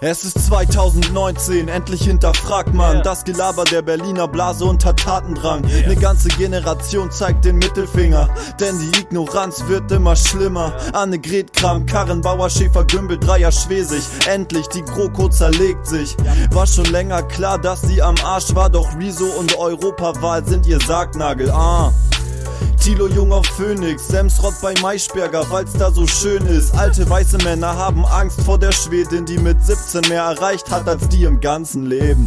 Es ist 2019, endlich hinterfragt man das Gelaber der Berliner Blase unter Tatendrang. Ne ganze Generation zeigt den Mittelfinger, denn die Ignoranz wird immer schlimmer. Annegret krank, Karrenbauer, Schäfer, Gümbel, Dreier, Schwesig. Endlich, die GroKo zerlegt sich. War schon länger klar, dass sie am Arsch war, doch Rezo und Europawahl sind ihr Sargnagel. Ah. Tilo Jung auf Phoenix, Semsrott bei Maischberger, weil's da so schön ist. Alte weiße Männer haben Angst vor der Schwedin, die mit 17 mehr erreicht hat als die im ganzen Leben.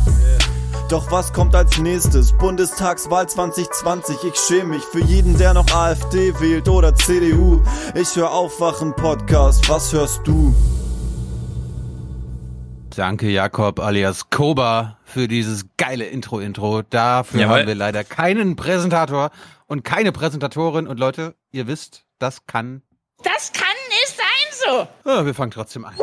Doch was kommt als nächstes? Bundestagswahl 2020. Ich schäme mich für jeden, der noch AfD wählt oder CDU. Ich hör Aufwachen Podcast. Was hörst du? Danke Jakob alias Koba für dieses geile Intro-Intro. Dafür Jawohl. haben wir leider keinen Präsentator und keine Präsentatorin. Und Leute, ihr wisst, das kann. Das kann nicht sein so. Ah, wir fangen trotzdem an.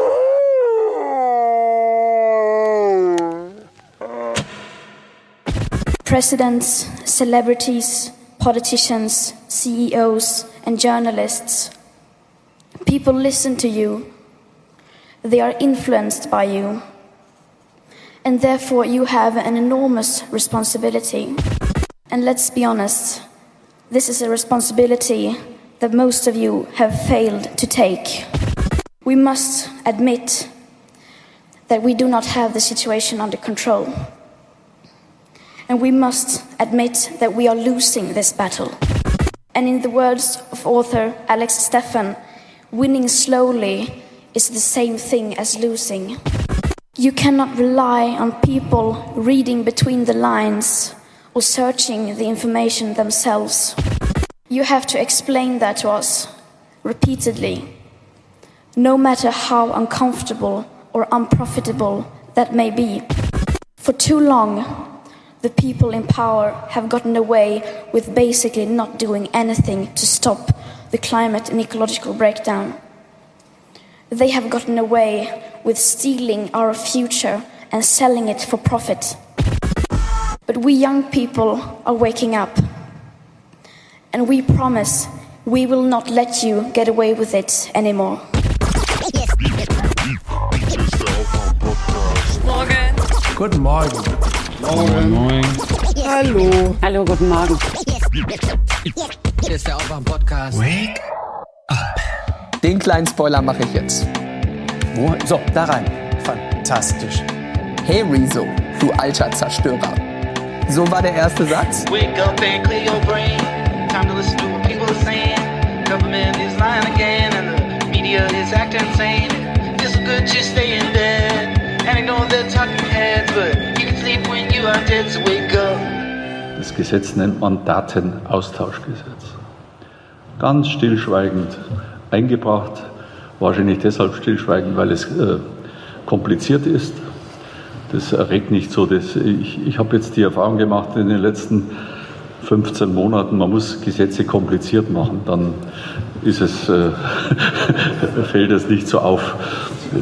Presidents, celebrities, politicians, CEOs, and journalists. People listen to you. They are influenced by you. And therefore, you have an enormous responsibility. And let's be honest, this is a responsibility that most of you have failed to take. We must admit that we do not have the situation under control. And we must admit that we are losing this battle. And in the words of author Alex Stefan, winning slowly is the same thing as losing. You cannot rely on people reading between the lines or searching the information themselves. You have to explain that to us repeatedly, no matter how uncomfortable or unprofitable that may be. For too long, the people in power have gotten away with basically not doing anything to stop the climate and ecological breakdown. They have gotten away with stealing our future and selling it for profit. But we young people are waking up. And we promise we will not let you get away with it anymore. Guten Morgen. Hallo. Hallo, guten Morgen. Hier ist der Aufwach-Podcast. Wake Den kleinen Spoiler mache ich jetzt. So, da rein. Fantastisch. Hey Rezo, du alter Zerstörer. So war der erste Satz. Wake up and clear your brain. Time to listen to what people are saying. Government is lying again, and the media is acting insane. Feels so good just stay in bed and ignore the talking heads, but you can sleep when you are dead. So wake up. Das Gesetz nennt man Datenaustauschgesetz. Ganz stillschweigend eingebracht, wahrscheinlich deshalb stillschweigend, weil es äh, kompliziert ist. Das erregt nicht so. Das, ich ich habe jetzt die Erfahrung gemacht in den letzten 15 Monaten, man muss Gesetze kompliziert machen, dann ist es, äh, fällt es nicht so auf.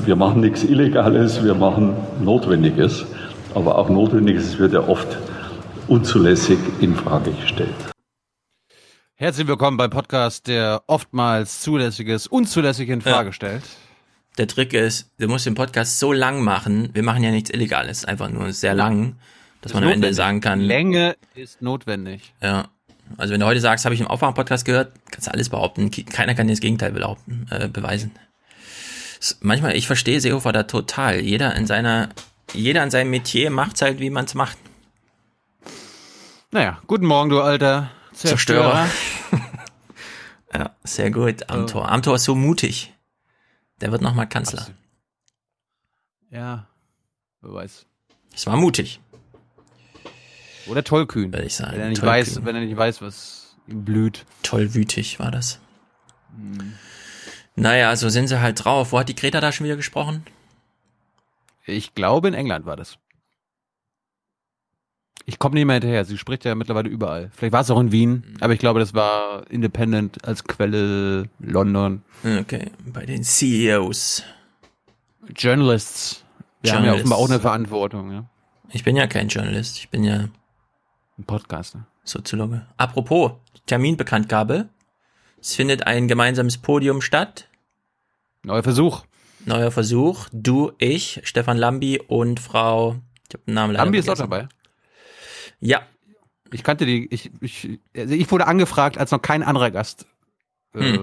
Wir machen nichts Illegales, wir machen Notwendiges, aber auch Notwendiges wird ja oft unzulässig in Frage gestellt. Herzlich willkommen beim Podcast, der oftmals Zulässiges unzulässig in Frage Ja. stellt. Der Trick ist, du musst den Podcast so lang machen. Wir machen ja nichts Illegales, einfach nur sehr lang, dass man am Ende sagen kann, Länge ist notwendig. ja. Also wenn du heute sagst, habe ich im Aufwachen-Podcast gehört, kannst du alles behaupten. Keiner kann dir das Gegenteil behaupten, äh, beweisen. Manchmal, ich verstehe Seehofer da total. Jeder in seiner, jeder in seinem Metier macht's halt, wie man's macht. Naja, guten Morgen, du alter Zerstörer. Zerstörer. Ja, sehr gut. Amtor. Amtor ist so mutig. Der wird nochmal Kanzler. Ja, wer weiß. Es war mutig, Oder tollkühn. würde ich sagen. Wenn er nicht Tollkühn. weiß, wenn er nicht weiß, was ihm blüht. Tollwütig war das. Hm. Naja, so sind sie halt drauf. Wo hat die Greta da schon wieder gesprochen? Ich glaube, in England war das. Ich komme nicht mehr hinterher. Sie spricht ja mittlerweile überall. Vielleicht war es auch in Wien, aber ich glaube, das war Independent als Quelle London. Okay, bei den CEOs. Journalists. Wir haben ja Journalists. offenbar auch eine Verantwortung, ja. Ich bin ja kein Journalist, ich bin ja Ein Podcaster. Soziologe. Apropos, Terminbekanntgabe. Es findet ein gemeinsames Podium statt. Neuer Versuch. neuer Versuch. Du, ich, Stefan Lambi und Frau. Ich habe den Namen leider Lambi ist auch vergessen. dabei. Ja, Ich kannte die, ich, ich, also ich wurde angefragt, als noch kein anderer Gast äh,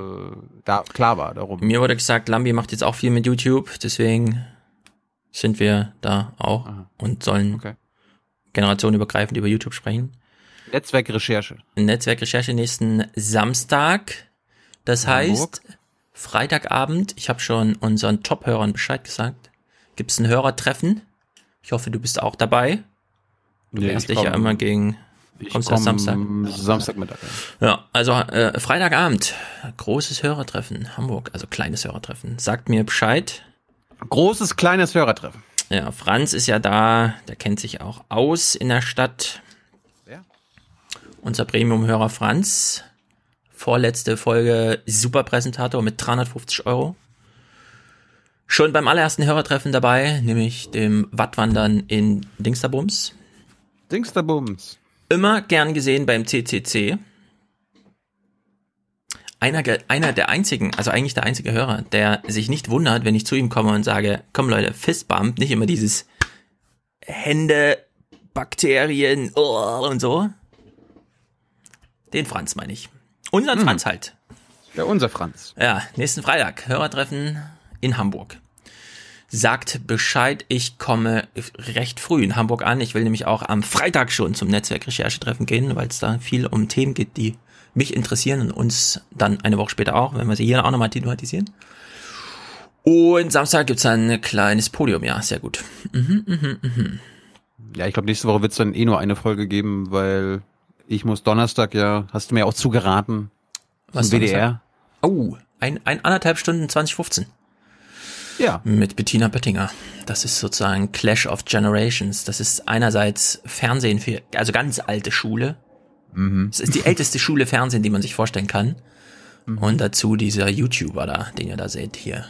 da klar war darum. mir wurde gesagt, Lambi macht jetzt auch viel mit YouTube, deswegen sind wir da auch Aha. und sollen Okay. generationenübergreifend über YouTube sprechen. Netzwerkrecherche. Netzwerkrecherche nächsten Samstag. Das Hamburg. heißt, Freitagabend, ich habe schon unseren Top-Hörern Bescheid gesagt, gibt's ein Hörertreffen. Ich hoffe, du bist auch dabei. Du Nee, dich ja komm- immer gegen. Kommst komm Samstag? Samstagmittag. ja. Ja, also äh, Freitagabend, großes Hörertreffen, Hamburg, also kleines Hörertreffen. Sagt mir Bescheid. Großes, kleines Hörertreffen. Ja, Franz ist ja da, der kennt sich auch aus in der Stadt. Wer? Unser Premium-Hörer Franz. Vorletzte Folge Superpräsentator mit 350 Euro. Schon beim allerersten Hörertreffen dabei, nämlich dem Wattwandern in Dingsterbums. Dingsterbums. Immer gern gesehen beim CCC. Einer, einer der einzigen, also eigentlich der einzige Hörer, der sich nicht wundert, wenn ich zu ihm komme und sage, komm Leute, Fistbump, nicht immer dieses Hände, Bakterien oh, und so. Den Franz meine ich. Unseren Franz halt. Ja, unser Franz. Ja, nächsten Freitag, Hörertreffen in Hamburg. Sagt Bescheid, ich komme recht früh in Hamburg an. Ich will nämlich auch am Freitag schon zum Netzwerk-Recherchetreffen gehen, weil es da viel um Themen geht, die mich interessieren und uns dann eine Woche später auch, wenn wir sie hier auch nochmal thematisieren. Und Samstag gibt's dann ein kleines Podium, ja, sehr gut. Ja, ich glaube, nächste Woche wird es dann eh nur eine Folge geben, weil ich muss Donnerstag ja, hast du mir auch zugeraten, Was WDR. Oh, ein, ein anderthalb Stunden 2015 Ja. mit Bettina Böttinger. Das ist sozusagen Clash of Generations. Das ist einerseits Fernsehen für, also ganz alte Schule. Es ist die älteste Schule Fernsehen, die man sich vorstellen kann. Und dazu dieser YouTuber da, den ihr da seht hier.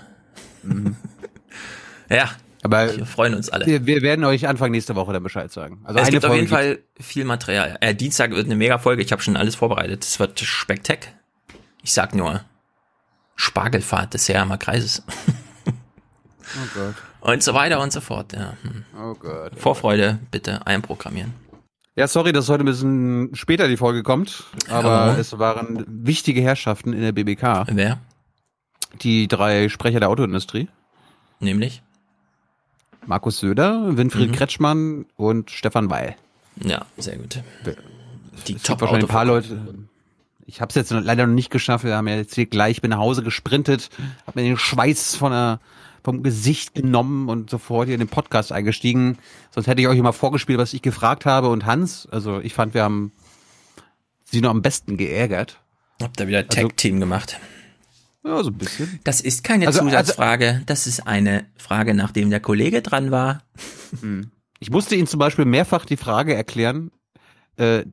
ja, Aber wir freuen uns alle. wir, wir werden euch Anfang nächste Woche dann Bescheid sagen. Also Es eine gibt auf Folge jeden Fall viel Material. Äh, Dienstag wird eine mega Folge. Ich habe schon alles vorbereitet. Es wird Spektak. Ich sag nur Spargelfahrt des Herr Kreises Oh Gott. und so weiter und so fort. Ja. hm. Oh Gott. Vorfreude bitte einprogrammieren. Ja, sorry, dass heute ein bisschen später die Folge kommt, aber Ja. es waren wichtige Herrschaften in der BBK. Wer? Die drei Sprecher der Autoindustrie. Nämlich? Markus Söder, Winfried Mhm. Kretschmann und Stefan Weil. Ja, sehr gut. Die Es gibt wahrscheinlich ein paar Leute. Ich habe es jetzt leider noch nicht geschafft. Wir haben ja jetzt hier gleich, ich bin nach Hause gesprintet, habe mir den Schweiß von der, vom Gesicht genommen und sofort hier in den Podcast eingestiegen. Sonst hätte ich euch immer vorgespielt, was ich gefragt habe. Und Hans, also ich fand, wir haben sie noch am besten geärgert. Habt ihr wieder Also- Tag-Team gemacht? Ja, so ein bisschen. Das ist keine Also- Zusatzfrage. Das ist eine Frage, nachdem der Kollege dran war. Ich musste ihnen zum Beispiel mehrfach die Frage erklären. Äh,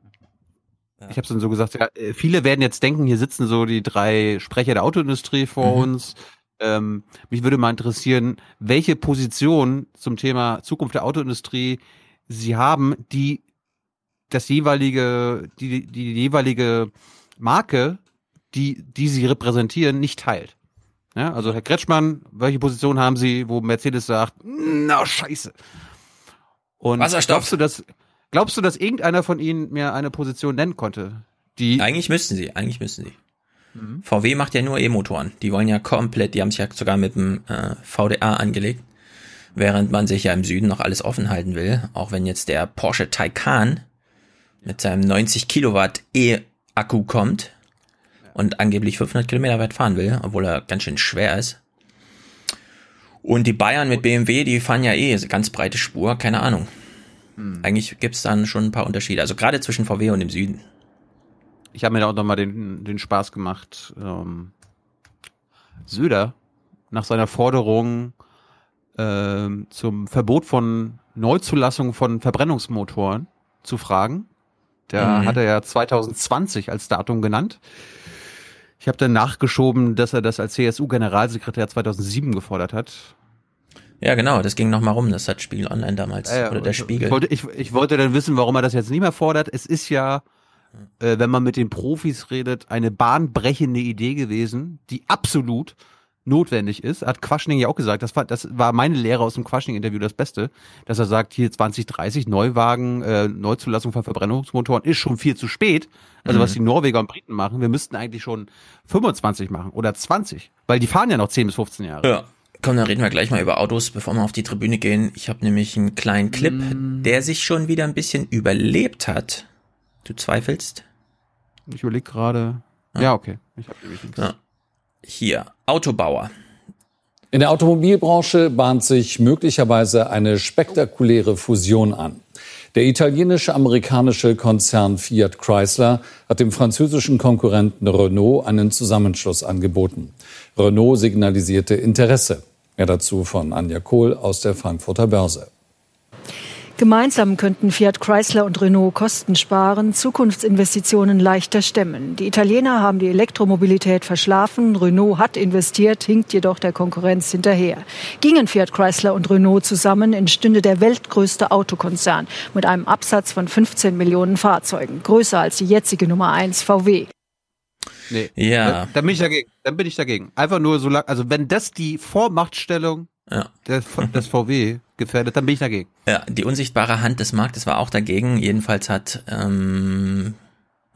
Ich habe es dann so gesagt, ja, äh, viele werden jetzt denken, hier sitzen so die drei Sprecher der Autoindustrie vor Mhm. uns. Ähm, mich würde mal interessieren, welche Position zum Thema Zukunft der Autoindustrie sie haben, die das jeweilige, die, die jeweilige Marke, die, die sie repräsentieren, nicht teilt. Ja, also Herr Kretschmann, welche Position haben Sie, wo Mercedes sagt, na scheiße. Und Wasserstoff. glaubst du, dass glaubst du, dass irgendeiner von Ihnen mir eine Position nennen konnte, die Eigentlich müssten sie, eigentlich müssten sie. VW macht ja nur E-Motoren. Die wollen ja komplett, die haben sich ja sogar mit dem äh, VDA angelegt, während man sich ja im Süden noch alles offen halten will. Auch wenn jetzt der Porsche Taycan mit seinem 90 Kilowatt E-Akku kommt und angeblich 500 Kilometer weit fahren will, obwohl er ganz schön schwer ist. Und die Bayern mit BMW, die fahren ja eh ganz breite Spur, keine Ahnung. Eigentlich gibt's dann schon ein paar Unterschiede. Also gerade zwischen VW und dem Süden. Ich habe mir da auch nochmal den, den Spaß gemacht, ähm, Söder nach seiner Forderung ähm, zum Verbot von Neuzulassung von Verbrennungsmotoren zu fragen. Da Mhm. hat er ja 2020 als Datum genannt. Ich habe dann nachgeschoben, dass er das als CSU-Generalsekretär 2007 gefordert hat. Ja, genau, das ging noch mal rum, das hat Spiegel Online damals, Ja, ja, oder der Spiegel. Ich wollte, ich, ich wollte dann wissen, warum er das jetzt nicht mehr fordert. Es ist ja, äh, wenn man mit den Profis redet, eine bahnbrechende Idee gewesen, die absolut notwendig ist, hat Quaschning ja auch gesagt, das war, das war meine Lehre aus dem Quaschning-Interview das Beste, dass er sagt, hier 2030 Neuwagen, äh, Neuzulassung von Verbrennungsmotoren ist schon viel zu spät. Also mhm. was die Norweger und Briten machen, wir müssten eigentlich schon 25 machen oder 20, weil die fahren ja noch 10 bis 15 Jahre. Ja. Komm, dann reden wir gleich mal über Autos, bevor wir auf die Tribüne gehen. Ich habe nämlich einen kleinen Clip, mm. der sich schon wieder ein bisschen überlebt hat. Du zweifelst? Ich überlege gerade. Ja. ja. okay. Ich hab nämlich nichts. Ja. Hier, Autobauer. In der Automobilbranche bahnt sich möglicherweise eine spektakuläre Fusion an. Der italienische-amerikanische Konzern Fiat Chrysler hat dem französischen Konkurrenten Renault einen Zusammenschluss angeboten. Renault signalisierte Interesse. Mehr dazu von Anja Kohl aus der Frankfurter Börse. Gemeinsam könnten Fiat Chrysler und Renault Kosten sparen, Zukunftsinvestitionen leichter stemmen. Die Italiener haben die Elektromobilität verschlafen, Renault hat investiert, hinkt jedoch der Konkurrenz hinterher. Gingen Fiat Chrysler und Renault zusammen, entstünde der weltgrößte Autokonzern mit einem Absatz von 15 Millionen Fahrzeugen, größer als die jetzige Nummer 1 VW. Nee. Ja. Dann bin ich dagegen. Dann bin ich dagegen. Einfach nur so lang, also wenn das die Vormachtstellung ja. des, des VW gefährdet, dann bin ich dagegen. Ja, die unsichtbare Hand des Marktes war auch dagegen. Jedenfalls hat ähm,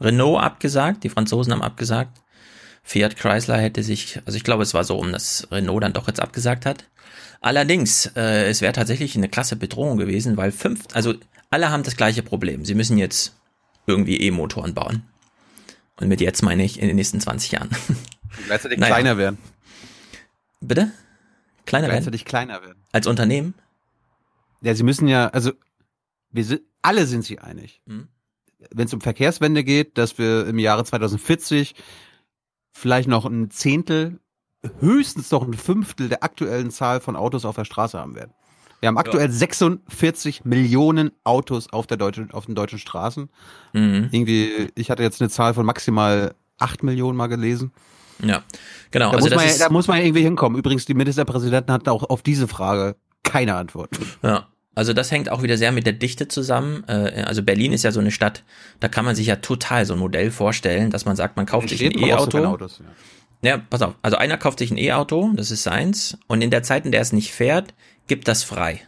Renault abgesagt, die Franzosen haben abgesagt. Fiat Chrysler hätte sich, also ich glaube, es war so, um das Renault dann doch jetzt abgesagt hat. Allerdings, äh, es wäre tatsächlich eine klasse Bedrohung gewesen, weil fünf, also alle haben das gleiche Problem. Sie müssen jetzt irgendwie E-Motoren bauen. Und mit jetzt meine ich in den nächsten 20 Jahren. Gleichzeitig naja. kleiner werden. Bitte? Kleiner Gleichzeitig werden? kleiner werden. Als Unternehmen? Ja, sie müssen ja, also wir sind, alle sind sich einig. Mhm. Wenn es um Verkehrswende geht, dass wir im Jahre 2040 vielleicht noch ein Zehntel, höchstens noch ein Fünftel der aktuellen Zahl von Autos auf der Straße haben werden. Wir haben aktuell ja. 46 Millionen Autos auf, der deutschen, auf den deutschen Straßen. Mhm. Irgendwie, ich hatte jetzt eine Zahl von maximal 8 Millionen mal gelesen. Ja, genau. Da, also muss, man, ja, da muss man irgendwie hinkommen. Übrigens, die Ministerpräsidenten hatten auch auf diese Frage keine Antwort. Ja. Also das hängt auch wieder sehr mit der Dichte zusammen. Äh, also Berlin ist ja so eine Stadt, da kann man sich ja total so ein Modell vorstellen, dass man sagt, man kauft sich ein E-Auto. Ja. ja, pass auf. Also einer kauft sich ein E-Auto, das ist seins, und in der Zeit, in der es nicht fährt, gibt das frei.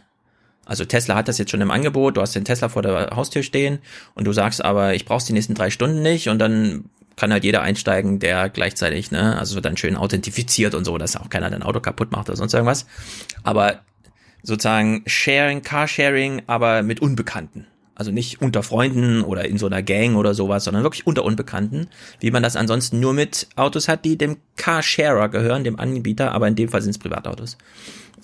Also Tesla hat das jetzt schon im Angebot, du hast den Tesla vor der Haustür stehen und du sagst aber, ich brauch's die nächsten drei Stunden nicht und dann kann halt jeder einsteigen, der gleichzeitig, ne, also dann schön authentifiziert und so, dass auch keiner dein Auto kaputt macht oder sonst irgendwas. Aber sozusagen Sharing, Carsharing, aber mit Unbekannten. Also nicht unter Freunden oder in so einer Gang oder sowas, sondern wirklich unter Unbekannten, wie man das ansonsten nur mit Autos hat, die dem Carsharer gehören, dem Anbieter, aber in dem Fall sind es Privatautos.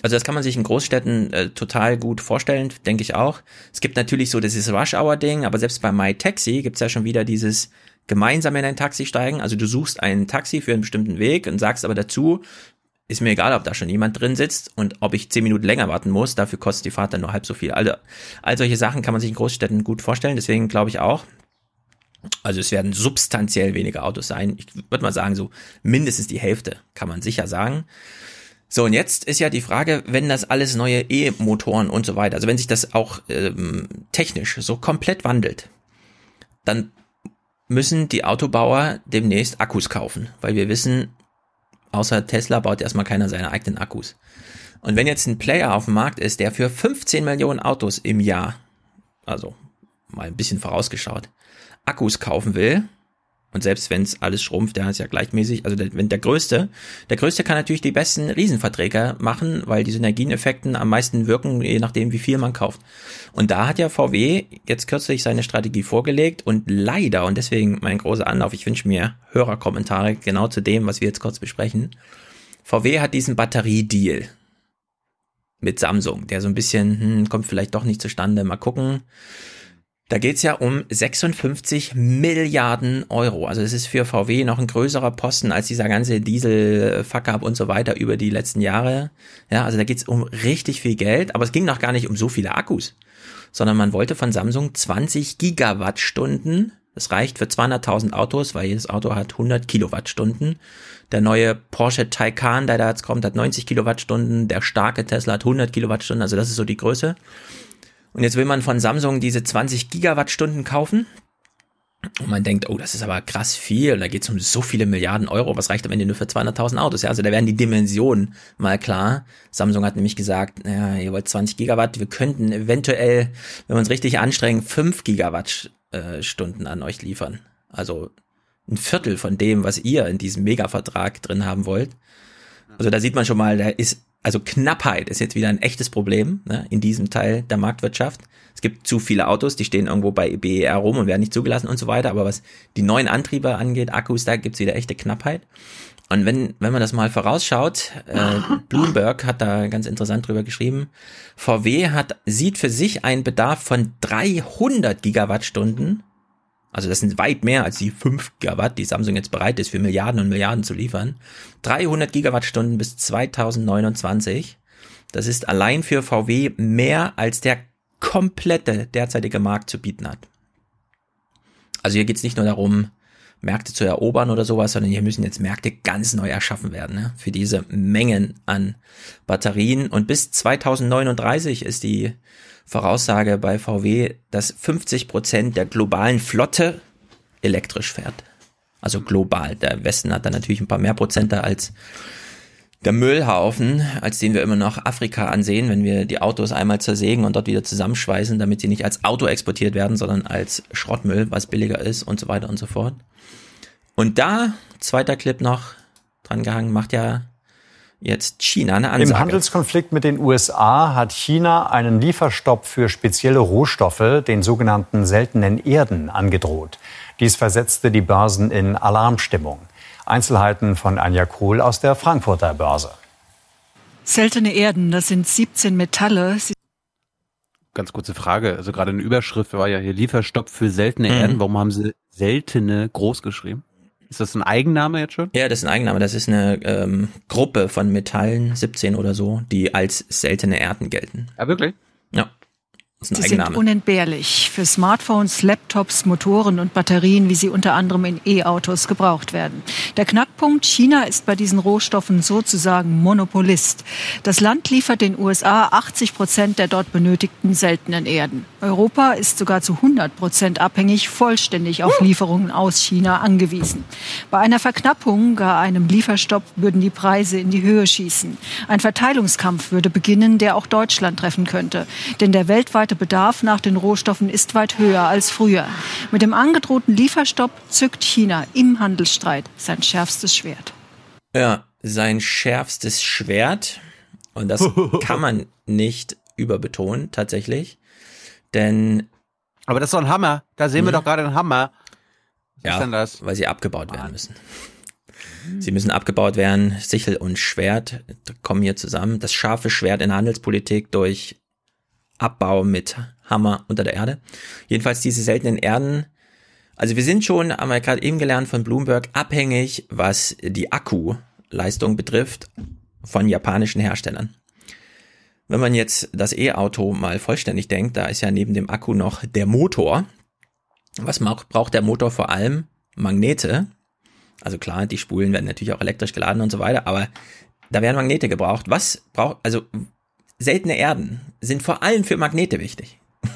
Also das kann man sich in Großstädten äh, total gut vorstellen, denke ich auch. Es gibt natürlich so dieses Rush-Hour-Ding, aber selbst bei MyTaxi gibt's ja schon wieder dieses gemeinsam in ein Taxi steigen. Also du suchst ein Taxi für einen bestimmten Weg und sagst aber dazu, ist mir egal, ob da schon jemand drin sitzt und ob ich zehn Minuten länger warten muss, dafür kostet die Fahrt dann nur halb so viel. Also, all solche Sachen kann man sich in Großstädten gut vorstellen, deswegen glaube ich auch, also es werden substanziell weniger Autos sein. Ich würde mal sagen, so mindestens die Hälfte, kann man sicher sagen. So, und jetzt ist ja die Frage, wenn das alles neue E-Motoren und so weiter, also wenn sich das auch ähm, technisch so komplett wandelt, dann müssen die Autobauer demnächst Akkus kaufen, weil wir wissen, Außer Tesla baut erstmal keiner seine eigenen Akkus. Und wenn jetzt ein Player auf dem Markt ist, der für 15 Millionen Autos im Jahr, also mal ein bisschen vorausgeschaut, Akkus kaufen will, und selbst wenn es alles schrumpft, der ist ja gleichmäßig. Also der, wenn der Größte, der Größte kann natürlich die besten Riesenverträge machen, weil die Synergieneffekten am meisten wirken, je nachdem, wie viel man kauft. Und da hat ja VW jetzt kürzlich seine Strategie vorgelegt und leider, und deswegen mein großer Anlauf, ich wünsche mir Hörerkommentare genau zu dem, was wir jetzt kurz besprechen. VW hat diesen Batteriedeal mit Samsung, der so ein bisschen, hm, kommt vielleicht doch nicht zustande, mal gucken. Da geht's ja um 56 Milliarden Euro. Also es ist für VW noch ein größerer Posten als dieser ganze Diesel-Fuck-up und so weiter über die letzten Jahre. Ja, also da geht's um richtig viel Geld, aber es ging noch gar nicht um so viele Akkus, sondern man wollte von Samsung 20 Gigawattstunden. Das reicht für 200.000 Autos, weil jedes Auto hat 100 Kilowattstunden. Der neue Porsche Taycan, der da jetzt kommt, hat 90 Kilowattstunden. Der starke Tesla hat 100 Kilowattstunden. Also das ist so die Größe. Und jetzt will man von Samsung diese 20 Gigawattstunden kaufen. Und man denkt, oh, das ist aber krass viel. Da geht es um so viele Milliarden Euro. Was reicht am Ende nur für 200.000 Autos? Ja, also da werden die Dimensionen mal klar. Samsung hat nämlich gesagt, naja, ihr wollt 20 Gigawatt. Wir könnten eventuell, wenn wir uns richtig anstrengen, 5 Gigawattstunden an euch liefern. Also ein Viertel von dem, was ihr in diesem Mega-Vertrag drin haben wollt. Also da sieht man schon mal, da ist, also Knappheit ist jetzt wieder ein echtes Problem ne, in diesem Teil der Marktwirtschaft. Es gibt zu viele Autos, die stehen irgendwo bei BER rum und werden nicht zugelassen und so weiter. Aber was die neuen Antriebe angeht, Akkus, da gibt's wieder echte Knappheit. Und wenn, wenn man das mal vorausschaut, äh, Bloomberg hat da ganz interessant drüber geschrieben, VW hat, sieht für sich einen Bedarf von 300 Gigawattstunden. Also das sind weit mehr als die 5 Gigawatt, die Samsung jetzt bereit ist, für Milliarden und Milliarden zu liefern. 300 Gigawattstunden bis 2029. Das ist allein für VW mehr als der komplette derzeitige Markt zu bieten hat. Also hier geht es nicht nur darum, Märkte zu erobern oder sowas, sondern hier müssen jetzt Märkte ganz neu erschaffen werden ne? für diese Mengen an Batterien. Und bis 2039 ist die Voraussage bei VW, dass 50 Prozent der globalen Flotte elektrisch fährt. Also global. Der Westen hat da natürlich ein paar mehr Prozente als der Müllhaufen, als den wir immer noch Afrika ansehen, wenn wir die Autos einmal zersägen und dort wieder zusammenschweißen, damit sie nicht als Auto exportiert werden, sondern als Schrottmüll, was billiger ist und so weiter und so fort. Und da, zweiter Clip noch dran gehangen, macht ja jetzt China eine Ansage. Im Handelskonflikt mit den USA hat China einen Lieferstopp für spezielle Rohstoffe, den sogenannten seltenen Erden, angedroht. Dies versetzte die Börsen in Alarmstimmung. Einzelheiten von Anja Kohl aus der Frankfurter Börse. Seltene Erden, das sind 17 Metalle. Sie Ganz kurze Frage. Also gerade eine Überschrift war ja hier Lieferstopp für seltene Mhm. Erden. Warum haben sie seltene groß geschrieben? Ist das ein Eigenname jetzt schon? Ja, das ist ein Eigenname. Das ist eine ähm, Gruppe von Metallen, 17 oder so, die als seltene Erden gelten. Ja, wirklich? Sie sind unentbehrlich für Smartphones, Laptops, Motoren und Batterien, wie sie unter anderem in E-Autos gebraucht werden. Der Knackpunkt, China ist bei diesen Rohstoffen sozusagen Monopolist. Das Land liefert den USA 80 Prozent der dort benötigten seltenen Erden. Europa ist sogar zu 100 Prozent abhängig, vollständig auf Lieferungen aus China angewiesen. Bei einer Verknappung, gar einem Lieferstopp, würden die Preise in die Höhe schießen. Ein Verteilungskampf würde beginnen, der auch Deutschland treffen könnte. Denn der weltweite Bedarf nach den Rohstoffen ist weit höher als früher. Mit dem angedrohten Lieferstopp zückt China im Handelsstreit sein schärfstes Schwert. Ja, sein schärfstes Schwert. Und das kann man nicht überbetonen, tatsächlich. Denn. Aber das ist doch ein Hammer. Da sehen wir Mhm. doch gerade einen Hammer. Was ja, ist denn das? weil sie abgebaut werden müssen. Sie müssen abgebaut werden. Sichel und Schwert kommen hier zusammen. Das scharfe Schwert in der Handelspolitik durch Abbau mit Hammer unter der Erde. Jedenfalls diese seltenen Erden. Also wir sind schon, haben wir gerade eben gelernt von Bloomberg, abhängig, was die Akkuleistung betrifft, von japanischen Herstellern. Wenn man jetzt das E-Auto mal vollständig denkt, da ist ja neben dem Akku noch der Motor. Was braucht der Motor vor allem? Magnete. Also klar, die Spulen werden natürlich auch elektrisch geladen und so weiter, aber da werden Magnete gebraucht. Was braucht, also seltene Erden sind vor allem für Magnete wichtig.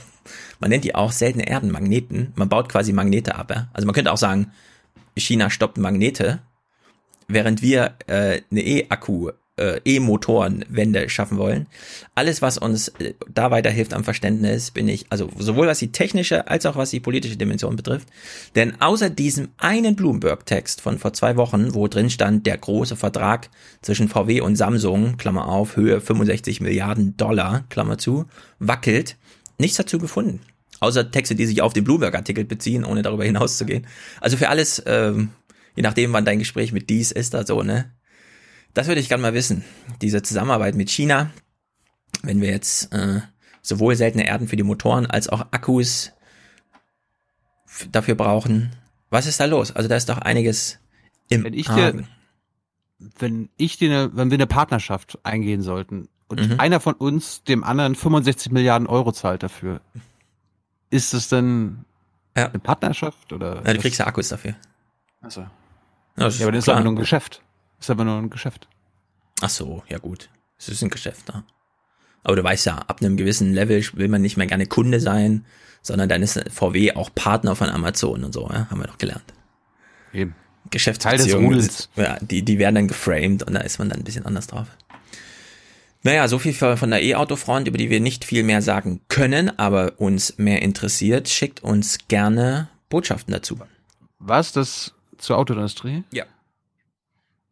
Man nennt die auch seltene Erdenmagneten. Man baut quasi Magnete ab. Ja? Also man könnte auch sagen, China stoppt Magnete, während wir äh, eine E-Akku, äh, E-Motorenwende schaffen wollen. Alles, was uns äh, da weiterhilft am Verständnis, bin ich, also sowohl was die technische als auch was die politische Dimension betrifft. Denn außer diesem einen Bloomberg-Text von vor zwei Wochen, wo drin stand, der große Vertrag zwischen VW und Samsung, Klammer auf, Höhe 65 Milliarden Dollar, Klammer zu, wackelt, nichts dazu gefunden. Außer Texte, die sich auf den Bloomberg-Artikel beziehen, ohne darüber hinauszugehen. Also für alles, ähm, je nachdem, wann dein Gespräch mit dies ist, da so, ne? Das würde ich gerne mal wissen. Diese Zusammenarbeit mit China, wenn wir jetzt äh, sowohl seltene Erden für die Motoren als auch Akkus dafür brauchen. Was ist da los? Also da ist doch einiges im Wenn ich dir, Argen. wenn ich dir, wenn wir eine Partnerschaft eingehen sollten und Mhm. einer von uns dem anderen 65 Milliarden Euro zahlt dafür, ist es denn Ja. eine Partnerschaft oder? Ja, du kriegst ja Akkus dafür. Achso. Ja, aber das ist aber nur ein Geschäft. Ist aber nur ein Geschäft. Ach so, ja gut. Es ist ein Geschäft da. Aber du weißt ja, ab einem gewissen Level will man nicht mehr gerne Kunde sein, sondern dann ist VW auch Partner von Amazon und so, ja, haben wir doch gelernt. Eben. Geschäftsbeziehungen, Teil des ja, die, die werden dann geframed und da ist man dann ein bisschen anders drauf. Naja, so viel von der E-Auto-Front, über die wir nicht viel mehr sagen können, aber uns mehr interessiert, schickt uns gerne Botschaften dazu. Was das zur Autoindustrie? Ja.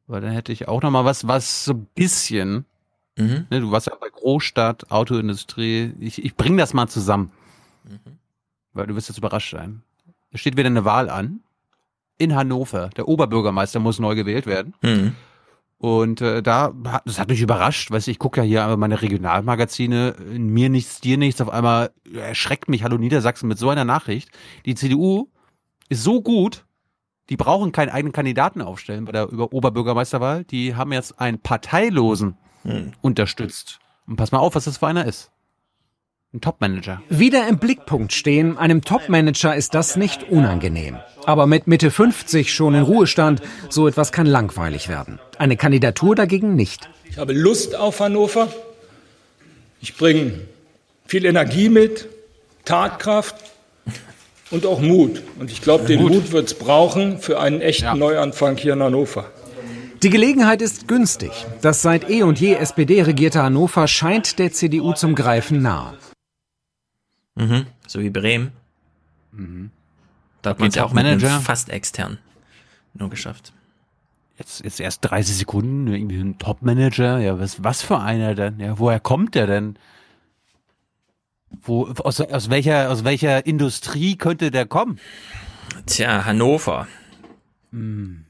Weil dann hätte ich auch noch mal was, was so ein bisschen, Mhm. ne, du warst ja bei Großstadt, Autoindustrie, ich, ich bring das mal zusammen. Weil du wirst jetzt überrascht sein. Es steht wieder eine Wahl an. In Hannover. Der Oberbürgermeister muss neu gewählt werden. Mhm. Und äh, da, das hat mich überrascht, weißt du, ich gucke ja hier meine Regionalmagazine, in mir nichts, dir nichts, auf einmal erschreckt mich Hallo Niedersachsen mit so einer Nachricht. Die CDU ist so gut, die brauchen keinen eigenen Kandidaten aufstellen bei der Über Oberbürgermeisterwahl. Die haben jetzt einen Parteilosen Hm. unterstützt. Und pass mal auf, was das für einer ist. Ein Topmanager. Wieder im Blickpunkt stehen, einem Topmanager ist das nicht unangenehm. Aber mit Mitte 50 schon in Ruhestand, so etwas kann langweilig werden. Eine Kandidatur dagegen nicht. Ich habe Lust auf Hannover. Ich bringe viel Energie mit, Tatkraft und auch Mut. Und ich glaube, den Mut wird es brauchen für einen echten Neuanfang hier in Hannover. Die Gelegenheit ist günstig. Das seit eh und je SPD regierte Hannover scheint der CDU zum Greifen nahe. Mhm. So wie Bremen. Mhm. Da hat man es ja auch einem fast extern nur geschafft. Jetzt, jetzt erst 30 Sekunden, irgendwie ein Topmanager. Ja, was, was für einer denn? Ja, woher kommt der denn? Wo, aus, aus welcher, aus welcher Industrie könnte der kommen? Tja, Hannover. Hm.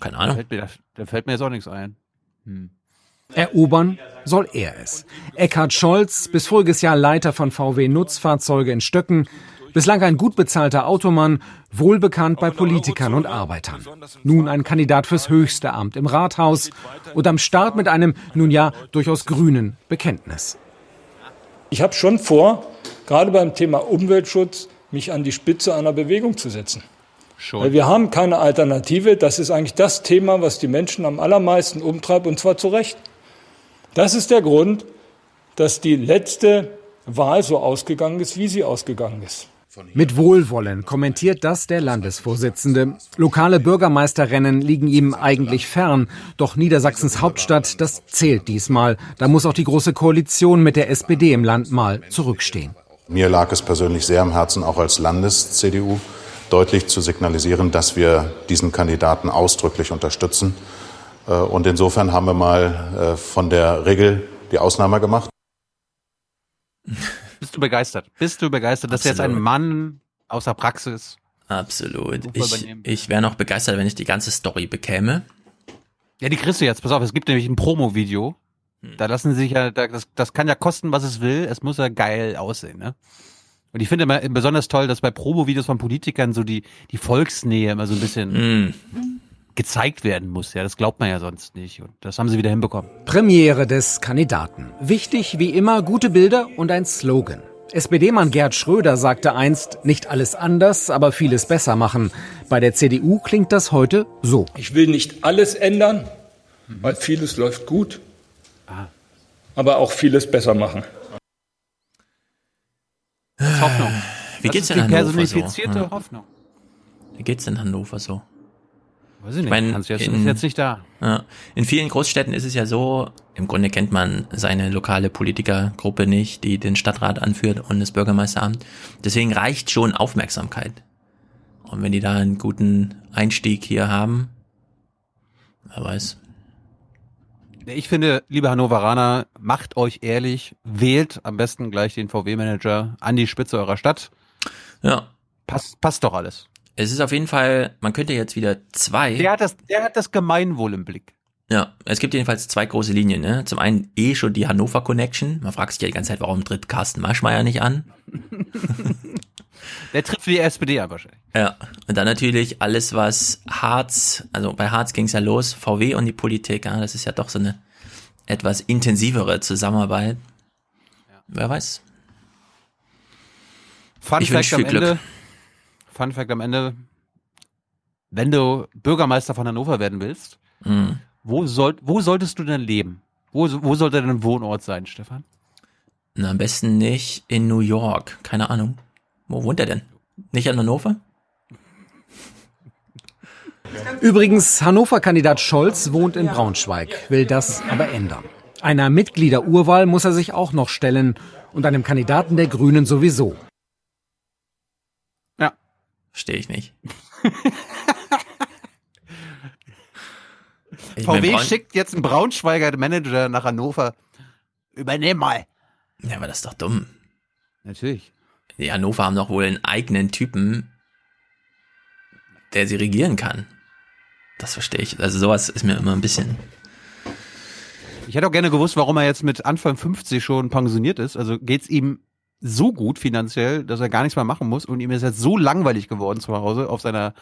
Keine Da Ahnung. fällt mir, da, da fällt mir jetzt auch nichts ein. Hm. Erobern soll er es. Eckhard Scholz, bis voriges Jahr Leiter von VW Nutzfahrzeuge in Stöcken, bislang ein gut bezahlter Automann, wohlbekannt bei Politikern und Arbeitern. Nun ein Kandidat fürs höchste Amt im Rathaus und am Start mit einem, nun ja, durchaus grünen Bekenntnis. Ich habe schon vor, gerade beim Thema Umweltschutz, mich an die Spitze einer Bewegung zu setzen. Weil wir haben keine Alternative. Das ist eigentlich das Thema, was die Menschen am allermeisten umtreibt, und zwar zu Recht. Das ist der Grund, dass die letzte Wahl so ausgegangen ist, wie sie ausgegangen ist. Mit Wohlwollen kommentiert das der Landesvorsitzende. Lokale Bürgermeisterrennen liegen ihm eigentlich fern. Doch Niedersachsens Hauptstadt, das zählt diesmal. Da muss auch die große Koalition mit der SPD im Land mal zurückstehen. Mir lag es persönlich sehr am Herzen, auch als Landes-CDU deutlich zu signalisieren, dass wir diesen Kandidaten ausdrücklich unterstützen. Äh, Und insofern haben wir mal äh, von der Regel die Ausnahme gemacht. Bist du begeistert? Bist du begeistert, dass jetzt ein. Mann aus der Praxis Absolut. Ich, ich wäre noch begeistert, wenn ich die ganze Story bekäme. Ja, die kriegst du jetzt. Pass auf, es gibt nämlich ein Promo-Video. Da lassen sich ja, da- das, das kann ja kosten, was es will. Es muss ja geil aussehen, ne? Und ich finde immer besonders toll, dass bei Promo-Videos von Politikern so die, die Volksnähe immer so ein bisschen Mm. Gezeigt werden muss. Ja, das glaubt man ja sonst nicht. Und das haben sie wieder hinbekommen. Premiere des Kandidaten. Wichtig wie immer gute Bilder und ein Slogan. SPD-Mann Gerd Schröder sagte einst, nicht alles anders, aber vieles besser machen. Bei der CDU klingt das heute so. Ich will nicht alles ändern, weil vieles läuft gut, aber auch vieles besser machen. Das ist Hoffnung. Wie geht's denn Hannover so? Hoffnung. Wie geht's in Hannover so? Weiß ich nicht. mein, Hans jetzt, in- ist jetzt nicht da. Ja. In vielen Großstädten ist es ja so, im Grunde kennt man seine lokale Politikergruppe nicht, die den Stadtrat anführt und das Bürgermeisteramt. Deswegen reicht schon Aufmerksamkeit. Und wenn die da einen guten Einstieg hier haben, wer weiß. Ich finde, liebe Hannoveraner, macht euch ehrlich, wählt am besten gleich den VW-Manager an die Spitze eurer Stadt. Ja. Passt, passt doch alles. Es ist auf jeden Fall, man könnte jetzt wieder zwei. Der hat das, der hat das Gemeinwohl im Blick. Ja, es gibt jedenfalls zwei große Linien. Ne? Zum einen eh schon die Hannover Connection. Man fragt sich ja die ganze Zeit, warum tritt Carsten Maschmeyer nicht an? Der tritt für die SPD an wahrscheinlich. Ja, und dann natürlich alles, was Harz, also bei Harz ging es ja los, VW und die Politik, ja, das ist ja doch so eine etwas intensivere Zusammenarbeit. Wer weiß. Fun Ich Fact am viel Glück. Fun Fact am Ende. Wenn du Bürgermeister von Hannover werden willst, Mhm. wo, soll, wo solltest du denn leben? Wo, wo sollte dein Wohnort sein, Stefan? Na, am besten nicht in New York. Keine Ahnung. Wo wohnt er denn? Nicht in Hannover? Übrigens, Hannover-Kandidat Scholz wohnt in Braunschweig, will das aber ändern. Einer Mitgliederurwahl muss er sich auch noch stellen und einem Kandidaten der Grünen sowieso. Verstehe ich nicht. Ich VW Braun- schickt jetzt einen Braunschweiger Manager nach Hannover. Übernehm mal. Ja, aber das ist doch dumm. Natürlich. Die Hannover haben doch wohl einen eigenen Typen, der sie regieren kann. Das verstehe ich. Also sowas ist mir immer ein bisschen. Ich hätte auch gerne gewusst, warum er jetzt mit Anfang 50 schon pensioniert ist. Also geht's ihm so gut finanziell, dass er gar nichts mehr machen muss und ihm ist jetzt so langweilig geworden zu Hause auf seiner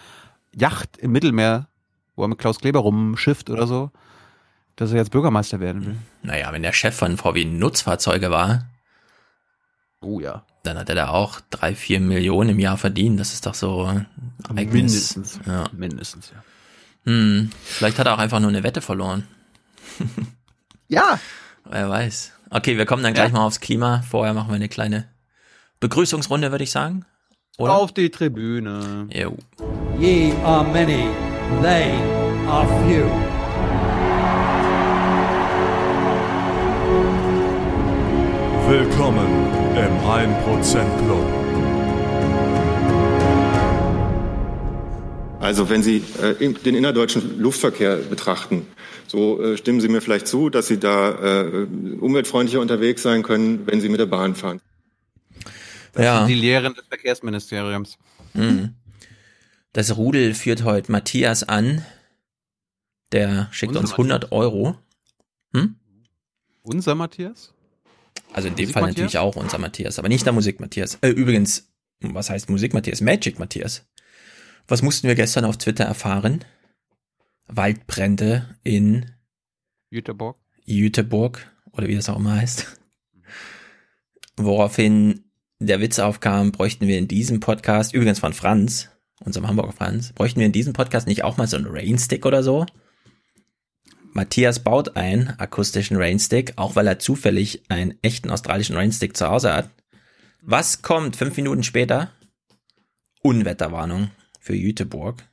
Yacht im Mittelmeer, wo er mit Klaus Kleber rumschifft oder so, dass er jetzt Bürgermeister werden will. Naja, wenn der Chef von VW Nutzfahrzeuge war, Oh ja. dann hat er da auch drei, vier Millionen im Jahr verdient. Das ist doch so eigenes. Mindestens. Ja. Mindestens, ja. Hm, vielleicht hat er auch einfach nur eine Wette verloren. Ja. Wer weiß. Okay, wir kommen dann gleich mal aufs Klima. Vorher machen wir eine kleine Begrüßungsrunde, würde ich sagen. Oder? Auf die Tribüne. Jo. Ye are many, they are few. Willkommen im 1% Club. Also wenn Sie äh, den innerdeutschen Luftverkehr betrachten, so äh, stimmen Sie mir vielleicht zu, dass Sie da äh, umweltfreundlicher unterwegs sein können, wenn Sie mit der Bahn fahren. Das Ja. sind die Lehren des Verkehrsministeriums. Mhm. Das Rudel führt heute Matthias an. Der schickt Unser uns 100 Euro. Hm? Unser Matthias? Also in dem Musik Fall Matthias? natürlich auch unser Matthias, aber nicht der Musik Matthias. Äh, übrigens, was heißt Musik Matthias? Magic Matthias. Was mussten wir gestern auf Twitter erfahren? Waldbrände in Jüterborg. Jüteborg oder wie das auch immer heißt. Woraufhin der Witz aufkam, bräuchten wir in diesem Podcast, übrigens von Franz, unserem Hamburger Franz, bräuchten wir in diesem Podcast nicht auch mal so einen Rainstick oder so? Matthias baut einen akustischen Rainstick, auch weil er zufällig einen echten australischen Rainstick zu Hause hat. Was kommt fünf Minuten später? Unwetterwarnung für Jüteborg.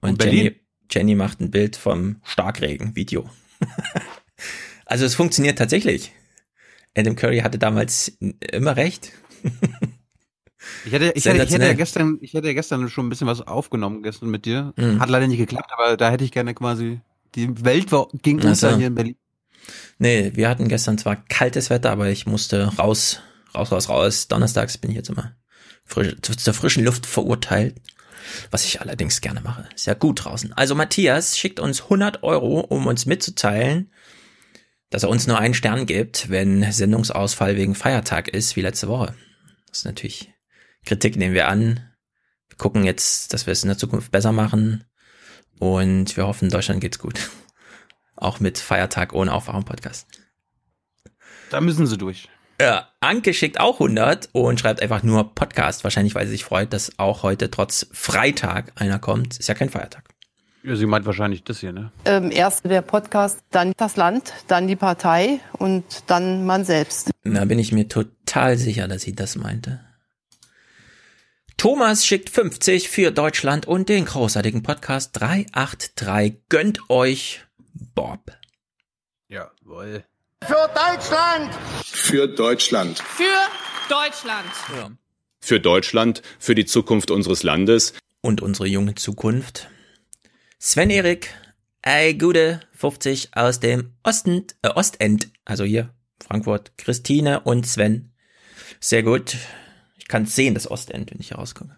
Und, Und Berlin? Jenny, Jenny macht ein Bild vom Starkregen-Video. also es funktioniert tatsächlich. Adam Curry hatte damals immer recht. Ich hätte, ich, hätte, ich, hätte ja gestern, ich hätte ja gestern schon ein bisschen was aufgenommen gestern mit dir. Mhm. Hat leider nicht geklappt, aber da hätte ich gerne quasi die Welt war, ging Ach unter hier in Berlin. Nee, wir hatten gestern zwar kaltes Wetter, aber ich musste raus, raus, raus, raus. Donnerstags bin ich jetzt immer frisch, zu, zur frischen Luft verurteilt. Was ich allerdings gerne mache. Ist ja gut draußen. Also Matthias schickt uns 100 Euro, um uns mitzuteilen, dass er uns nur einen Stern gibt, wenn Sendungsausfall wegen Feiertag ist, wie letzte Woche. Das ist natürlich Kritik, nehmen wir an. Wir gucken jetzt, dass wir es in der Zukunft besser machen. Und wir hoffen, Deutschland geht's gut. Auch mit Feiertag ohne Aufwachen-Podcast. Da müssen sie durch. Ja, Anke schickt auch 100 und schreibt einfach nur Podcast. Wahrscheinlich, weil sie sich freut, dass auch heute trotz Freitag einer kommt. Ist ja kein Feiertag. Ja, sie meint wahrscheinlich das hier, ne? Ähm, erst der Podcast, dann das Land, dann die Partei und dann man selbst. Da bin ich mir total sicher, dass sie das meinte. Thomas schickt 50 für Deutschland und den großartigen Podcast 383. Gönnt euch Bob. Jawohl. Für Deutschland! Für Deutschland. Für Deutschland. Ja. Für Deutschland, für die Zukunft unseres Landes. Und unsere junge Zukunft. Sven Erik, ey gute 50 aus dem Osten, äh, Ostend, also hier Frankfurt, Christine und Sven. Sehr gut. Ich kann sehen, das Ostend, wenn ich hier rauskomme.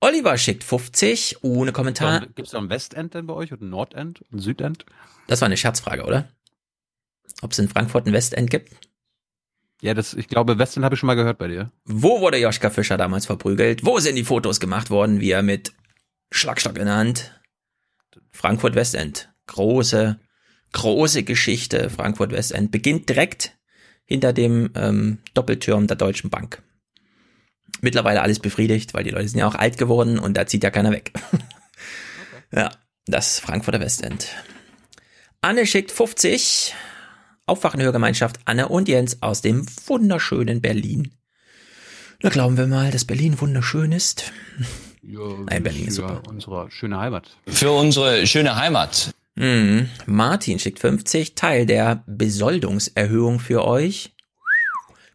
Oliver schickt 50 ohne Kommentar. Gibt es da ein Westend denn bei euch und ein Nordend und ein Südend? Das war eine Scherzfrage, oder? Ob es in Frankfurt ein Westend gibt? Ja, das, ich glaube, Westend habe ich schon mal gehört bei dir. Wo wurde Joschka Fischer damals verprügelt? Wo sind die Fotos gemacht worden, wie er mit Schlagstock in der Hand? Frankfurt Westend. Große, große Geschichte. Frankfurt Westend beginnt direkt hinter dem ähm, Doppeltürm der Deutschen Bank. Mittlerweile alles befriedigt, weil die Leute sind ja auch alt geworden und da zieht ja keiner weg. Ja, das Frankfurter Westend. Anne schickt 50 Aufwachen-Hörgemeinschaft Anne und Jens aus dem wunderschönen Berlin. Na, glauben wir mal, dass Berlin wunderschön ist. Ja, Nein, Berlin ist für super. unsere schöne Heimat. Für unsere schöne Heimat. Mhm. Martin schickt 50, Teil der Besoldungserhöhung für euch.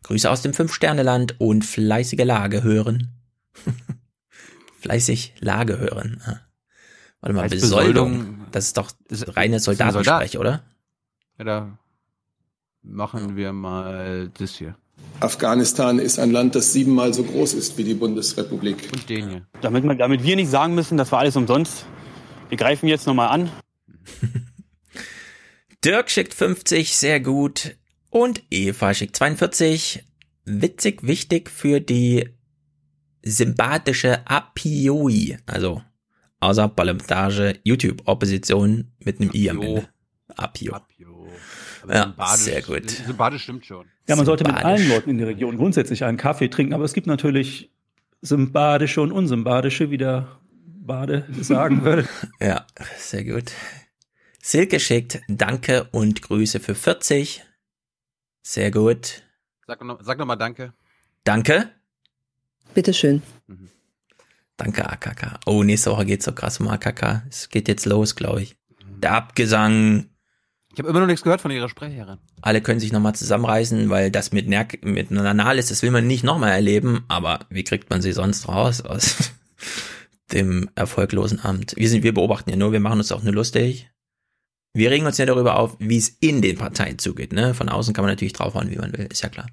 Grüße aus dem Fünf-Sterne-Land und fleißige Lage hören. Fleißig Lage hören. Ah. Warte mal, Besoldung, Besoldung- das ist doch reine ein Soldat. Soldatensprech, oder? Ja, da machen wir mal das hier. Afghanistan ist ein Land, das siebenmal so groß ist wie die Bundesrepublik. Und den hier. Damit, man, damit wir nicht sagen müssen, das war alles umsonst. Wir greifen jetzt nochmal an. Dirk schickt 50, sehr gut. Und Eva schickt 42. Witzig, wichtig für die sympathische Apioi, also außerparlamentarische YouTube-Opposition mit einem I am Apio. Ende. Apio. Aber Ja, sympathisch- sehr gut. Sympathisch stimmt schon. Ja, man sollte mit allen Leuten in der Region grundsätzlich einen Kaffee trinken, aber es gibt natürlich sympathische und unsympathische, wie der Bade sagen würde. Ja, sehr gut. Silke schickt Danke und Grüße für 40. Sehr gut. Sag noch, sag noch mal Danke. Danke. Bitteschön. Danke, AKK. Oh, nächste Woche geht's so krass um AKK. Es geht jetzt los, glaube ich. Der Abgesang. Ich habe immer noch nichts gehört von ihrer Sprecherin. Alle können sich nochmal zusammenreißen, weil das mit, Ner mit Nanalis, das will man nicht nochmal erleben. Aber wie kriegt man sie sonst raus aus dem erfolglosen Amt? Wir sind, wir beobachten ja nur, wir machen uns auch nur lustig. Wir regen uns ja darüber auf, wie es in den Parteien zugeht. Ne? Von außen kann man natürlich draufhauen, wie man will, ist ja klar.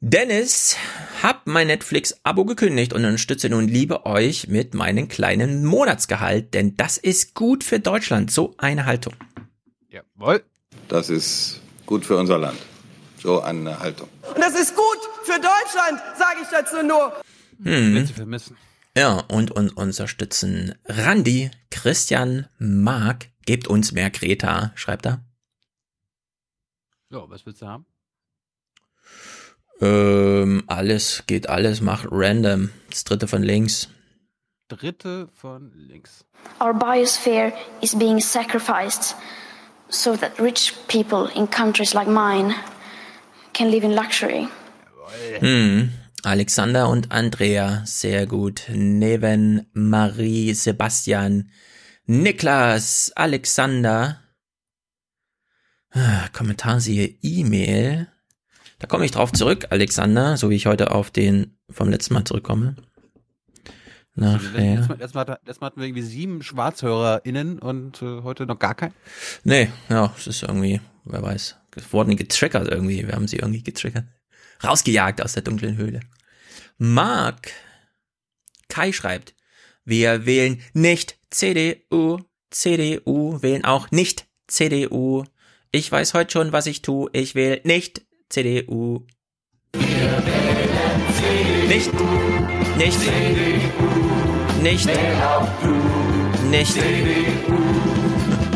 Dennis, hab mein Netflix-Abo gekündigt und unterstütze nun liebe euch mit meinem kleinen Monatsgehalt, denn das ist gut für Deutschland. So eine Haltung. Jawohl. Das ist gut für unser Land. So eine Haltung. Und das ist gut für Deutschland, sage ich dazu nur. Hm. Wird sie vermissen. Ja, und, und unterstützen Randi, Christian, Marc, gebt uns mehr Greta, schreibt er. So, was willst du haben? Ähm, alles, geht alles, macht random. Das dritte von links. Dritte von links. Our biosphere is being sacrificed so that rich people in countries like mine can live in luxury. Hm. Alexander und Andrea, sehr gut. Neven, Marie, Sebastian, Niklas, Alexander. Ah, Kommentar siehe E-Mail. Da komme ich drauf zurück, Alexander, so wie ich heute auf den vom letzten Mal zurückkomme. Letztes Nachher. Mal, letztes, Mal, letztes Mal hatten wir irgendwie sieben SchwarzhörerInnen und äh, heute noch gar keinen. Nee, ja, es ist irgendwie, wer weiß, es wurden getriggert irgendwie. Wir haben sie irgendwie getriggert. Rausgejagt aus der dunklen Höhle. Mark Kai schreibt, wir wählen nicht CDU, CDU wählen auch nicht CDU. Ich weiß heute schon, was ich tue. Ich wähle nicht CDU. Nicht, nicht, nicht, nicht.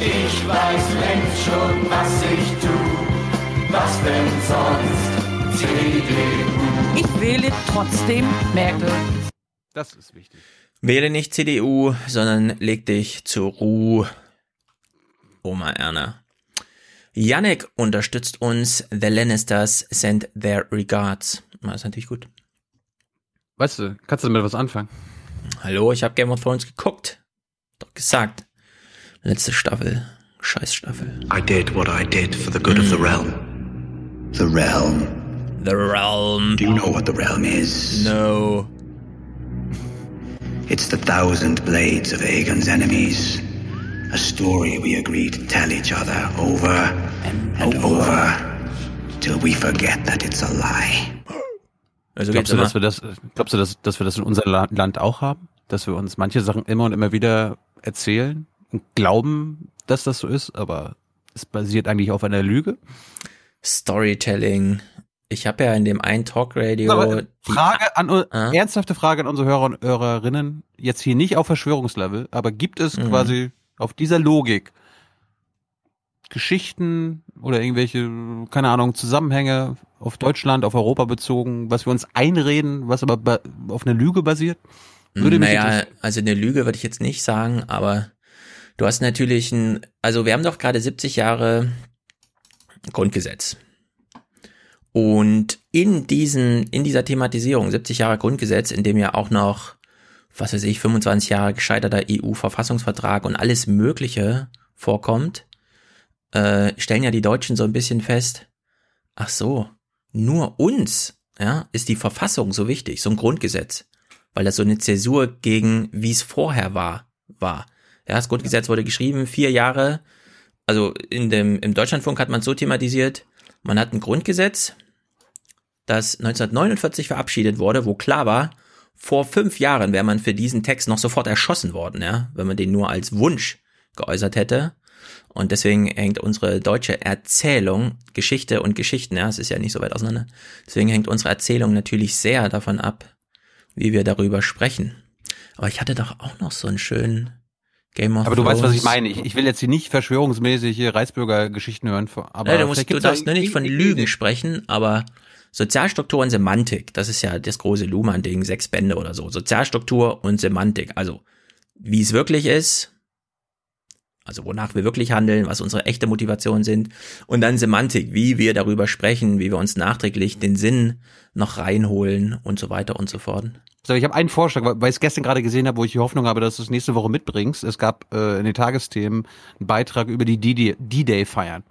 Ich weiß längst schon, was ich tu. Was denn sonst? CDU. Ich wähle trotzdem Merkel. Das ist wichtig. Wähle nicht CDU, sondern leg dich zur Ruhe. Oma Erna. Yannick unterstützt uns. The Lannisters send their regards. Das ist natürlich gut. Weißt du, kannst du damit was anfangen? Hallo, ich habe Game of Thrones geguckt. Doch gesagt. Letzte Staffel. Scheiß Staffel. I did what I did for the good of the realm. The realm. The realm. Do you know what the realm is? No. It's the thousand blades of Aegon's enemies. A story we agreed to tell each other over and, over till we forget that it's a lie. Also glaubst, du, dass wir das, glaubst du, dass, dass wir das in unserem La- Land auch haben? Dass wir uns manche Sachen immer und immer wieder erzählen und glauben, dass das so ist, aber es basiert eigentlich auf einer Lüge? Storytelling. Ich habe ja in dem einen Talkradio Aber die- Frage an, Ah? ernsthafte Frage an unsere Hörer und Hörerinnen, jetzt hier nicht auf Verschwörungslevel, aber gibt es Mhm. quasi auf dieser Logik Geschichten oder irgendwelche, keine Ahnung, Zusammenhänge auf Deutschland, auf Europa bezogen, was wir uns einreden, was aber auf einer Lüge basiert? Würde naja, also eine Lüge würde ich jetzt nicht sagen, aber du hast natürlich ein, also wir haben doch gerade 70 Jahre Grundgesetz. Und in diesen, in dieser Thematisierung 70 Jahre Grundgesetz, in dem ja auch noch, was weiß ich, 25 Jahre gescheiterter EU-Verfassungsvertrag und alles Mögliche vorkommt, äh, stellen ja die Deutschen so ein bisschen fest, ach so, nur uns, ja, ist die Verfassung so wichtig, so ein Grundgesetz, weil das so eine Zäsur gegen, wie es vorher war, war. Ja, das Grundgesetz wurde geschrieben, vier Jahre, also in dem, im Deutschlandfunk hat man es so thematisiert, man hat ein Grundgesetz, das 1949 verabschiedet wurde, wo klar war, vor fünf Jahren wäre man für diesen Text noch sofort erschossen worden, ja, wenn man den nur als Wunsch geäußert hätte. Und deswegen hängt unsere deutsche Erzählung, Geschichte und Geschichten, ja, es ist ja nicht so weit auseinander, deswegen hängt unsere Erzählung natürlich sehr davon ab, wie wir darüber sprechen. Aber ich hatte doch auch noch so einen schönen Game of Aber du Thrones. weißt, was ich meine. Ich, ich will jetzt hier nicht verschwörungsmäßige Reichsbürger-Geschichten hören. Aber Ja, du, musst, du darfst nur nicht von Lügen sprechen, aber Sozialstruktur und Semantik, das ist ja das große Luhmann-Ding, sechs Bände oder so. Sozialstruktur und Semantik, also wie es wirklich ist, also wonach wir wirklich handeln, was unsere echte Motivationen sind und dann Semantik, wie wir darüber sprechen, wie wir uns nachträglich den Sinn noch reinholen und so weiter und so fort. So, ich habe einen Vorschlag, weil ich es gestern gerade gesehen habe, wo ich die Hoffnung habe, dass du es nächste Woche mitbringst. Es gab äh, in den Tagesthemen einen Beitrag über die D-Day- D-Day-Feiern.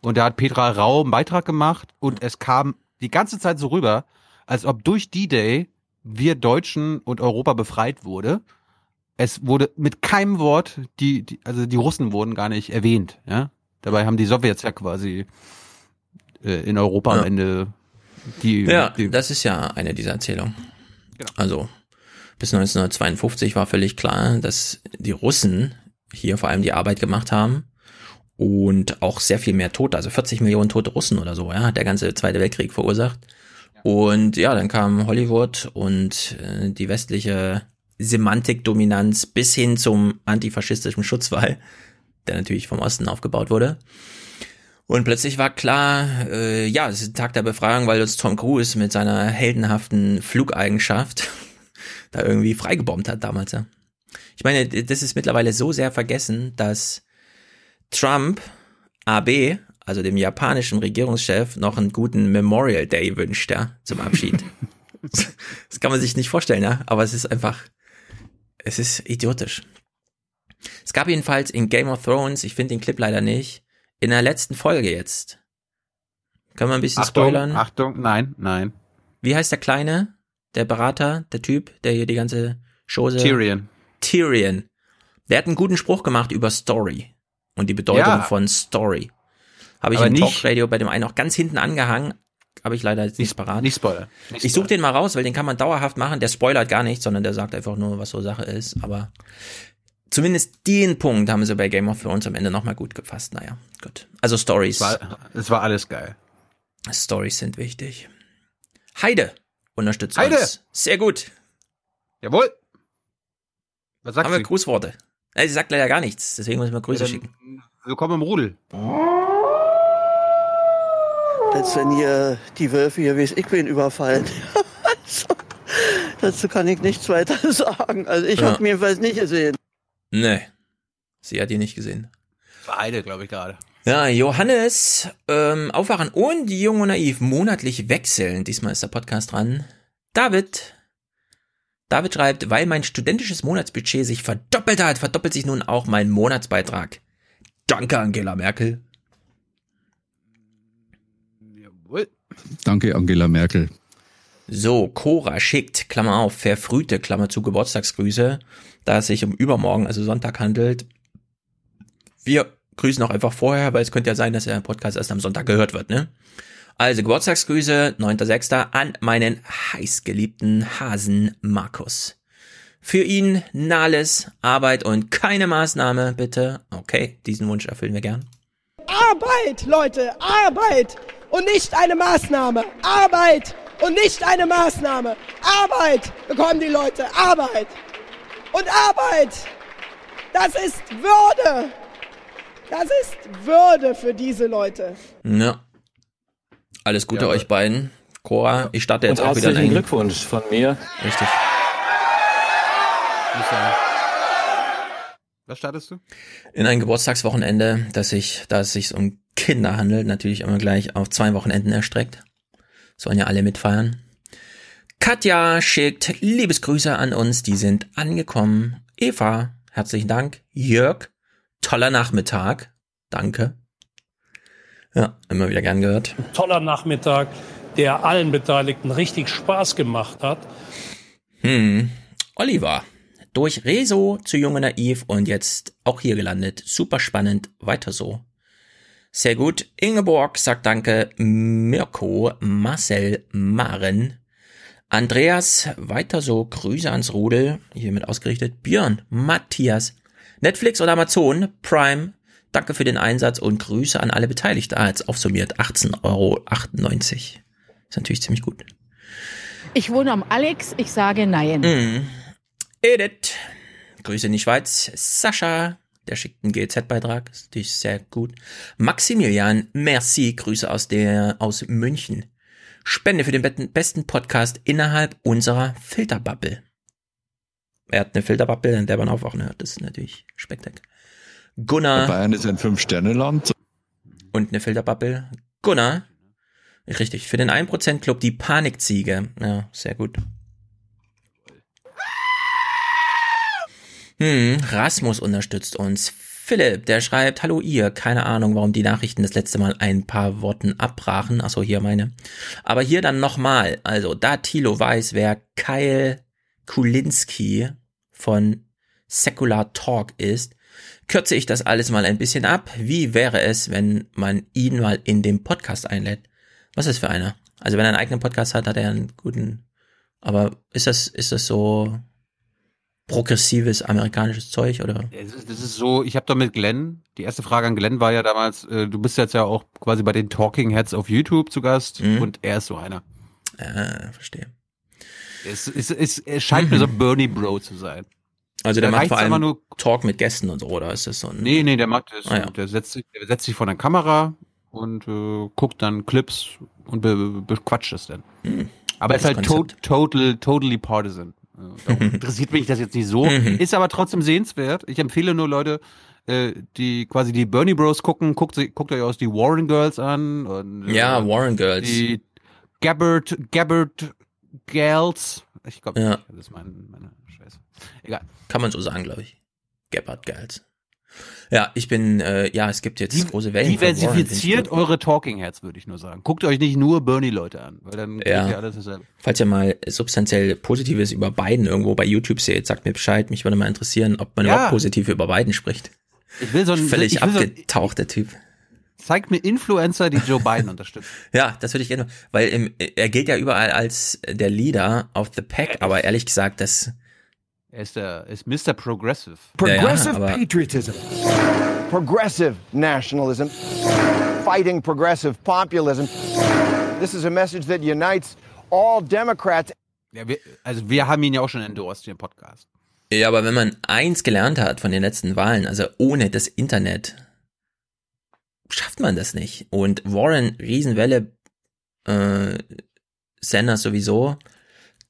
Und da hat Petra Rau einen Beitrag gemacht und es kam die ganze Zeit so rüber, als ob durch D-Day wir Deutschen und Europa befreit wurde. Es wurde mit keinem Wort, die, die also die Russen wurden gar nicht erwähnt. Ja, dabei haben die Sowjets ja quasi äh, in Europa Ja. am Ende die, Ja, die das ist ja eine dieser Erzählungen. Also bis 1952 war völlig klar, dass die Russen hier vor allem die Arbeit gemacht haben und auch sehr viel mehr Tote, also 40 Millionen tote Russen oder so, ja, hat der ganze Zweite Weltkrieg verursacht. Und ja, dann kam Hollywood und äh, die westliche Semantikdominanz bis hin zum antifaschistischen Schutzwall, der natürlich vom Osten aufgebaut wurde. Und plötzlich war klar, äh, ja, es ist ein Tag der Befreiung, weil uns Tom Cruise mit seiner heldenhaften Flugeigenschaft da irgendwie freigebombt hat damals, ja. Ich meine, das ist mittlerweile so sehr vergessen, dass Trump AB, also dem japanischen Regierungschef, noch einen guten Memorial Day wünscht, ja, zum Abschied. das kann man sich nicht vorstellen, ja, aber es ist einfach, es ist idiotisch. Es gab jedenfalls in Game of Thrones, ich finde den Clip leider nicht, in der letzten Folge jetzt. Können wir ein bisschen Achtung, spoilern? Achtung, nein, nein. Wie heißt der Kleine? Der Berater, der Typ, der hier die ganze Chose. Tyrion. Tyrion. Der hat einen guten Spruch gemacht über Story und die Bedeutung Ja. von Story. Habe ich Aber im nicht- Talkradio bei dem einen auch ganz hinten angehangen. Habe ich leider jetzt nicht parat. Nicht Spoiler. Nicht Ich suche den mal raus, weil den kann man dauerhaft machen. Der spoilert gar nicht, sondern der sagt einfach nur, was so Sache ist. Aber zumindest den Punkt haben sie bei Game of Thrones am Ende nochmal gut gefasst. Naja, gut. Also Stories. Es war, es war alles geil. Stories sind wichtig. Heide unterstützt Heide! uns. Sehr gut. Jawohl. Was sagt Haben wir? Grußworte? Sie sagt leider gar nichts, deswegen müssen wir Grüße Ja, schicken. Willkommen im Rudel. Als wenn hier die Wölfe hier, wie ich bin, überfallen. also, dazu kann ich nichts weiter sagen. Also ich Ja. habe ihn jedenfalls nicht gesehen. Nee. Sie hat ihn nicht gesehen. War Heide, glaube ich, gerade. Ja, Johannes, ähm, Aufwachen und die Jung und Naiv monatlich wechseln. Diesmal ist der Podcast dran. David. David schreibt, weil mein studentisches Monatsbudget sich verdoppelt hat, verdoppelt sich nun auch mein Monatsbeitrag. Danke, Angela Merkel. Jawohl. Danke, Angela Merkel. So, Cora schickt, Klammer auf, verfrühte, Klammer zu Geburtstagsgrüße, da es sich um übermorgen, also Sonntag handelt. Wir grüßen auch einfach vorher, weil es könnte ja sein, dass der Podcast erst am Sonntag gehört wird, ne? Also Geburtstagsgrüße, 9.6. an meinen heißgeliebten Hasen Markus. Für ihn Nahles, Arbeit und keine Maßnahme, bitte. Okay, diesen Wunsch erfüllen wir gern. Arbeit, Leute, Arbeit und nicht eine Maßnahme. Arbeit und nicht eine Maßnahme. Arbeit bekommen die Leute, Arbeit. Und Arbeit, das ist Würde. Das ist Würde für diese Leute. Ja. Alles Gute euch beiden. Cora, ich starte jetzt Und auch wieder herzlichen einen- Glückwunsch von mir. Richtig. Was startest du? in ein Geburtstagswochenende, dass ich, da es sich um Kinderhandel natürlich immer gleich auf zwei Wochenenden erstreckt. Sollen ja alle mitfeiern. Katja schickt Liebesgrüße an uns, die sind angekommen. Eva, herzlichen Dank. Jörg, toller Nachmittag. Danke. Ja, immer wieder gern gehört. Toller Nachmittag, der allen Beteiligten richtig Spaß gemacht hat. Hm. Oliver, durch Rezo zu Junge Naiv und jetzt auch hier gelandet. Super spannend, weiter so. Sehr gut. Ingeborg sagt Danke. Mirko, Marcel, Maren. Andreas, weiter so. Grüße ans Rudel. Hiermit ausgerichtet. Björn, Matthias. Netflix oder Amazon, Prime. Danke für den Einsatz und Grüße an alle Beteiligten. Ah, jetzt aufsummiert 18,98 Euro. Ist natürlich ziemlich gut. Ich wohne am Alex, ich sage nein. Mhm. Edith, Grüße in die Schweiz. Sascha, der schickt einen GZ-Beitrag, ist natürlich sehr gut. Maximilian, merci, Grüße aus der, aus München. Spende für den besten Podcast innerhalb unserer Filterbubble. Er hat eine Filterbubble, in der man aufwachen hört. Das ist natürlich spektakulär. Gunnar. Bayern ist ein Fünf-Sterne-Land. Und eine Filterbubble. Gunnar. Richtig. Für den 1% Club die Panikziege. Ja, sehr gut. Hm, Rasmus unterstützt uns. Philipp, der schreibt, hallo ihr, keine Ahnung, warum die Nachrichten das letzte Mal ein paar Worten abbrachen. Achso, hier meine. Aber hier dann nochmal. Also, da Thilo weiß, wer Kyle Kulinski von Secular Talk ist, kürze ich das alles mal ein bisschen ab. Wie wäre es, wenn man ihn mal in den Podcast einlädt? Was ist für einer? Also wenn er einen eigenen Podcast hat, hat er einen guten. Aber ist das, ist das so progressives amerikanisches Zeug oder? Das ist, das ist so, ich habe da mit Glenn, die erste Frage an Glenn war ja damals, äh, du bist jetzt ja auch quasi bei den Talking Heads auf YouTube zu Gast Mhm. und er ist so einer. Ah, verstehe. Es, es, es, es scheint mir so ein Bernie Bro zu sein. Also der Da macht vor allem nur- Talk mit Gästen und so, oder ist das so ein? Nee, nee, der macht das. Ah, ja. Der setzt sich, der setzt sich vor der Kamera und äh, guckt dann Clips und be, be, bequatscht es dann. Hm. Aber ist halt to total, totally partisan. Darum interessiert mich das jetzt nicht so. Mhm. Ist aber trotzdem sehenswert. Ich empfehle nur Leute, äh, die quasi die Bernie Bros gucken, guckt, sie- guckt euch aus die Warren Girls an. Und, äh, Ja, Warren Girls. Die Gabbard, Gabbard Girls. Ich glaube, Ja. das ist mein, meine Scheiße. Egal. Kann man so sagen, glaube ich. Gebhard Girls. Ja, ich bin, äh, ja, es gibt jetzt große Wellen. Diversifiziert eure Talking Heads, würde ich nur sagen. Guckt euch nicht nur Bernie-Leute an, weil dann Ja. ihr alles dasselbe. Falls ihr mal substanziell Positives über Biden irgendwo bei YouTube seht, sagt mir Bescheid. Mich würde mal interessieren, ob man Ja. überhaupt positiv über Biden spricht. Ich will so ein, Völlig will so, abgetauchter Typ. zeigt mir Influencer, die Joe Biden unterstützen. Ja, das würde ich gerne, weil im, er gilt ja überall als der Leader of the Pack, aber ehrlich gesagt, das, Er ist der, ist Mr. Progressive. Progressive Ja, ja, aber- patriotism, progressive nationalism, fighting progressive populism. This is a message that unites all Democrats. Ja, wir, also wir haben ihn ja auch schon endorsed hier im Podcast. ja, aber wenn man eins gelernt hat von den letzten Wahlen, also ohne das Internet, schafft man das nicht. Und Warren, Riesenwelle, äh, Sanders sowieso,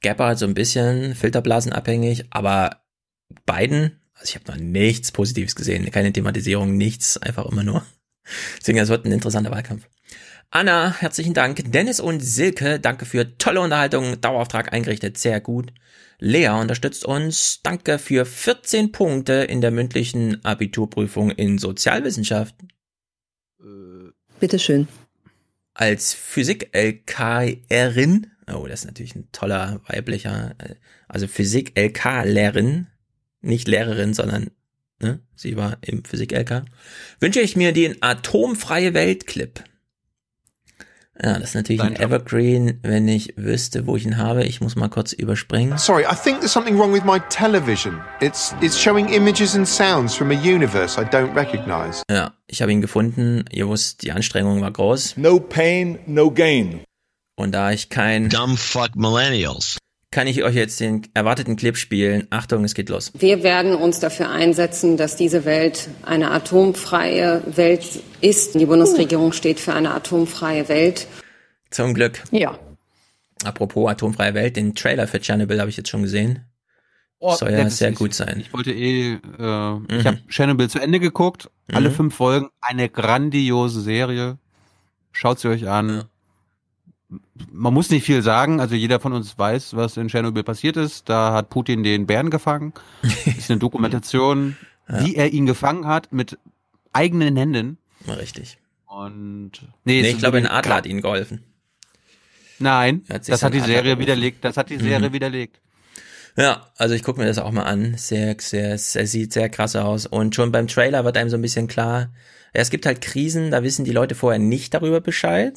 Gabbard so ein bisschen, filterblasenabhängig, aber Biden, also ich habe noch nichts Positives gesehen, keine Thematisierung, nichts, einfach immer nur. Deswegen, das wird ein interessanter Wahlkampf. Anna, herzlichen Dank. Dennis und Silke, danke für tolle Unterhaltung, Dauerauftrag eingerichtet, sehr gut. Lea unterstützt uns, danke für 14 Punkte in der mündlichen Abiturprüfung in Sozialwissenschaft. Bitteschön. als Physik-LK-Lehrerin, oh, das ist natürlich ein toller weiblicher, äh, also Physik-LK-Lehrerin, nicht Lehrerin, sondern ne, sie war im Physik-LK, wünsche ich mir den atomfreie Welt-Clip. Ja, das ist natürlich ein Evergreen, wenn ich wüsste, wo ich ihn habe. Ich muss mal kurz überspringen. Sorry, I think there's something wrong with my television. It's it's showing images and sounds from a universe I don't recognize. Ja, ich habe ihn gefunden. Ihr wusst, die Anstrengung war groß. No pain, no gain. Und da ich kein Dumb fuck Millennials. kann ich euch jetzt den erwarteten Clip spielen. Achtung, es geht los. Wir werden uns dafür einsetzen, dass diese Welt eine atomfreie Welt ist. Die Bundesregierung steht für eine atomfreie Welt. Zum Glück. Ja. Apropos atomfreie Welt, den Trailer für Chernobyl habe ich jetzt schon gesehen. Oh, Soll ja sehr gut sein. Ich wollte eh, äh, ich Mhm. habe Chernobyl zu Ende geguckt, alle Mhm. fünf Folgen, eine grandiose Serie. Schaut sie euch an. Man muss nicht viel sagen, also jeder von uns weiß, was in Tschernobyl passiert ist. Da hat Putin den Bären gefangen. ist eine Dokumentation, wie er ihn gefangen hat mit eigenen Händen. Richtig. Und Nee, es ich glaube, ein Adler hat ihnen geholfen. Nein, hat das hat die Adler Serie berufen. widerlegt. Das hat die Serie Mhm. widerlegt. Ja, also ich gucke mir das auch mal an. Sehr, sehr, sehr, sieht sehr krass aus. Und schon beim Trailer wird einem so ein bisschen klar, ja, es gibt halt Krisen, da wissen die Leute vorher nicht darüber Bescheid.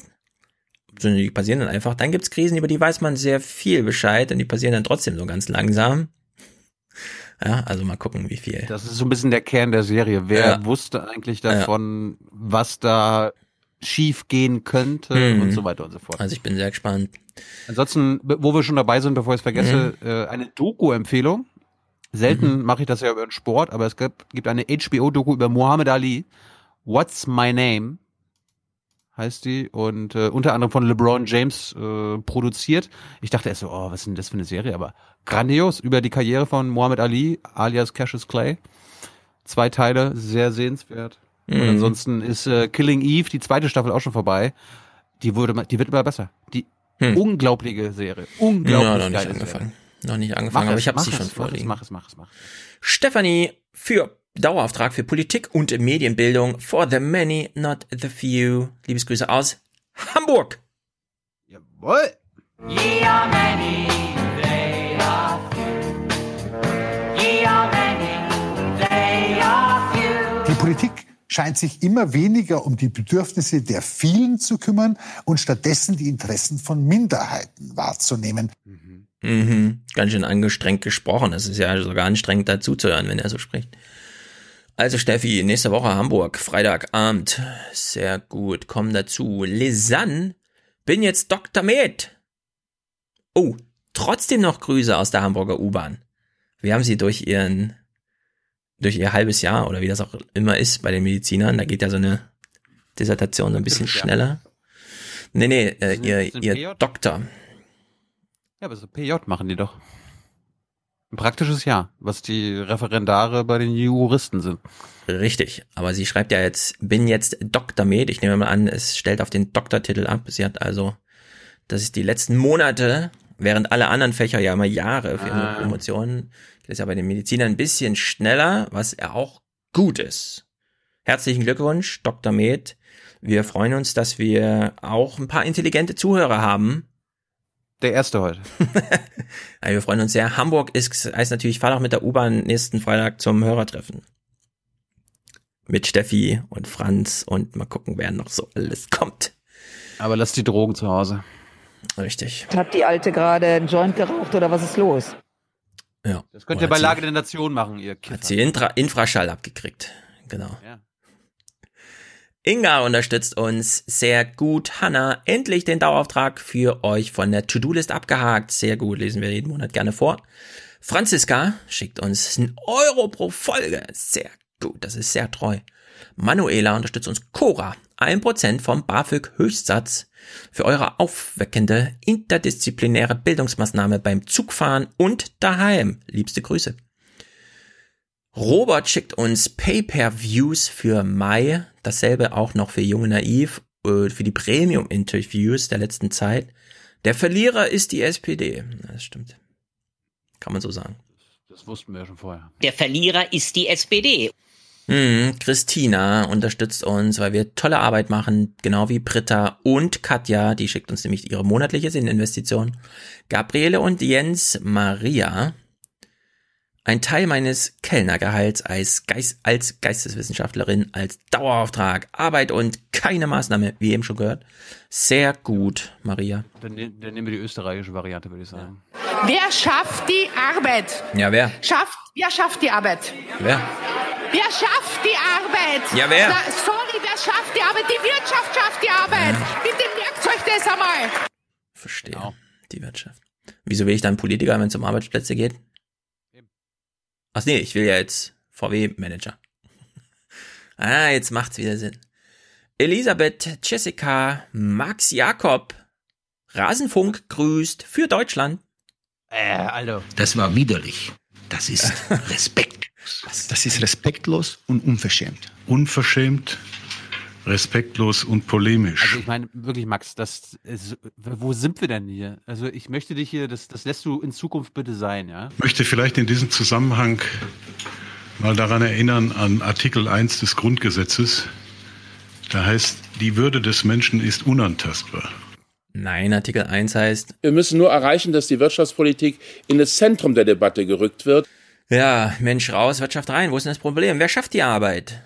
Sondern die passieren dann einfach. Dann gibt's Krisen, über die weiß man sehr viel Bescheid und die passieren dann trotzdem so ganz langsam. Ja, also mal gucken, wie viel. Das ist so ein bisschen der Kern der Serie. Wer Ja. wusste eigentlich davon, was da schief gehen könnte Mhm. und so weiter und so fort. Also ich bin sehr gespannt. Ansonsten, wo wir schon dabei sind, bevor ich es vergesse, äh, eine Doku-Empfehlung. Selten mache ich das ja über den Sport, aber es gibt, gibt eine HBO-Doku über Muhammad Ali. What's My Name? Heißt die und äh, unter anderem von LeBron James äh, produziert. Ich dachte erst so, oh, was ist denn das für eine Serie? Aber grandios über die Karriere von Muhammad Ali alias Cassius Clay. Zwei Teile, sehr sehenswert. Und Mhm. ansonsten ist äh, Killing Eve, die zweite Staffel auch schon vorbei. Die wurde, die wird immer besser. Die Hm. unglaubliche Serie, unglaublich Ja, noch nicht angefangen. Serie. Noch nicht angefangen, Mach aber es, ich habe sie es, schon vorliegen. Mach es, mach es, mach es. Stefanie für Dauerauftrag für Politik und Medienbildung for the many, not the few. Liebesgrüße aus Hamburg. Jawohl. Ye are many, they are few. Ye are many, they are few. Die Politik scheint sich immer weniger um die Bedürfnisse der vielen zu kümmern und stattdessen die Interessen von Minderheiten wahrzunehmen. Mhm. Ganz schön angestrengt gesprochen. Es ist ja sogar anstrengend dazu zu hören, wenn er so spricht. Also Steffi, nächste Woche Hamburg, Freitagabend. Sehr gut, komm dazu. Lisanne, bin jetzt Dr. Med. Oh, trotzdem noch Grüße aus der Hamburger U-Bahn. Wir haben sie durch ihren, durch ihr halbes Jahr oder wie das auch immer ist bei den Medizinern, da geht ja so eine Dissertation so ein bisschen schneller. Nee, nee, äh, ihr, ihr PJ? Doktor. Ja, aber so PJ machen die doch. Ein praktisches Jahr, was die Referendare bei den Juristen sind. Richtig, aber sie schreibt ja jetzt, bin jetzt Dr. Med. Ich nehme mal an, es stellt auf den Doktortitel ab. Sie hat also, das ist die letzten Monate, während alle anderen Fächer ja immer Jahre für ihre Ah. Promotionen, geht es ja bei den Medizinern ein bisschen schneller, was ja auch gut ist. Herzlichen Glückwunsch, Dr. Med. Wir freuen uns, dass wir auch ein paar intelligente Zuhörer haben. Der erste heute. Ja, wir freuen uns sehr. Hamburg ist, heißt natürlich, fahr doch mit der U-Bahn nächsten Freitag zum Hörertreffen. Mit Steffi und Franz und mal gucken, wer noch so alles kommt. Aber lass die Drogen zu Hause. Richtig. Hat die Alte gerade einen Joint geraucht oder was ist los? Ja. Das könnt Oder ihr bei Lage der Nation machen, ihr Kiffer. Hat sie Intra Infraschall abgekriegt. Genau. Ja. Inga unterstützt uns sehr gut. Hanna, endlich den Dauerauftrag für euch von der To-Do-List abgehakt. Sehr gut, lesen wir jeden Monat gerne vor. Franziska schickt uns einen Euro pro Folge. Sehr gut, das ist sehr treu. Manuela unterstützt uns Cora. 1% vom BAföG Höchstsatz für eure aufweckende interdisziplinäre Bildungsmaßnahme beim Zugfahren und daheim. Liebste Grüße. Robert schickt uns Pay-per-Views für Mai, dasselbe auch noch für Junge Naiv, äh, für die Premium-Interviews der letzten Zeit. Der Verlierer ist die SPD. Das stimmt. Kann man so sagen. Das wussten wir ja schon vorher. Der Verlierer ist die SPD. Hm, Christina unterstützt uns, weil wir tolle Arbeit machen, genau wie Britta und Katja, die schickt uns nämlich ihre monatliche Sinninvestition. Gabriele und Jens Maria. Ein Teil meines Kellnergehalts als, Geist, als Geisteswissenschaftlerin, als Dauerauftrag, Arbeit und keine Maßnahme, wie eben schon gehört. Sehr gut, Maria. Dann, ne- dann nehmen wir die österreichische Variante, würde ich sagen. Wer schafft die Arbeit? Ja, wer? Schafft, wer schafft die Arbeit? Wer? Wer schafft die Arbeit? Ja, wer? Na, sorry, wer schafft die Arbeit? Die Wirtschaft schafft die Arbeit. Bitte merkt euch das einmal. Verstehe. Die Wirtschaft. Wieso will ich dann Politiker, wenn es um Arbeitsplätze geht? Ach nee, ich will ja jetzt VW-Manager. ah, jetzt macht's wieder Sinn. Elisabeth, Jessica, Max Jakob, Rasenfunk grüßt für Deutschland. Äh, Alter. Das war widerlich. Das ist respektlos. Das ist respektlos und unverschämt. Unverschämt, respektlos und polemisch. Also ich meine, wirklich, Max, das ist, wo sind wir denn hier? Also ich möchte dich hier, das, das lässt du in Zukunft bitte sein, ja? Ich möchte vielleicht in diesem Zusammenhang mal daran erinnern an Artikel 1 des Grundgesetzes. Da heißt, die Würde des Menschen ist unantastbar. Nein, Artikel 1 heißt. Wir müssen nur erreichen, dass die Wirtschaftspolitik in das Zentrum der Debatte gerückt wird. Ja, Mensch raus, Wirtschaft rein. Wo ist denn das Problem? Wer schafft die Arbeit?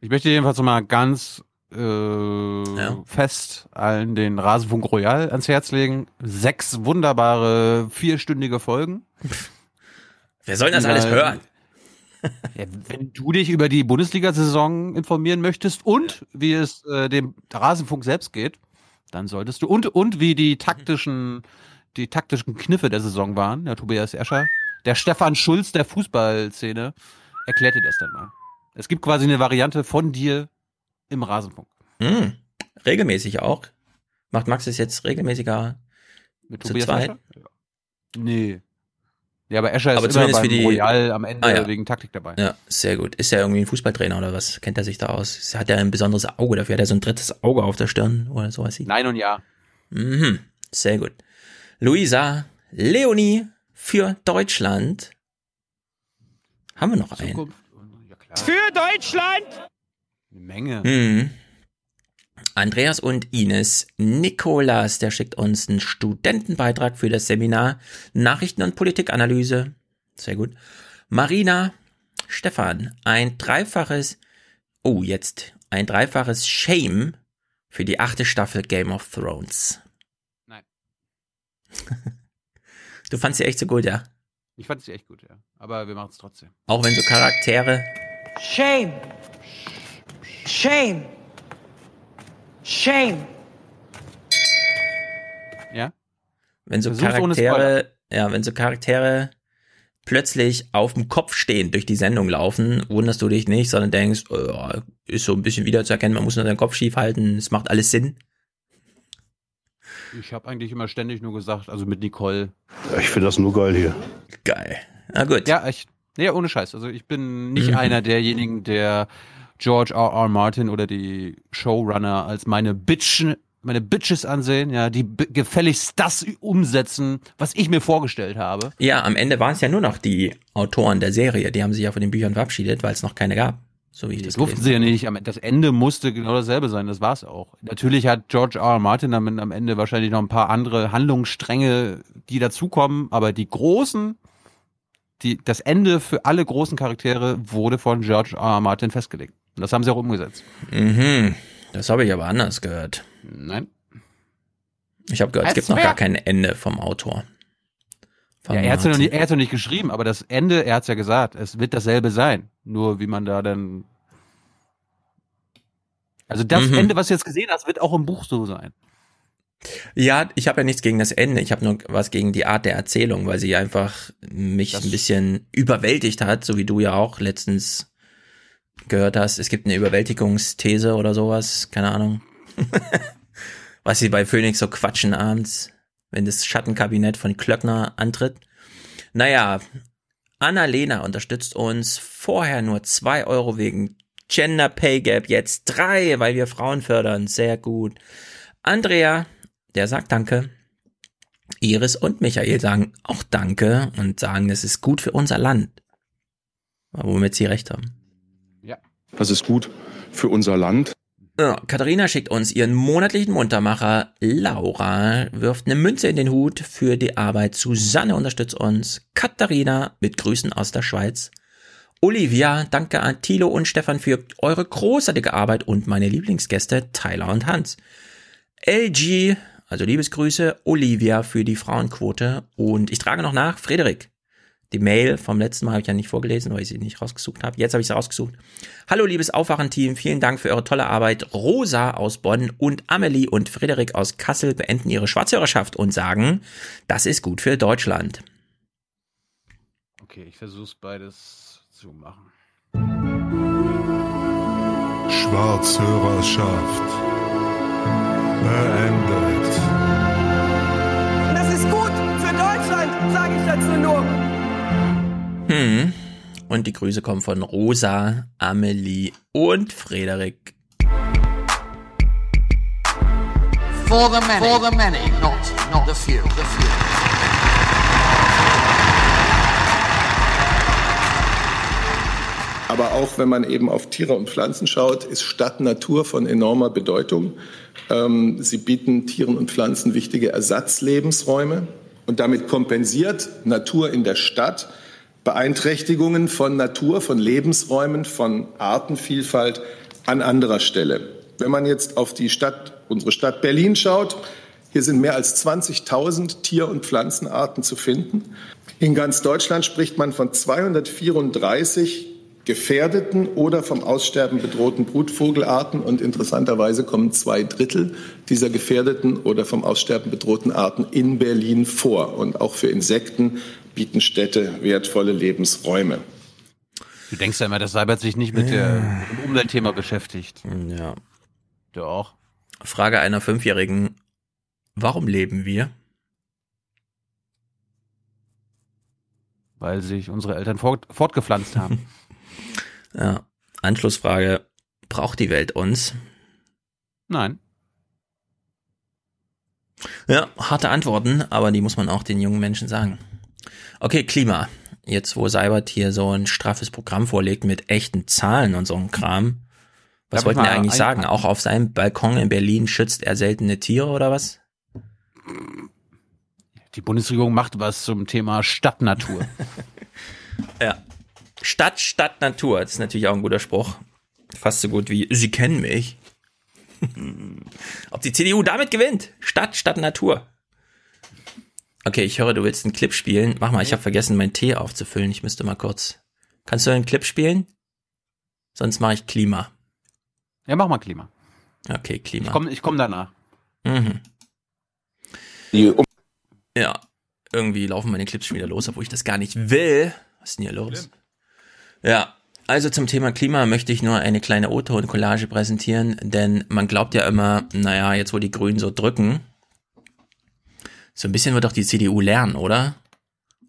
Ich möchte jedenfalls noch mal ganz äh, fest allen den Rasenfunk Royal ans Herz legen. Sechs wunderbare vierstündige Folgen. Wer soll das alles hören? Ja, wenn du dich über die Bundesliga-Saison informieren möchtest und wie es äh, dem Rasenfunk selbst geht, dann solltest du und und wie die taktischen die taktischen Kniffe der Saison waren. Der Tobias Escher, der Stefan Schulz der Fußballszene erklärt dir das dann mal. Es gibt quasi eine Variante von dir im Rasenfunk. Hm. Regelmäßig auch. Macht Max es jetzt regelmäßiger Mit zu Tobias zweit? Escher? Nee. Ja, aber Escher ist Aber immer zumindest beim für die- Royal am Ende Ah, ja. wegen Taktik dabei. Ja, sehr gut. Ist er irgendwie ein Fußballtrainer oder was? Kennt er sich da aus? Hat er ein besonderes Auge dafür? Hat er so ein drittes Auge auf der Stirn oder sowas? Nein und ja. Mhm. Sehr gut. Luisa, Leonie für Deutschland. Haben wir noch einen? Für Deutschland! Eine Menge. Mhm. Andreas und Ines. Nikolas, der schickt uns einen Studentenbeitrag für das Seminar Nachrichten und Politikanalyse. Sehr gut. Marina, Stefan, ein dreifaches, oh, jetzt, ein dreifaches Shame für die achte Staffel Game of Thrones. Nein. Du fandst sie echt so gut, ja? Ich fand sie echt gut, ja. Aber wir machen es trotzdem. Auch wenn so Charaktere, Shame! Shame! Shame! Ja? wenn so Versuch's. Charaktere, ja, wenn so Charaktere plötzlich auf dem Kopf stehend durch die Sendung laufen, wunderst du dich nicht, sondern denkst, oh, ist so ein bisschen wiederzuerkennen, man muss nur seinen Kopf schief halten, es macht alles Sinn. Ich habe eigentlich immer ständig nur gesagt, also mit Nicole. Ich finde das nur geil hier. Geil. Na gut. Ja, ich, nee, ohne Scheiß. Also ich bin nicht Mhm. einer derjenigen, der George R. R. Martin oder die Showrunner als meine Bitchen, meine Bitches ansehen, ja, die gefälligst das umsetzen, was ich mir vorgestellt habe. Ja, am Ende waren es ja nur noch die Autoren der Serie, die haben sich ja von den Büchern verabschiedet, weil es noch keine gab. So wie ich das Durften gelesen sie ja nicht. Am- Das Ende musste genau dasselbe sein. Das war's auch. Natürlich hat George R. R. Martin am Ende wahrscheinlich noch ein paar andere Handlungsstränge, die dazukommen, aber die großen, die, das Ende für alle großen Charaktere wurde von George R. R. Martin festgelegt. Und das haben sie auch umgesetzt. Mhm. Das habe ich aber anders gehört. Nein. Ich habe gehört, es Es gibt noch gar kein Ende vom Autor. Von Ja, er hat's ja noch er noch nicht geschrieben, aber das Ende, er hat's ja gesagt, es wird dasselbe sein. Nur wie man da dann. Also das Mhm. Ende, was du jetzt gesehen hast, wird auch im Buch so sein. Ja, ich habe ja nichts gegen das Ende, ich habe nur was gegen die Art der Erzählung, weil sie einfach mich ein bisschen überwältigt hat, so wie du ja auch letztens gehört hast. Es gibt eine Überwältigungsthese oder sowas, keine Ahnung. was sie bei Phoenix so quatschen abends, wenn das Schattenkabinett von Klöckner antritt. Naja, Annalena unterstützt uns vorher nur zwei Euro wegen Gender Pay Gap, jetzt drei, weil wir Frauen fördern. Sehr gut. Andrea, der sagt Danke. Iris und Michael sagen auch Danke und sagen, es ist gut für unser Land. Womit sie recht haben. Das ist gut für unser Land. Ja, Katharina schickt uns ihren monatlichen Muntermacher. Laura wirft eine Münze in den Hut für die Arbeit. Susanne unterstützt uns. Katharina mit Grüßen aus der Schweiz. Olivia, danke an Thilo und Stefan für eure großartige Arbeit und meine Lieblingsgäste Tyler und Hans. LG, also Liebesgrüße, Olivia für die Frauenquote und ich trage noch nach, Frederik. Die Mail vom letzten Mal habe ich ja nicht vorgelesen, weil ich sie nicht rausgesucht habe. Jetzt habe ich sie rausgesucht. Hallo liebes Aufwachen-Team, vielen Dank für eure tolle Arbeit. Rosa aus Bonn und Amelie und Frederik aus Kassel beenden ihre Schwarzhörerschaft und sagen, das ist gut für Deutschland. Okay, ich versuch's beides zu machen. Schwarzhörerschaft beendet. Nur. Hm. Und die Grüße kommen von Rosa, Amelie und Frederik. For the many, for the many, not, not the few, the few. Aber auch wenn man eben auf Tiere und Pflanzen schaut, ist Stadt Natur von enormer Bedeutung. Ähm, sie bieten Tieren und Pflanzen wichtige Ersatzlebensräume und damit kompensiert Natur in der Stadt Beeinträchtigungen von Natur, von Lebensräumen, von Artenvielfalt an anderer Stelle. Wenn man jetzt auf die Stadt, unsere Stadt Berlin schaut, hier sind mehr als 20.000 Tier- und Pflanzenarten zu finden. In ganz Deutschland spricht man von 234 gefährdeten oder vom Aussterben bedrohten Brutvogelarten und interessanterweise kommen zwei Drittel dieser gefährdeten oder vom Aussterben bedrohten Arten in Berlin vor. Und auch für Insekten bieten Städte wertvolle Lebensräume. Du denkst ja immer, dass Seibert sich nicht mit, der, mit dem Umweltthema beschäftigt. Ja. Du auch. Frage einer Fünfjährigen. Warum leben wir? Weil sich unsere Eltern fort, fortgepflanzt haben. Ja. Anschlussfrage. Braucht die Welt uns? Nein. Ja, harte Antworten, aber die muss man auch den jungen Menschen sagen. Okay, Klima. Jetzt, wo Seibert hier so ein straffes Programm vorlegt mit echten Zahlen und so einem Kram. Was Darf wollten wir eigentlich sagen? Auch auf seinem Balkon in Berlin schützt er seltene Tiere oder was? Die Bundesregierung macht was zum Thema Stadtnatur. Ja. Stadt, Stadt, Natur. Das ist natürlich auch ein guter Spruch. Fast so gut wie Sie kennen mich. Ob die CDU damit gewinnt? Stadt, Stadt, Natur. Okay, ich höre, du willst einen Clip spielen. Mach mal, ich habe vergessen, meinen Tee aufzufüllen. Ich müsste mal kurz. Kannst du einen Clip spielen? Sonst mache ich Klima. ja, mach mal Klima. Okay, Klima. Ich komme ich komm danach. Mhm. Ja, irgendwie laufen meine Clips schon wieder los, obwohl ich das gar nicht will. Was ist denn hier los? Ja, also zum Thema Klima möchte ich nur eine kleine O-Ton-Collage präsentieren, denn man glaubt ja immer, naja, jetzt wo die Grünen so drücken, so ein bisschen wird doch die CDU lernen, oder?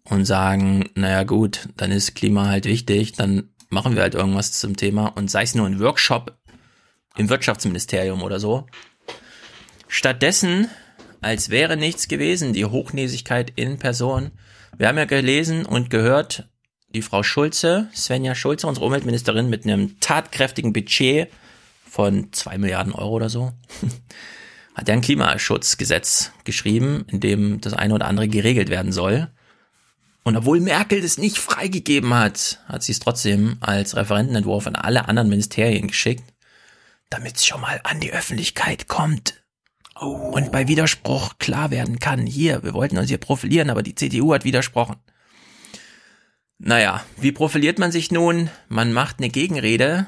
Und sagen, naja gut, dann ist Klima halt wichtig, dann machen wir halt irgendwas zum Thema und sei es nur ein Workshop im Wirtschaftsministerium oder so. Stattdessen, als wäre nichts gewesen, die Hochnäsigkeit in Person. Wir haben ja gelesen und gehört, die Frau Schulze, Svenja Schulze, unsere Umweltministerin, mit einem tatkräftigen Budget von zwei Milliarden Euro oder so, hat ja ein Klimaschutzgesetz geschrieben, in dem das eine oder andere geregelt werden soll. Und obwohl Merkel das nicht freigegeben hat, hat sie es trotzdem als Referentenentwurf an alle anderen Ministerien geschickt, damit es schon mal an die Öffentlichkeit kommt. Und bei Widerspruch klar werden kann, hier, wir wollten uns hier profilieren, aber die CDU hat widersprochen. Naja, wie profiliert man sich nun? Man macht eine Gegenrede.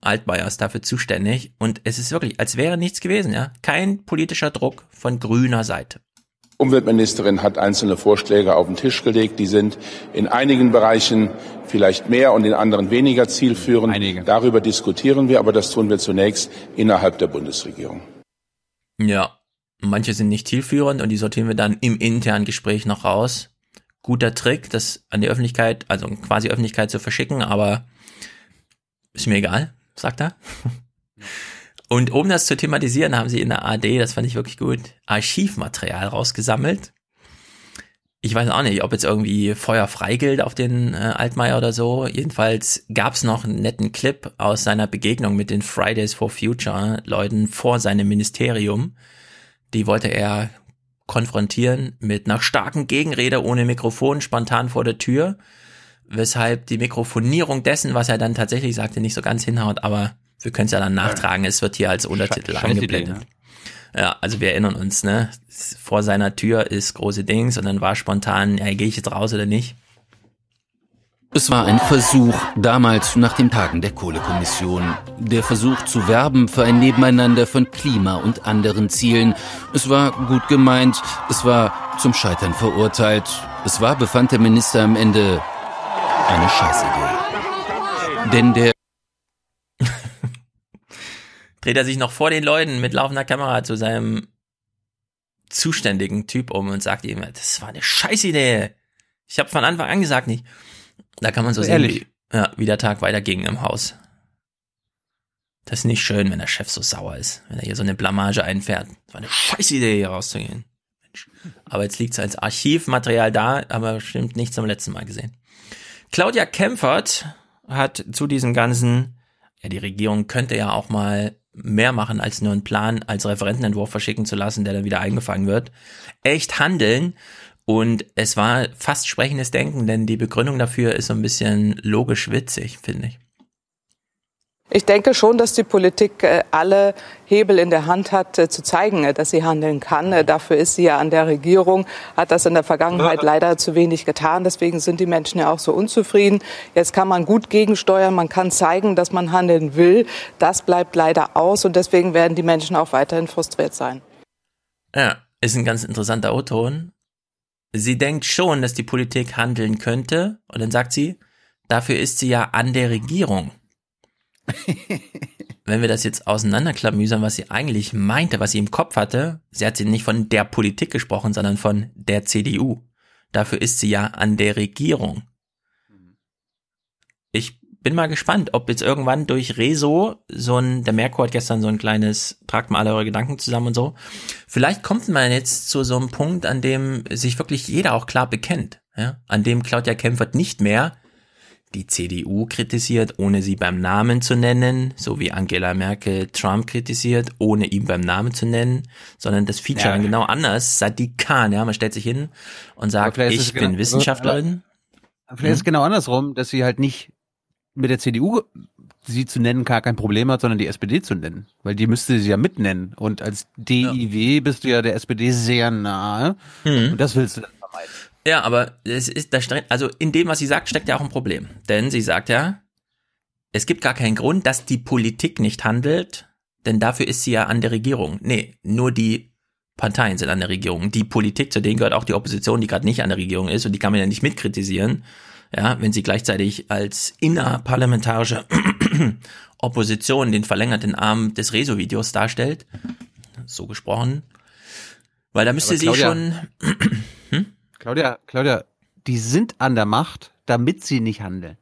Altmaier ist dafür zuständig und es ist wirklich, als wäre nichts gewesen, ja. Kein politischer Druck von grüner Seite. Umweltministerin hat einzelne Vorschläge auf den Tisch gelegt. Die sind in einigen Bereichen vielleicht mehr und in anderen weniger zielführend. Einige. Darüber diskutieren wir, aber das tun wir zunächst innerhalb der Bundesregierung. Ja, manche sind nicht zielführend und die sortieren wir dann im internen Gespräch noch raus. Guter Trick, das an die Öffentlichkeit, also quasi Öffentlichkeit zu verschicken, aber ist mir egal, sagt er. Und um das zu thematisieren, haben sie in der AD, das fand ich wirklich gut, Archivmaterial rausgesammelt. Ich weiß auch nicht, ob jetzt irgendwie Feuer frei gilt auf den äh, Altmaier oder so. Jedenfalls gab's noch einen netten Clip aus seiner Begegnung mit den Fridays for Future Leuten vor seinem Ministerium. Die wollte er konfrontieren mit einer starken Gegenrede ohne Mikrofon spontan vor der Tür, weshalb die Mikrofonierung dessen, was er dann tatsächlich sagte, nicht so ganz hinhaut, aber wir können es ja dann nachtragen, es wird hier als Untertitel Scheiß Idee, angeblendet. Ja, also wir erinnern uns, ne? Vor seiner Tür ist große Dings und dann war spontan, ja, gehe ich jetzt raus oder nicht? Es war ein Versuch, damals nach den Tagen der Kohlekommission. Der Versuch zu werben für ein Nebeneinander von Klima und anderen Zielen. Es war gut gemeint, es war zum Scheitern verurteilt. Es war, befand der Minister am Ende, eine Scheißidee. Denn der Dreht er sich noch vor den Leuten mit laufender Kamera zu seinem zuständigen Typ um und sagt ihm, das war eine Scheißidee. Ich habe von Anfang an gesagt nicht. Da kann man so sehen, wie, ja, wie der Tag weiterging im Haus. Das ist nicht schön, wenn der Chef so sauer ist, wenn er hier so eine Blamage einfährt. Das war eine scheiß Idee, hier rauszugehen. Mensch. Aber jetzt liegt es als Archivmaterial da, aber stimmt nicht zum letzten Mal gesehen. Claudia Kempfert hat zu diesem ganzen, ja, die Regierung könnte ja auch mal mehr machen, als nur einen Plan als Referentenentwurf verschicken zu lassen, der dann wieder eingefangen wird. Echt handeln. Und es war fast sprechendes Denken, denn die Begründung dafür ist so ein bisschen logisch witzig, finde ich. Ich denke schon, dass die Politik äh, alle Hebel in der Hand hat, äh, zu zeigen, äh, dass sie handeln kann. Dafür ist sie ja an der Regierung, hat das in der Vergangenheit leider zu wenig getan. Deswegen sind die Menschen ja auch so unzufrieden. Jetzt kann man gut gegensteuern, man kann zeigen, dass man handeln will. Das bleibt leider aus und deswegen werden die Menschen auch weiterhin frustriert sein. Ja, ist ein ganz interessanter O-Ton. Sie denkt schon, dass die Politik handeln könnte und dann sagt sie, dafür ist sie ja an der Regierung. Wenn wir das jetzt auseinanderklamüsern, was sie eigentlich meinte, was sie im Kopf hatte, sie hat sie nicht von der Politik gesprochen, sondern von der CDU. Dafür ist sie ja an der Regierung. Ich bin mal gespannt, ob jetzt irgendwann durch Rezo so ein, der Merkur hat gestern so ein kleines, tragt mal alle eure Gedanken zusammen und so. Vielleicht kommt man jetzt zu so einem Punkt, an dem sich wirklich jeder auch klar bekennt, ja, an dem Claudia Kempfert nicht mehr die CDU kritisiert, ohne sie beim Namen zu nennen, so wie Angela Merkel Trump kritisiert, ohne ihn beim Namen zu nennen, sondern das Feature Ja. dann genau anders, Sadiq Khan, ja, man stellt sich hin und sagt, ich bin genau- Wissenschaftlerin. Vielleicht ist es genau andersrum, dass sie halt nicht mit der CDU sie zu nennen gar kein Problem hat, sondern die SPD zu nennen. Weil die müsste sie ja mitnennen. Und als DIW bist du ja der SPD sehr nahe. Mhm. Und das willst du dann vermeiden. Ja, aber es ist, da steckt, also in dem, was sie sagt, steckt ja auch ein Problem. Denn sie sagt ja, es gibt gar keinen Grund, dass die Politik nicht handelt, denn dafür ist sie ja an der Regierung. Nee, nur die Parteien sind an der Regierung. Die Politik, zu denen gehört auch die Opposition, die gerade nicht an der Regierung ist und die kann man ja nicht mitkritisieren, ja, wenn sie gleichzeitig als innerparlamentarische Opposition den verlängerten Arm des Rezo-Videos darstellt. So gesprochen. Weil da müsste sie schon, Claudia, Claudia, die sind an der Macht, damit sie nicht handeln.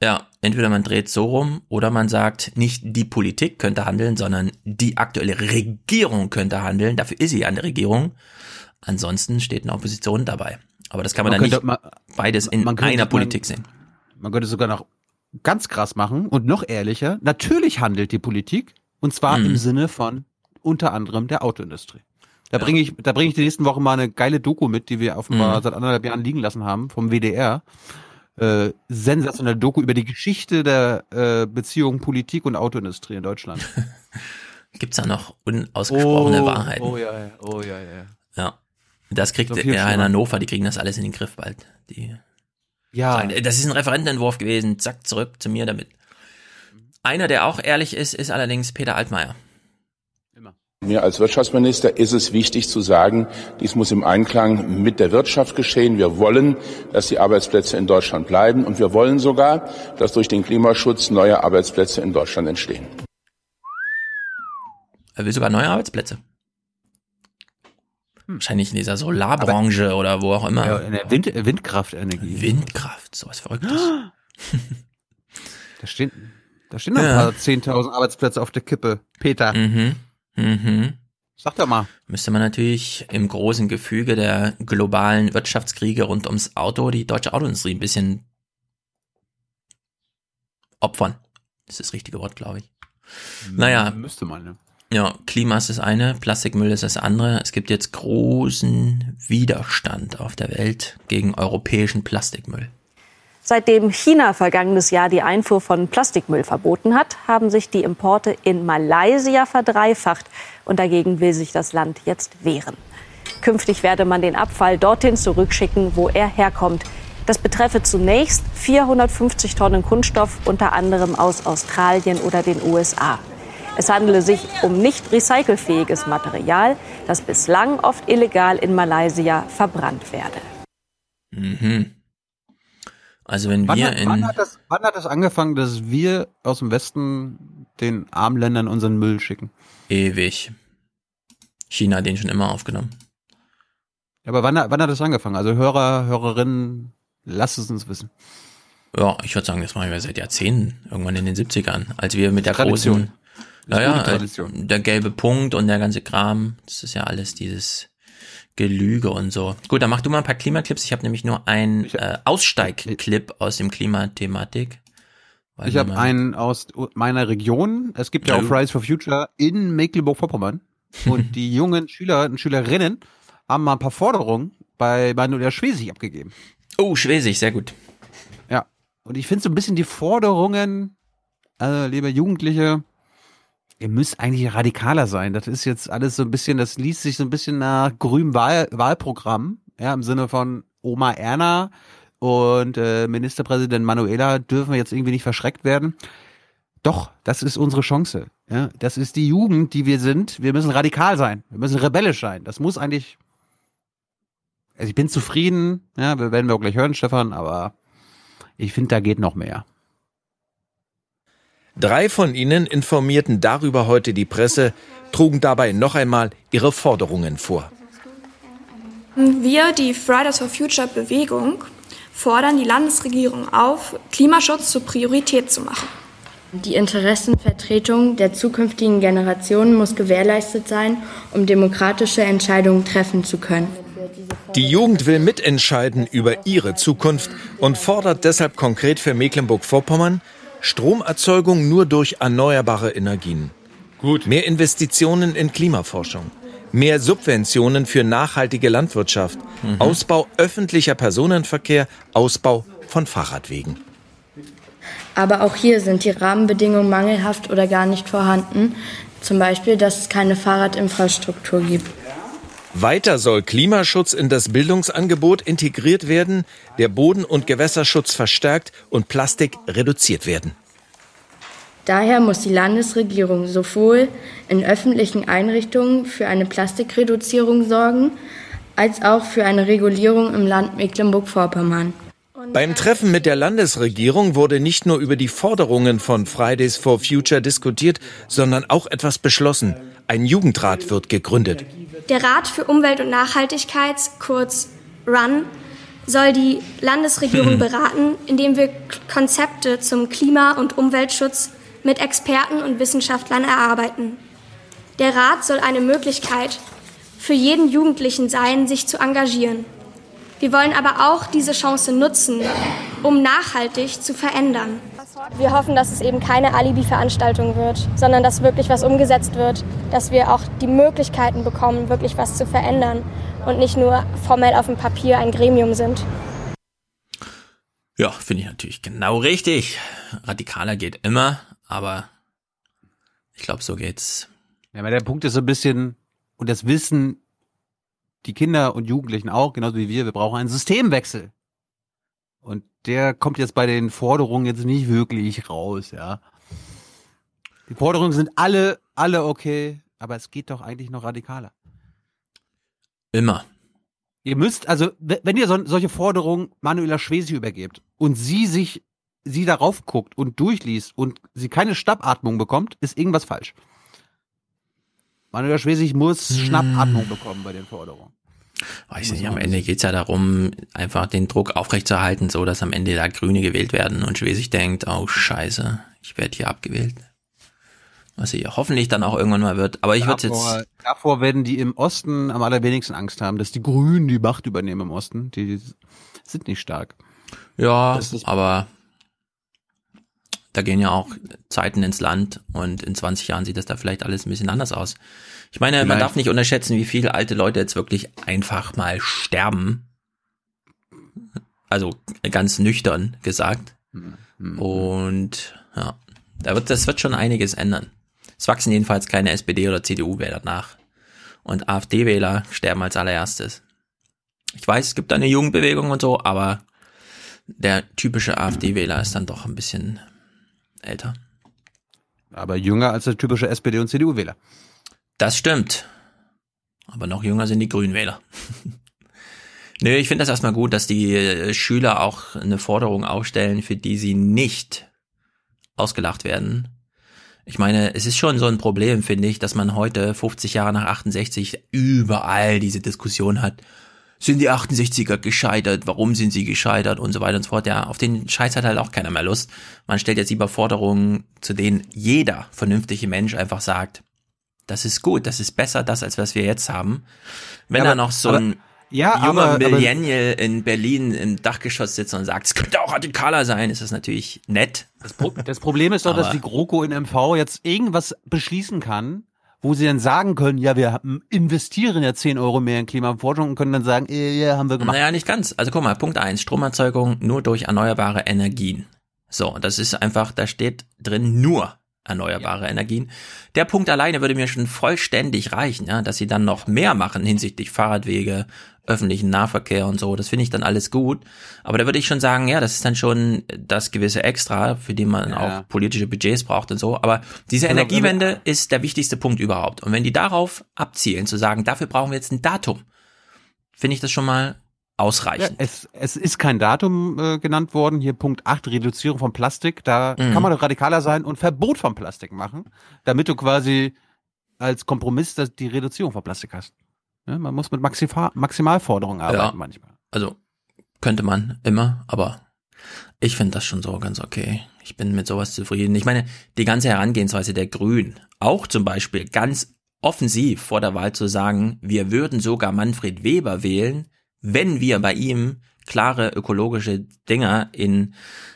Ja, entweder man dreht so rum oder man sagt, nicht die Politik könnte handeln, sondern die aktuelle Regierung könnte handeln. Dafür ist sie an der Regierung. Ansonsten steht eine Opposition dabei. Aber das kann man, Man dann könnte- nicht man- beides in man könnte- einer Politik sehen. Man könnte sogar noch ganz krass machen und noch ehrlicher. Natürlich handelt die Politik und zwar Mhm. im Sinne von unter anderem der Autoindustrie. Da bringe ich, da bringe ich die nächsten Wochen mal eine geile Doku mit, die wir offenbar Mhm. seit anderthalb Jahren liegen lassen haben vom WDR. Äh, sensationelle Doku über die Geschichte der äh, Beziehung Politik und Autoindustrie in Deutschland. Gibt's da noch unausgesprochene Oh, Wahrheiten? oh ja, ja, oh ja, ja. Ja. Das kriegt So ja in. Hannover, die kriegen das alles in den Griff bald. Die Ja. sagen, "Ey, das ist ein Referentenentwurf gewesen, zack, zurück zu mir damit. Einer, der auch ehrlich ist, ist allerdings Peter Altmaier. Mir als Wirtschaftsminister ist es wichtig zu sagen, dies muss im Einklang mit der Wirtschaft geschehen. Wir wollen, dass die Arbeitsplätze in Deutschland bleiben und wir wollen sogar, dass durch den Klimaschutz neue Arbeitsplätze in Deutschland entstehen. Er will sogar neue Arbeitsplätze. Wahrscheinlich in dieser Solarbranche oder wo auch immer. Ja, in der Wind, Windkraftenergie. Windkraft, sowas Verrücktes. Da stehen, da stehen noch ein paar 10.000 Arbeitsplätze auf der Kippe. Peter, Mhm. Mhm. sag doch mal. Müsste man natürlich im großen Gefüge der globalen Wirtschaftskriege rund ums Auto die deutsche Autoindustrie ein bisschen opfern. Das ist das richtige Wort, glaube ich. Naja. Müsste man, ne? Ja, Klima ist das eine, Plastikmüll ist das andere. Es gibt jetzt großen Widerstand auf der Welt gegen europäischen Plastikmüll. Seitdem China vergangenes Jahr die Einfuhr von Plastikmüll verboten hat, haben sich die Importe in Malaysia verdreifacht. Und dagegen will sich das Land jetzt wehren. Künftig werde man den Abfall dorthin zurückschicken, wo er herkommt. Das betreffe zunächst 450 Tonnen Kunststoff, unter anderem aus Australien oder den USA. Es handele sich um nicht recycelfähiges Material, das bislang oft illegal in Malaysia verbrannt werde. Mhm. Also wenn Wann, wir hat, wann, in, hat das, wann hat das angefangen, dass wir aus dem Westen den armen Ländern unseren Müll schicken? ewig. China hat den schon immer aufgenommen. Aber wann, hat- wann hat das angefangen? Also Hörer, Hörerinnen, lasst es uns wissen. Ja, ich würde sagen, das machen wir seit Jahrzehnten, irgendwann in den 70ern, als wir mit der Tradition. großen, naja, äh, der gelbe Punkt und der ganze Kram, das ist ja alles dieses Gelüge und so. Gut, dann mach du mal ein paar Klimaclips. Ich habe nämlich nur einen äh, Aussteigclip aus dem Klimathematik. Ich habe einen aus meiner Region. Es gibt ja Ja. auch Fridays for Future in Mecklenburg-Vorpommern. Und die jungen Schüler und Schülerinnen haben mal ein paar Forderungen bei Manuela Schwesig abgegeben. Oh, Schwesig, sehr gut. Ja. Und ich finde so ein bisschen die Forderungen, also liebe Jugendliche, ihr müsst eigentlich radikaler sein. Das ist jetzt alles so ein bisschen, das liest sich so ein bisschen nach grünem Wahl Wahlprogramm, ja, im Sinne von Oma Erna und äh, Ministerpräsident Manuela dürfen wir jetzt irgendwie nicht verschreckt werden. Doch, das ist unsere Chance. Ja, das ist die Jugend, die wir sind. Wir müssen radikal sein. Wir müssen rebellisch sein. Das muss eigentlich. Also ich bin zufrieden. Ja, wir werden wir auch gleich hören, Stefan. Aber ich finde, da geht noch mehr. Drei von ihnen informierten darüber heute die Presse, trugen dabei noch einmal ihre Forderungen vor. Wir, die Fridays for Future Bewegung, fordern die Landesregierung auf, Klimaschutz zur Priorität zu machen. Die Interessenvertretung der zukünftigen Generationen muss gewährleistet sein, um demokratische Entscheidungen treffen zu können. Die Jugend will mitentscheiden über ihre Zukunft und fordert deshalb konkret für Mecklenburg-Vorpommern Stromerzeugung nur durch erneuerbare Energien. Gut. Mehr Investitionen in Klimaforschung. Mehr Subventionen für nachhaltige Landwirtschaft. Ausbau öffentlicher Personenverkehr. Ausbau von Fahrradwegen. Aber auch hier sind die Rahmenbedingungen mangelhaft oder gar nicht vorhanden. Zum Beispiel, dass es keine Fahrradinfrastruktur gibt. Weiter soll Klimaschutz in das Bildungsangebot integriert werden, der Boden- und Gewässerschutz verstärkt und Plastik reduziert werden. Daher muss die Landesregierung sowohl in öffentlichen Einrichtungen für eine Plastikreduzierung sorgen, als auch für eine Regulierung im Land Mecklenburg-Vorpommern. Beim Treffen mit der Landesregierung wurde nicht nur über die Forderungen von Fridays for Future diskutiert, sondern auch etwas beschlossen. Ein Jugendrat wird gegründet. Der Rat für Umwelt und Nachhaltigkeit, kurz RUN, soll die Landesregierung beraten, indem wir Konzepte zum Klima- und Umweltschutz mit Experten und Wissenschaftlern erarbeiten. Der Rat soll eine Möglichkeit für jeden Jugendlichen sein, sich zu engagieren. Wir wollen aber auch diese Chance nutzen, um nachhaltig zu verändern. Wir hoffen, dass es eben keine Alibi-Veranstaltung wird, sondern dass wirklich was umgesetzt wird, dass wir auch die Möglichkeiten bekommen, wirklich was zu verändern und nicht nur formell auf dem Papier ein Gremium sind. Ja, finde ich natürlich genau richtig. Radikaler geht immer, aber ich glaube, so geht's. Ja, aber der Punkt ist so ein bisschen, und das wissen die Kinder und Jugendlichen auch, genauso wie wir, wir brauchen einen Systemwechsel. Und der kommt jetzt bei den Forderungen jetzt nicht wirklich raus, ja. Die Forderungen sind alle, alle okay, aber es geht doch eigentlich noch radikaler. Immer. Ihr müsst, also, wenn ihr so, solche Forderungen Manuela Schwesi übergebt und sie sich, sie darauf guckt und durchliest und sie keine Schnappatmung bekommt, ist irgendwas falsch. Manuela Schwesig muss Schnappatmung bekommen bei den Forderungen. Weiß nicht, am Ende geht's ja darum, einfach den Druck aufrechtzuerhalten, so dass am Ende da Grüne gewählt werden und Schwesig denkt, oh scheiße, ich werde hier abgewählt. Was sie hoffentlich dann auch irgendwann mal wird. Aber ich würde jetzt, davor werden die im Osten am allerwenigsten Angst haben, dass die Grünen die Macht übernehmen im Osten. Die sind nicht stark. ja, aber da gehen ja auch Zeiten ins Land und in 20 Jahren sieht das da vielleicht alles ein bisschen anders aus. Ich meine, man Vielleicht. darf nicht unterschätzen, wie viele alte Leute jetzt wirklich einfach mal sterben. Also ganz nüchtern gesagt. Und ja, da wird, das wird schon einiges ändern. Es wachsen jedenfalls keine SPD- oder CDU-Wähler nach. Und AfD-Wähler sterben als allererstes. Ich weiß, es gibt da eine Jugendbewegung und so, aber der typische AfD-Wähler ist dann doch ein bisschen älter. Aber jünger als der typische SPD- und CDU-Wähler. Das stimmt. Aber noch jünger sind die Grünwähler. Nö, ich finde das erstmal gut, dass die äh, Schüler auch eine Forderung aufstellen, für die sie nicht ausgelacht werden. Ich meine, es ist schon so ein Problem, finde ich, dass man heute, 50 Jahre nach 68, überall diese Diskussion hat. sind die 68er gescheitert, warum sind sie gescheitert und so weiter und so fort. Ja, auf den Scheiß hat halt auch keiner mehr Lust. Man stellt jetzt lieber Forderungen, zu denen jeder vernünftige Mensch einfach sagt, das ist gut, das ist besser, das, als was wir jetzt haben. Wenn Ja, da aber- noch so aber- ein ja, junger aber- aber- Millennial in Berlin im Dachgeschoss sitzt und sagt, es könnte auch radikaler sein, ist das natürlich nett. Das, Pro das Problem ist doch, dass Aber- die GroKo in MV jetzt irgendwas beschließen kann, wo sie dann sagen können, ja, wir investieren ja 10 Euro mehr in Klimaforschung und können dann sagen, ja, haben wir gemacht. Naja, nicht ganz. Also guck mal, Punkt eins: Stromerzeugung nur durch erneuerbare Energien. So, und das ist einfach, da steht drin nur erneuerbare Energien. Der Punkt alleine würde mir schon vollständig reichen, ja, dass sie dann noch mehr machen hinsichtlich Fahrradwege, öffentlichen Nahverkehr und so. Das finde ich dann alles gut. Aber da würde ich schon sagen, ja, das ist dann schon das gewisse Extra, für den man Ja. auch politische Budgets braucht und so. Aber diese Also, Energiewende ist der wichtigste Punkt überhaupt. Und wenn die darauf abzielen, zu sagen, dafür brauchen wir jetzt ein Datum, finde ich das schon mal Ja, ausreichend. es, es ist kein Datum äh, genannt worden. Hier Punkt 8, Reduzierung von Plastik. Da Mhm. kann man doch radikaler sein und Verbot von Plastik machen, damit du quasi als Kompromiss das, die Reduzierung von Plastik hast. Ja, man muss mit Maxima Maximalforderungen arbeiten Ja. manchmal. Also könnte man immer, aber ich finde das schon so ganz okay. Ich bin mit sowas zufrieden. Ich meine, die ganze Herangehensweise der Grünen, auch zum Beispiel ganz offensiv vor der Wahl zu sagen, wir würden sogar Manfred Weber wählen, wenn wir bei ihm klare ökologische Dinger in,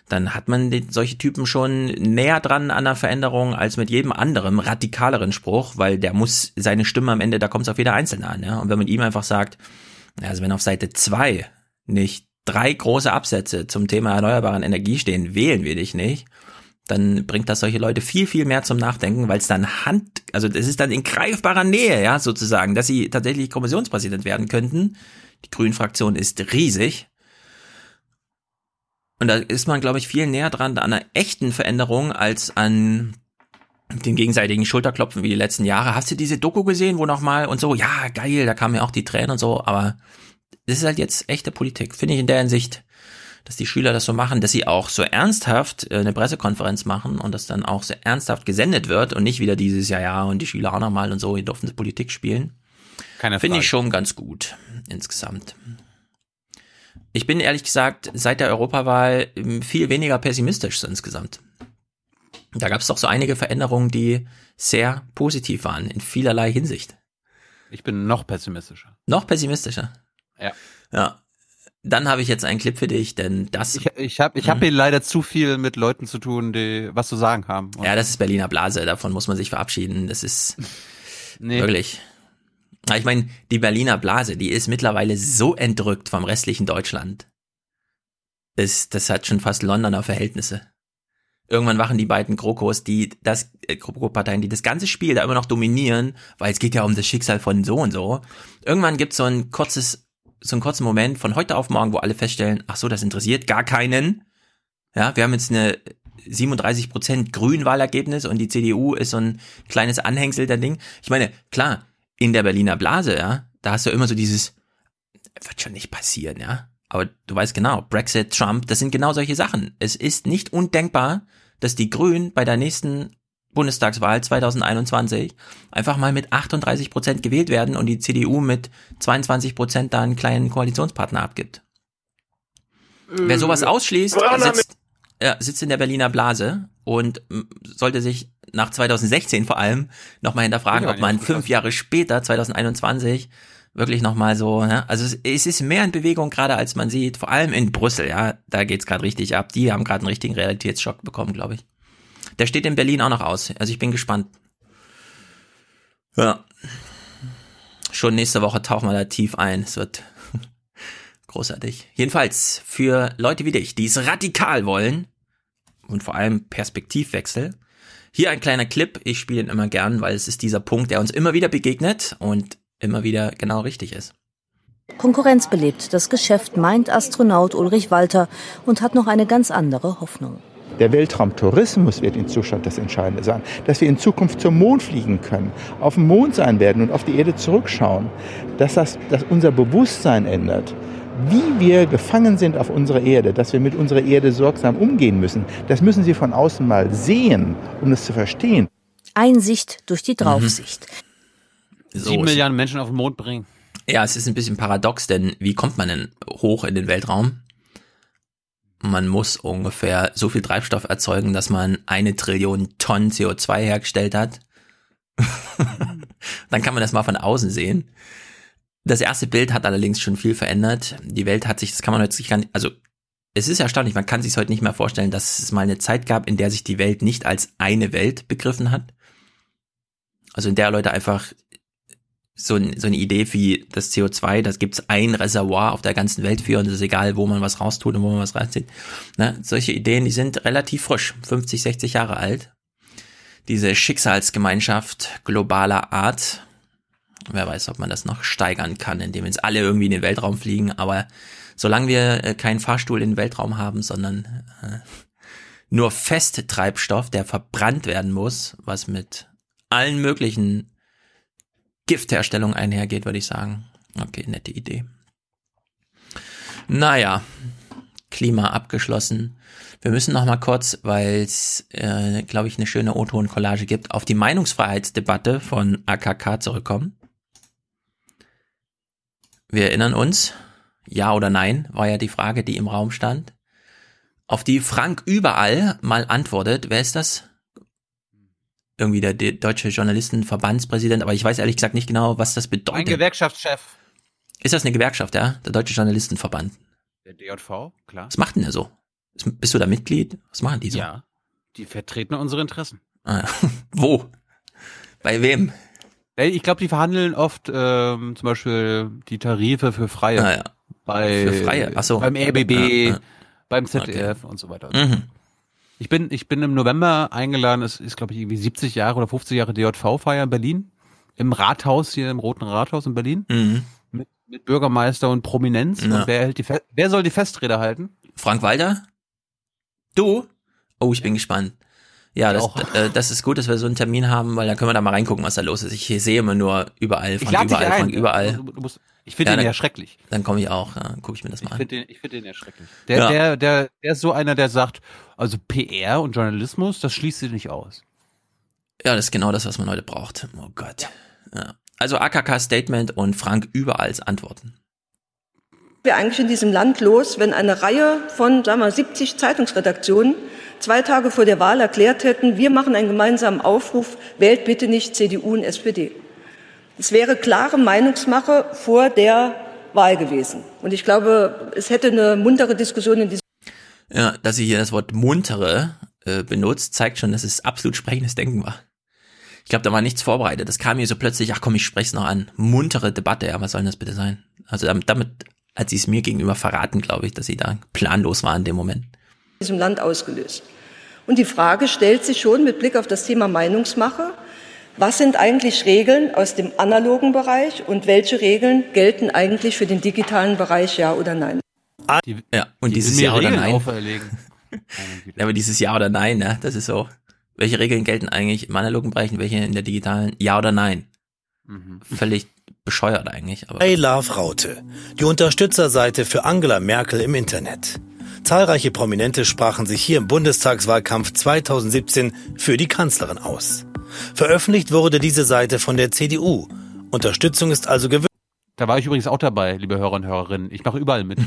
dann hat man solche Typen schon näher dran an der Veränderung als mit jedem anderen radikaleren Spruch, weil der muss seine Stimme am Ende, da kommt es auf jeder Einzelne an. Ja? Und wenn man ihm einfach sagt, also wenn auf Seite zwei nicht drei große Absätze zum Thema erneuerbaren Energie stehen, wählen wir dich nicht, dann bringt das solche Leute viel, viel mehr zum Nachdenken, weil es dann Hand, also das ist dann in greifbarer Nähe, ja, sozusagen, dass sie tatsächlich Kommissionspräsident werden könnten. Die Grünen-Fraktion ist riesig. Und da ist man, glaube ich, viel näher dran an einer echten Veränderung als an den gegenseitigen Schulterklopfen wie die letzten Jahre. Hast du diese Doku gesehen, wo nochmal und so, ja, geil, da kamen ja auch die Tränen und so, aber das ist halt jetzt echte Politik. Finde ich in der Hinsicht, dass die Schüler das so machen, dass sie auch so ernsthaft äh, eine Pressekonferenz machen und das dann auch so ernsthaft gesendet wird und nicht wieder dieses Jahr, ja, und die Schüler auch nochmal und so, die durften Politik spielen. Keine Finde Frage. ich schon ganz gut insgesamt. Ich bin ehrlich gesagt seit der Europawahl ähm, viel weniger pessimistisch so insgesamt. Da gab es doch so einige Veränderungen, die sehr positiv waren in vielerlei Hinsicht. Ich bin noch pessimistischer. Noch pessimistischer. Ja. Ja. Dann habe ich jetzt einen Clip für dich, denn das. Ich, ich habe ich hab hier leider zu viel mit Leuten zu tun, die was zu sagen haben. Und ja, das ist Berliner Blase, davon muss man sich verabschieden. Das ist Nee. wirklich. Ich meine, die Berliner Blase, die ist mittlerweile so entrückt vom restlichen Deutschland. Das, das hat schon fast Londoner Verhältnisse. Irgendwann wachen die beiden GroKos, die das, äh, GroKo-Parteien, die das ganze Spiel da immer noch dominieren, weil es geht ja um das Schicksal von so und so. Irgendwann gibt's so ein kurzes, so einen kurzen Moment von heute auf morgen, wo alle feststellen, ach so, das interessiert gar keinen. Ja, wir haben jetzt eine 37 Prozent Grünwahlergebnis und die CDU ist so ein kleines Anhängsel der Ding. Ich meine, klar, in der Berliner Blase, ja, da hast du immer so dieses, wird schon nicht passieren, ja. Aber du weißt genau, Brexit, Trump, das sind genau solche Sachen. Es ist nicht undenkbar, dass die Grünen bei der nächsten Bundestagswahl 2021 einfach mal mit 38 Prozent gewählt werden und die CDU mit 22 Prozent da einen kleinen Koalitionspartner abgibt. Wer sowas ausschließt, sitzt, ja, sitzt in der Berliner Blase und sollte sich nach 2016 vor allem nochmal hinterfragen, Ja, ob man fünf Jahre später, 2021, wirklich nochmal so, ja, also es, es ist mehr in Bewegung gerade, als man sieht, vor allem in Brüssel, ja, da geht's gerade richtig ab. Die haben gerade einen richtigen Realitätsschock bekommen, glaube ich. Der steht in Berlin auch noch aus, also ich bin gespannt. Ja. Schon nächste Woche tauchen wir da tief ein. Es wird großartig. Jedenfalls für Leute wie dich, die es radikal wollen und vor allem Perspektivwechsel. Hier ein kleiner Clip. Ich spiele ihn immer gern, weil es ist dieser Punkt, der uns immer wieder begegnet und immer wieder genau richtig ist. Konkurrenz belebt das Geschäft, meint Astronaut Ulrich Walter und hat noch eine ganz andere Hoffnung. Der Weltraumtourismus wird in Zustand das Entscheidende sein. Dass wir in Zukunft zum Mond fliegen können, auf dem Mond sein werden und auf die Erde zurückschauen. Dass, das, dass unser Bewusstsein ändert. Wie wir gefangen sind auf unserer Erde, dass wir mit unserer Erde sorgsam umgehen müssen, das müssen Sie von außen mal sehen, um es zu verstehen. Einsicht durch die Draufsicht. So Sieben Milliarden Menschen auf den Mond bringen. Ja, es ist ein bisschen paradox, denn wie kommt man denn hoch in den Weltraum? Man muss ungefähr so viel Treibstoff erzeugen, dass man eine Trillion Tonnen CO2 hergestellt hat. Dann kann man das mal von außen sehen. Das erste Bild hat allerdings schon viel verändert. Die Welt hat sich, das kann man heute sich gar nicht, also es ist erstaunlich, man kann sich heute nicht mehr vorstellen, dass es mal eine Zeit gab, in der sich die Welt nicht als eine Welt begriffen hat. Also in der Leute einfach so, so eine Idee wie das CO2, das gibt's ein Reservoir auf der ganzen Welt für und es ist egal, wo man was raustut und wo man was reinzieht. Ne? Solche Ideen, die sind relativ frisch, 50, 60 Jahre alt. Diese Schicksalsgemeinschaft globaler Art, wer weiß, ob man das noch steigern kann, indem jetzt alle irgendwie in den Weltraum fliegen, aber solange wir äh, keinen Fahrstuhl in den Weltraum haben, sondern äh, nur Festtreibstoff, der verbrannt werden muss, was mit allen möglichen Giftherstellungen einhergeht, würde ich sagen. Okay, nette Idee. Naja, Klima abgeschlossen. Wir müssen noch mal kurz, weil es, äh, glaube ich, eine schöne O-Ton-Collage gibt, auf die Meinungsfreiheitsdebatte von AKK zurückkommen. Wir erinnern uns, ja oder nein, war ja die Frage, die im Raum stand. Auf die Frank überall mal antwortet. Wer ist das? Irgendwie der, deutsche Journalistenverbandspräsident, aber ich weiß ehrlich gesagt nicht genau, was das bedeutet. Ein Gewerkschaftschef. Ist das eine Gewerkschaft, ja? Der Deutsche Journalistenverband. Der DJV, klar. Was macht denn der so? Bist du da Mitglied? Was machen die so? Ja. Die vertreten unsere Interessen. Ah, wo? Bei wem? Ich glaube, die verhandeln oft ähm, zum Beispiel die Tarife für Freie. Ah, ja. Bei, Für Freie, ach so. Beim RBB, Ja, ja. beim ZDF und so weiter. Mhm. Ich bin, ich bin im November eingeladen, es ist, glaube ich, irgendwie 70 Jahre oder 50 Jahre DJV-Feier in Berlin. Im Rathaus, hier im Roten Rathaus in Berlin. Mhm. Mit, mit Bürgermeister und Prominenz. Und wer, hält die Fe wer soll die Festrede halten? Frank Walter? Du? Oh, ich bin gespannt. Ja, das, äh, das ist gut, dass wir so einen Termin haben, weil dann können wir da mal reingucken, was da los ist. Ich sehe immer nur überall, dich überall. Frank überall. Du, du musst, ich finde Ja, ihn dann- ja schrecklich. Dann komme ich auch, ja, gucke ich mir das mal Ich an. finde den, ich finde den ja schrecklich. Der, Ja. der, der, der ist so einer, der sagt, also PR und Journalismus, das schließt sich nicht aus. Ja, das ist genau das, was man heute braucht. Oh Gott. Ja. Also AKK Statement und Frank überall Antworten. wir eigentlich in diesem Land los, wenn eine Reihe von, sagen wir, 70 Zeitungsredaktionen zwei Tage vor der Wahl erklärt hätten, wir machen einen gemeinsamen Aufruf, wählt bitte nicht CDU und SPD. Es wäre klare Meinungsmache vor der Wahl gewesen. Und ich glaube, es hätte eine muntere Diskussion in diesem Ja, dass sie hier das Wort muntere äh, benutzt, zeigt schon, dass es absolut sprechendes Denken war. Ich glaube, da war nichts vorbereitet. Das kam mir so plötzlich, ach komm, ich sprech's noch an. Muntere Debatte, ja, was soll denn das bitte sein? Also damit, damit hat sie es mir gegenüber verraten, glaube ich, dass sie da planlos war in dem Moment. diesem Land ausgelöst. Und die Frage stellt sich schon mit Blick auf das Thema Meinungsmache, was sind eigentlich Regeln aus dem analogen Bereich und welche Regeln gelten eigentlich für den digitalen Bereich, ja oder nein? ja, und die dieses Ja oder Nein. auferlegen. Ja, aber dieses Ja oder Nein, ne, das ist so. Welche Regeln gelten eigentlich im analogen Bereich und welche in der digitalen? Ja oder Nein? Völlig bescheuert eigentlich, aber I Love Raute, die Unterstützerseite für Angela Merkel im Internet. Zahlreiche Prominente sprachen sich hier im Bundestagswahlkampf 2017 für die Kanzlerin aus. Veröffentlicht wurde diese Seite von der CDU. Unterstützung ist also gewünscht. Da war ich übrigens auch dabei, liebe Hörer und Hörerinnen. Ich mache überall mit.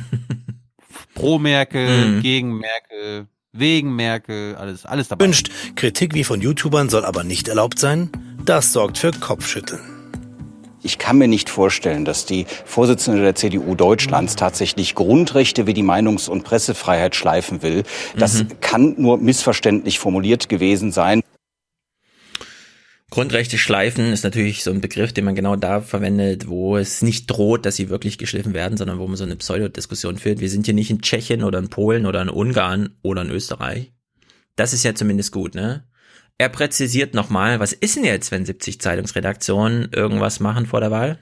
Pro Merkel, Mhm. gegen Merkel, wegen Merkel, alles, alles dabei. Wünscht. Kritik wie von YouTubern soll aber nicht erlaubt sein. Das sorgt für Kopfschütteln. Ich kann mir nicht vorstellen, dass die Vorsitzende der CDU Deutschlands tatsächlich Grundrechte wie die Meinungs- und Pressefreiheit schleifen will. Das kann nur missverständlich formuliert gewesen sein. Grundrechte schleifen ist natürlich so ein Begriff, den man genau da verwendet, wo es nicht droht, dass sie wirklich geschliffen werden, sondern wo man so eine Pseudodiskussion führt. Wir sind hier nicht in Tschechien oder in Polen oder in Ungarn oder in Österreich. Das ist ja zumindest gut, ne? Er präzisiert nochmal, was ist denn jetzt, wenn 70 Zeitungsredaktionen irgendwas machen vor der Wahl?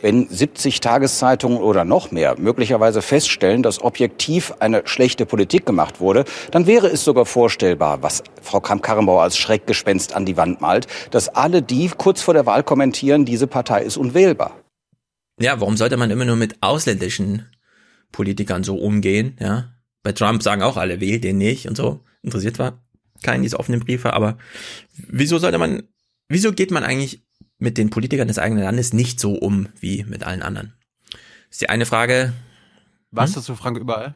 Wenn 70 Tageszeitungen oder noch mehr möglicherweise feststellen, dass objektiv eine schlechte Politik gemacht wurde, dann wäre es sogar vorstellbar, was Frau Kramp-Karrenbauer als Schreckgespenst an die Wand malt, dass alle, die kurz vor der Wahl kommentieren, diese Partei ist unwählbar. Ja, warum sollte man immer nur mit ausländischen Politikern so umgehen, ja? Bei Trump sagen auch alle, wählt den nicht und so. Interessiert war keinen diese offenen Briefe, aber wieso sollte man, wieso geht man eigentlich mit den Politikern des eigenen Landes nicht so um wie mit allen anderen. ist die eine Frage. Was hm? ist zu Frank überall?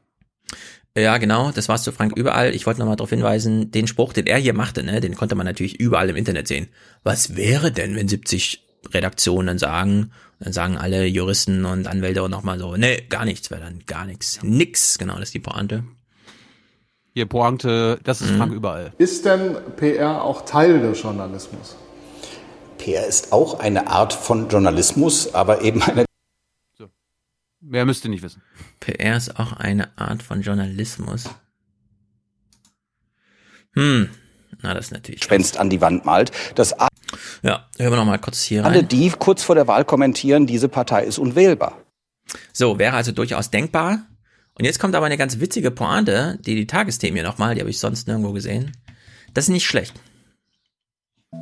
Ja, genau, das war's zu Frank überall. Ich wollte nochmal darauf hinweisen, den Spruch, den er hier machte, ne, den konnte man natürlich überall im Internet sehen. Was wäre denn, wenn 70 Redaktionen sagen, dann sagen alle Juristen und Anwälte auch nochmal so, nee, gar nichts wäre dann gar nichts. Nix, genau, das ist die Pointe. Hier, Pointe, das ist mhm. Frank überall. Ist denn PR auch Teil des Journalismus? PR ist auch eine Art von Journalismus, aber eben eine Wer müsste nicht wissen. PR ist auch eine Art von Journalismus. Hm, na das ist natürlich. Gespenst an die Wand malt. Das ja, hören wir noch mal kurz hier rein. Alle, die kurz vor der Wahl kommentieren, diese Partei ist unwählbar. So, wäre also durchaus denkbar. Und jetzt kommt aber eine ganz witzige Pointe, die die Tagesthemen hier nochmal, die habe ich sonst nirgendwo gesehen. Das ist nicht schlecht.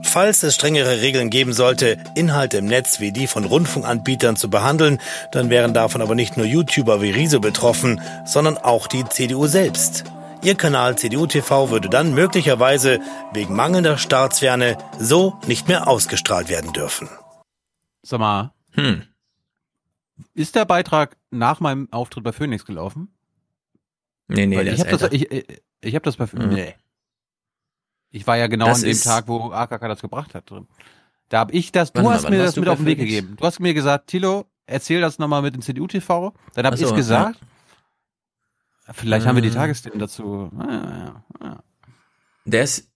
Falls es strengere Regeln geben sollte, Inhalte im Netz wie die von Rundfunkanbietern zu behandeln, dann wären davon aber nicht nur YouTuber wie Riese betroffen, sondern auch die CDU selbst. Ihr Kanal CDU TV würde dann möglicherweise wegen mangelnder Staatsferne so nicht mehr ausgestrahlt werden dürfen. Sag mal, hm. Ist der Beitrag nach meinem Auftritt bei Phoenix gelaufen? Nee, nee, Weil ich habe das, ich, ich, ich hab das bei Phoenix. Mhm. Nee. Ich war ja genau das an dem Tag, wo AKK das gebracht hat drin. Da habe ich das, du hast wann mir das mit auf den Weg gegeben. Du hast mir gesagt, Tilo, erzähl das nochmal mit dem CDU-TV. Dann habe so, ich gesagt, ja. vielleicht hm. haben wir die hm. Tagesthemen dazu. Ja, ja, ja. Der ist,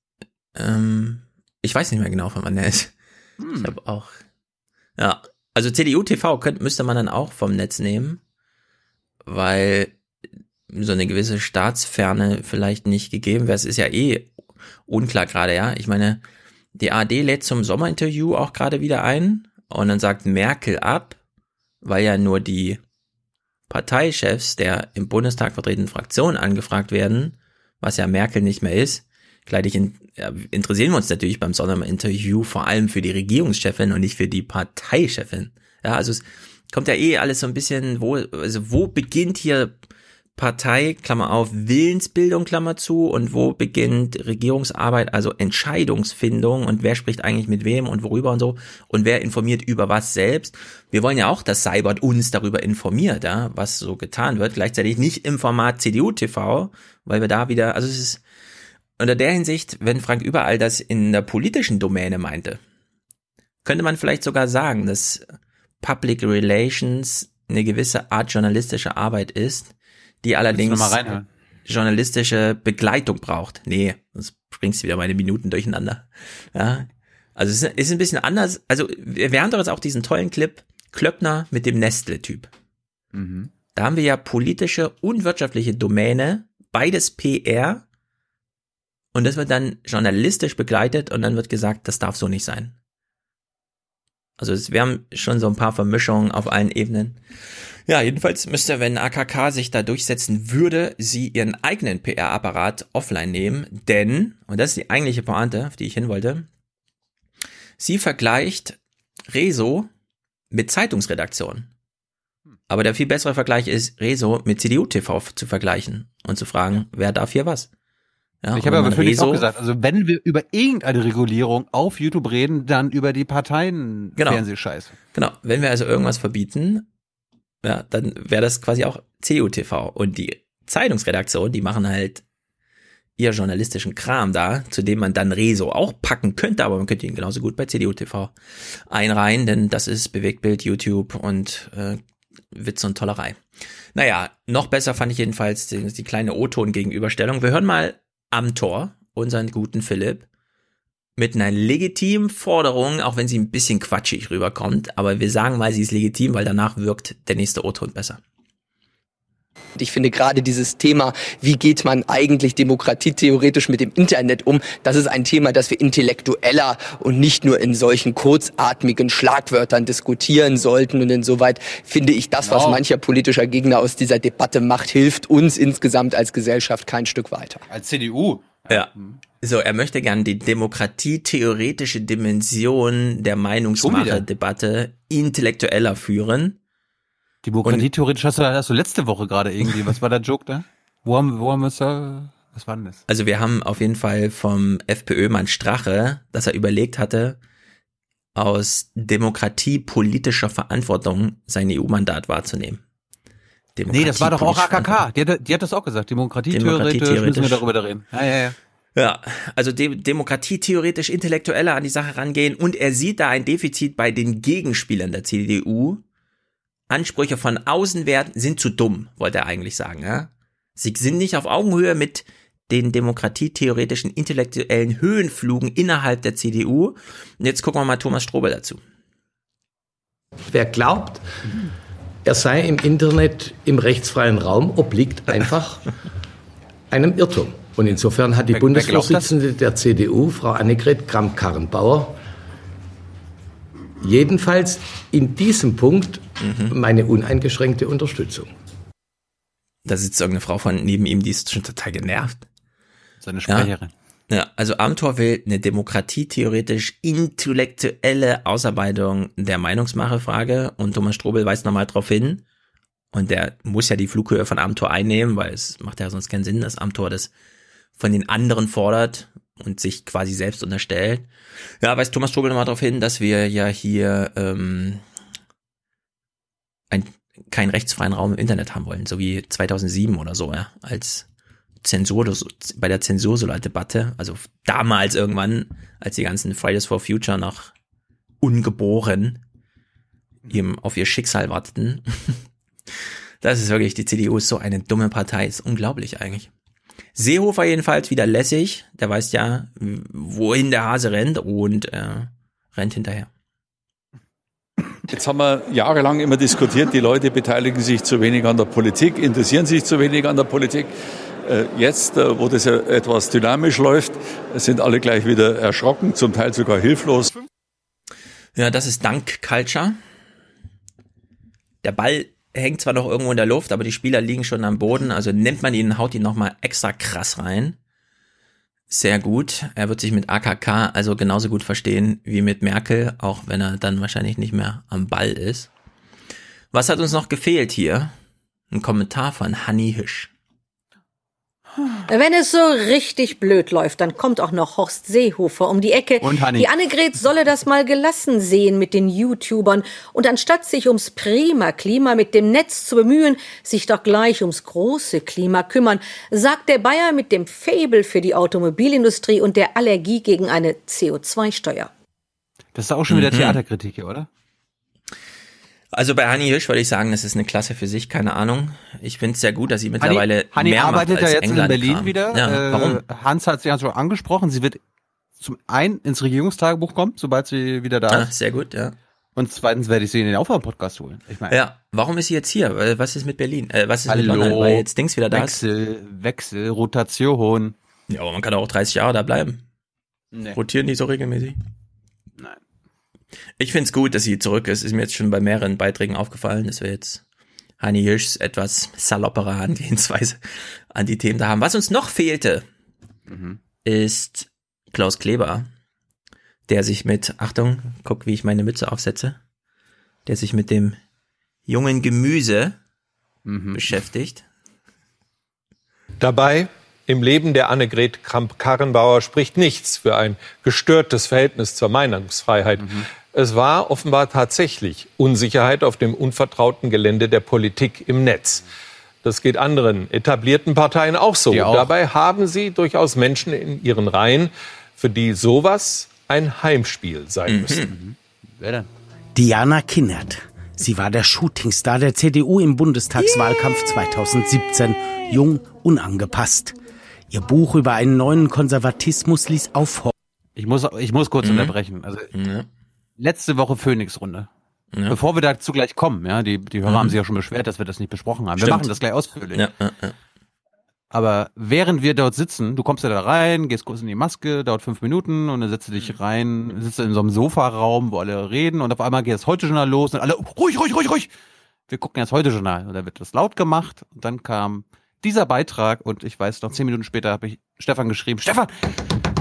ähm, ich weiß nicht mehr genau, von wann der ist. Hm. Ich habe auch, ja, also CDU-TV müsste man dann auch vom Netz nehmen, weil so eine gewisse Staatsferne vielleicht nicht gegeben wäre. Es ist ja eh unklar gerade, ja. Ich meine, die AD lädt zum Sommerinterview auch gerade wieder ein und dann sagt Merkel ab, weil ja nur die Parteichefs der im Bundestag vertretenen Fraktionen angefragt werden, was ja Merkel nicht mehr ist. Gleichzeitig in, ja, interessieren wir uns natürlich beim Sonderinterview vor allem für die Regierungschefin und nicht für die Parteichefin. Ja, also es kommt ja eh alles so ein bisschen, wo, also wo beginnt hier Partei, Klammer auf, Willensbildung, Klammer zu, und wo beginnt Regierungsarbeit, also Entscheidungsfindung und wer spricht eigentlich mit wem und worüber und so und wer informiert über was selbst. Wir wollen ja auch, dass Cybert uns darüber informiert, ja, was so getan wird, gleichzeitig nicht im Format CDU-TV, weil wir da wieder, also es ist unter der Hinsicht, wenn Frank überall das in der politischen Domäne meinte, könnte man vielleicht sogar sagen, dass Public Relations eine gewisse Art journalistische Arbeit ist, die allerdings journalistische Begleitung braucht. Nee, sonst bringst du wieder meine Minuten durcheinander. Ja. Also es ist, ein bisschen anders. Also wir haben doch jetzt auch diesen tollen Clip Klöppner mit dem Nestle-Typ. Mhm. Da haben wir ja politische und wirtschaftliche Domäne, beides PR. Und das wird dann journalistisch begleitet und dann wird gesagt, das darf so nicht sein. Also wir haben schon so ein paar Vermischungen auf allen Ebenen. Ja, jedenfalls müsste, wenn AKK sich da durchsetzen würde, sie ihren eigenen PR-Apparat offline nehmen, denn, und das ist die eigentliche Pointe, auf die ich hin wollte, sie vergleicht Rezo mit Zeitungsredaktion. Aber der viel bessere Vergleich ist, Rezo mit CDU-TV zu vergleichen und zu fragen, wer darf hier was? Ja, ich habe aber für auch gesagt, also wenn wir über irgendeine Regulierung auf YouTube reden, dann über die Parteien genau. Fernsehscheiße. Genau, wenn wir also irgendwas verbieten, ja, dann wäre das quasi auch CDU-TV. Und die Zeitungsredaktion, die machen halt ihr journalistischen Kram da, zu dem man dann Rezo auch packen könnte, aber man könnte ihn genauso gut bei CDU TV einreihen, denn das ist Bewegtbild, YouTube und äh, Witz und Tollerei. Naja, noch besser fand ich jedenfalls die, die kleine O-Ton-Gegenüberstellung. Wir hören mal am Tor unseren guten Philipp mit einer legitimen Forderung, auch wenn sie ein bisschen quatschig rüberkommt, aber wir sagen mal, sie ist legitim, weil danach wirkt der nächste O-Ton besser. Ich finde gerade dieses Thema, wie geht man eigentlich demokratietheoretisch mit dem Internet um, das ist ein Thema, das wir intellektueller und nicht nur in solchen kurzatmigen Schlagwörtern diskutieren sollten. Und insoweit finde ich das, was mancher politischer Gegner aus dieser Debatte macht, hilft uns insgesamt als Gesellschaft kein Stück weiter. Als CDU. Ja. So, er möchte gern die demokratietheoretische Dimension der Meinungsmache-Debatte intellektueller führen. Demokratietheoretisch hast du, hast du letzte Woche gerade irgendwie, was war der Joke da? Wo haben, wo haben wir es da? Was war denn das? Also wir haben auf jeden Fall vom FPÖ-Mann Strache, dass er überlegt hatte, aus demokratiepolitischer Verantwortung sein EU-Mandat wahrzunehmen. Nee, das war doch auch AKK. Die hat, die hat das auch gesagt. Demokratie, Demokratie theoretisch müssen wir darüber reden. Ja, ja, ja. Ja, also de Demokratie theoretisch intellektueller an die Sache rangehen und er sieht da ein Defizit bei den Gegenspielern der CDU. Ansprüche von außen werden sind zu dumm, wollte er eigentlich sagen. Ja? Sie sind nicht auf Augenhöhe mit den demokratietheoretischen intellektuellen Höhenflugen innerhalb der CDU. Und jetzt gucken wir mal Thomas Strobel dazu. Wer glaubt, er sei im Internet im rechtsfreien Raum, obliegt einfach einem Irrtum. Und insofern hat die wer, Bundesvorsitzende wer der CDU, Frau Annegret Kramp-Karrenbauer, jedenfalls in diesem Punkt mhm. meine uneingeschränkte Unterstützung. Da sitzt irgendeine Frau von neben ihm, die ist schon total genervt. Seine Sprecherin. Ja, ja also Amtor will eine demokratietheoretisch intellektuelle Ausarbeitung der Meinungsmachefrage und Thomas Strobel weist nochmal darauf hin. Und der muss ja die Flughöhe von Amtor einnehmen, weil es macht ja sonst keinen Sinn, dass Amtor das von den anderen fordert und sich quasi selbst unterstellt. Ja, weist Thomas Strobel nochmal darauf hin, dass wir ja hier ähm, ein, keinen rechtsfreien Raum im Internet haben wollen, so wie 2007 oder so, ja, als Zensur, bei der Zensurdebatte, also damals irgendwann, als die ganzen Fridays for Future noch ungeboren eben auf ihr Schicksal warteten. Das ist wirklich, die CDU ist so eine dumme Partei, ist unglaublich eigentlich. Seehofer jedenfalls wieder lässig, der weiß ja, wohin der Hase rennt und äh, rennt hinterher. Jetzt haben wir jahrelang immer diskutiert, die Leute beteiligen sich zu wenig an der Politik, interessieren sich zu wenig an der Politik. Äh, jetzt, äh, wo das ja etwas dynamisch läuft, sind alle gleich wieder erschrocken, zum Teil sogar hilflos. Ja, das ist Dank Culture. Der Ball hängt zwar noch irgendwo in der Luft, aber die Spieler liegen schon am Boden, also nimmt man ihn, haut ihn nochmal extra krass rein. Sehr gut. Er wird sich mit AKK also genauso gut verstehen wie mit Merkel, auch wenn er dann wahrscheinlich nicht mehr am Ball ist. Was hat uns noch gefehlt hier? Ein Kommentar von Hanni Hisch. Wenn es so richtig blöd läuft, dann kommt auch noch Horst Seehofer um die Ecke. Und Hanni. Die Annegret solle das mal gelassen sehen mit den YouTubern und anstatt sich ums prima Klima mit dem Netz zu bemühen, sich doch gleich ums große Klima kümmern, sagt der Bayer mit dem Fabel für die Automobilindustrie und der Allergie gegen eine CO2-Steuer. Das ist auch schon wieder mhm. Theaterkritik, oder? Also bei Hani Hirsch würde ich sagen, das ist eine Klasse für sich, keine Ahnung. Ich finde es sehr gut, dass sie mittlerweile Hani, mehr arbeitet macht als ja jetzt England in Berlin kam. wieder. Ja, äh, warum? Hans hat sie ja schon angesprochen. Sie wird zum einen ins Regierungstagebuch kommen, sobald sie wieder da Ah, ist. sehr gut, ja. Und zweitens werde ich sie in den Aufwärmpodcast holen. Ich meine, Ja, warum ist sie jetzt hier? Äh, Was ist mit Berlin? Äh, was ist mit Hallo, London? Weil jetzt Dings wieder da Wechsel, Wechsel, Rotation. ist. Ja, aber man kann auch 30 Jahre da bleiben. Nee. Rotieren die so regelmäßig? Nein. Ich finde es gut, dass sie zurück ist. Ist mir jetzt schon bei mehreren Beiträgen aufgefallen, dass wir jetzt Hani Hirschs etwas saloppere Herangehensweise an die Themen da haben. Was uns noch fehlte, Mhm. ist Klaus Kleber, der sich mit, Achtung, guck, wie ich meine Mütze aufsetze, der sich mit dem jungen Gemüse Mhm. beschäftigt. Dabei im Leben der Annegret Kramp-Karrenbauer spricht nichts für ein gestörtes Verhältnis zur Meinungsfreiheit. Es war offenbar tatsächlich Unsicherheit auf dem unvertrauten Gelände der Politik im Netz. Das geht anderen etablierten Parteien auch so. Auch. Dabei haben sie durchaus Menschen in ihren Reihen, für die sowas ein Heimspiel sein müsste. Wer denn? Diana Kinnert. Sie war der Shootingstar der CDU im Bundestagswahlkampf 2017. Jung, unangepasst. Ihr Buch über einen neuen Konservatismus ließ aufhorchen. Ich muss, ich muss kurz Mhm. unterbrechen. Also, letzte Woche Phoenix-Runde. Ja. Bevor wir dazu gleich kommen, ja, die, die Hörer Mhm. haben sich ja schon beschwert, dass wir das nicht besprochen haben. Wir Stimmt. machen das gleich ausführlich. Ja, ja, ja. Aber während wir dort sitzen, du kommst ja da rein, gehst kurz in die Maske, dauert fünf Minuten und dann setzt du Mhm. dich rein, sitzt in so einem Sofaraum, wo alle reden und auf einmal geht das Heute-Journal los und alle, ruhig, ruhig, ruhig, ruhig. Wir gucken jetzt Heute-Journal und da wird das laut gemacht und dann kam dieser Beitrag und ich weiß noch, zehn Minuten später habe ich Stefan geschrieben, Stefan,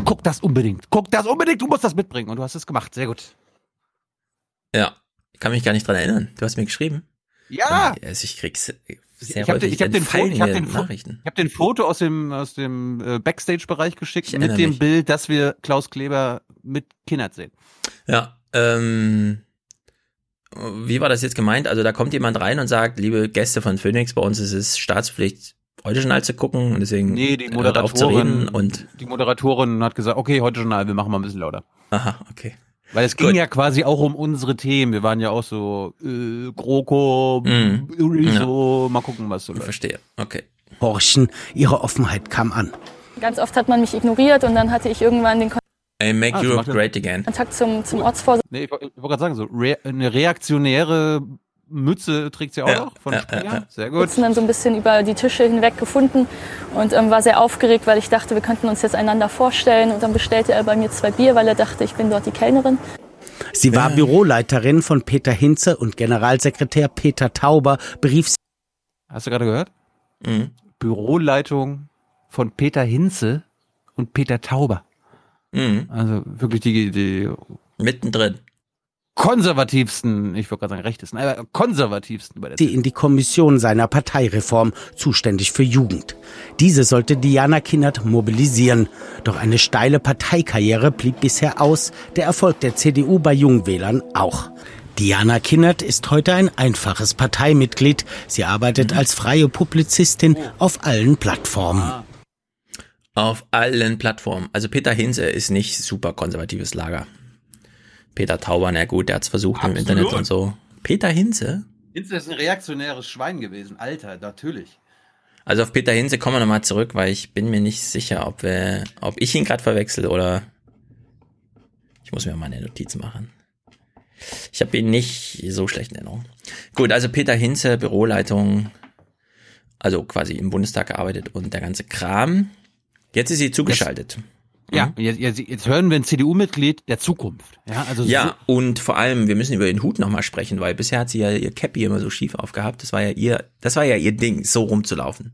guck das unbedingt, guck das unbedingt, du musst das mitbringen und du hast es gemacht, sehr gut. Ja, ich kann mich gar nicht dran erinnern. Du hast mir geschrieben. Ja. Also ich krieg's sehr ich habe ich hab den, Fo- entfallen ich hab den, Fo- Nachrichten. ich hab den Foto aus dem, aus dem äh, Backstage-Bereich geschickt Ich mit dem mich. Bild, dass wir Klaus Kleber mit Kindert sehen. Ja, Ähm, wie war das jetzt gemeint? Also da kommt jemand rein und sagt, liebe Gäste von Phoenix, bei uns ist es Staatspflicht, heute Journal zu gucken und deswegen Nee, die hört auf zu Moderatorin, reden und die Moderatorin hat gesagt, okay, heute Journal, wir machen mal ein bisschen lauter. Aha, okay. Weil es ging ja quasi auch um unsere Themen. Wir waren ja auch so äh, GroKo, Mhm. so, mal gucken, was so läuft. Verstehe, okay. Horchen, ihre Offenheit kam an. Ganz oft hat man mich ignoriert und dann hatte ich irgendwann den I make Ah, Europe great again. Kontakt zum, zum Ortsvorsitzenden. Nee, ich, ich wollte gerade sagen, so rea eine reaktionäre Mütze trägt sie auch Ja, noch von ja, Springer. ja, ja. Sehr gut. sitzen dann so ein bisschen über die Tische hinweg gefunden und ähm, war sehr aufgeregt, weil ich dachte, wir könnten uns jetzt einander vorstellen. Und dann bestellte er bei mir zwei Bier, weil er dachte, ich bin dort die Kellnerin. Sie war Büroleiterin von Peter Hinze und Generalsekretär Peter Tauber berief sie. Hast du gerade gehört? Mhm. Büroleitung von Peter Hinze und Peter Tauber. Mhm. Also wirklich die, die mittendrin konservativsten, ich wollte gerade sagen rechtesten, aber konservativsten bei der sie in die Kommission seiner Parteireform, zuständig für Jugend. Diese sollte Diana Kinnert mobilisieren. Doch eine steile Parteikarriere blieb bisher aus, der Erfolg der CDU bei Jungwählern auch. Diana Kinnert ist heute ein einfaches Parteimitglied. Sie arbeitet als freie Publizistin auf allen Plattformen. Auf allen Plattformen. Also Peter Hinze ist nicht super konservatives Lager. Peter Tauber, na gut, der hat's versucht im Absolut. Internet und so. Peter Hinze? Hinze ist ein reaktionäres Schwein gewesen. Alter, natürlich. Also auf Peter Hinze kommen wir nochmal zurück, weil ich bin mir nicht sicher, ob wir, ob ich ihn gerade verwechsel oder ich muss mir mal eine Notiz machen. Ich habe ihn nicht so schlecht in Erinnerung. Gut, also Peter Hinze, Büroleitung, also quasi im Bundestag gearbeitet und der ganze Kram. Jetzt ist sie zugeschaltet. Ja, jetzt, jetzt, jetzt hören wir ein CDU-Mitglied der Zukunft. Ja, also Ja, und vor allem, wir müssen über den Hut nochmal sprechen, weil bisher hat sie ja ihr Cappy immer so schief aufgehabt. Das war ja ihr, das war ja ihr Ding, so rumzulaufen.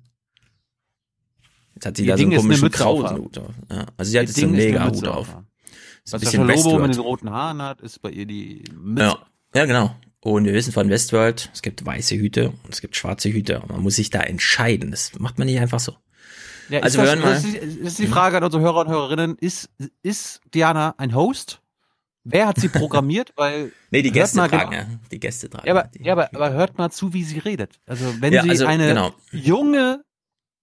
Jetzt hat sie Ihr da so Ding einen ist eine komischen Mütze Krautenhut auf. Ja, also sie hat Ihr jetzt so einen Ding ist eine mega Mütze Hut auf. auf. Ist ein Was Sascha Lobo mit den roten Haaren hat, ist bei ihr die Mütze. Ja, ja, genau. Und wir wissen von Westworld, es gibt weiße Hüte und es gibt schwarze Hüte. Und man muss sich da entscheiden. Das macht man nicht einfach so. Ja, also das, hören mal. das, ist, das ist die Frage an unsere Hörer und Hörerinnen. Ist, ist Diana ein Host? Wer hat sie programmiert? Weil Nee, die Gäste mal tragen, genau- ja. Die Gäste tragen. Ja, aber, ja aber, aber hört mal zu, wie sie redet. Also wenn Ja, sie also, eine genau. junge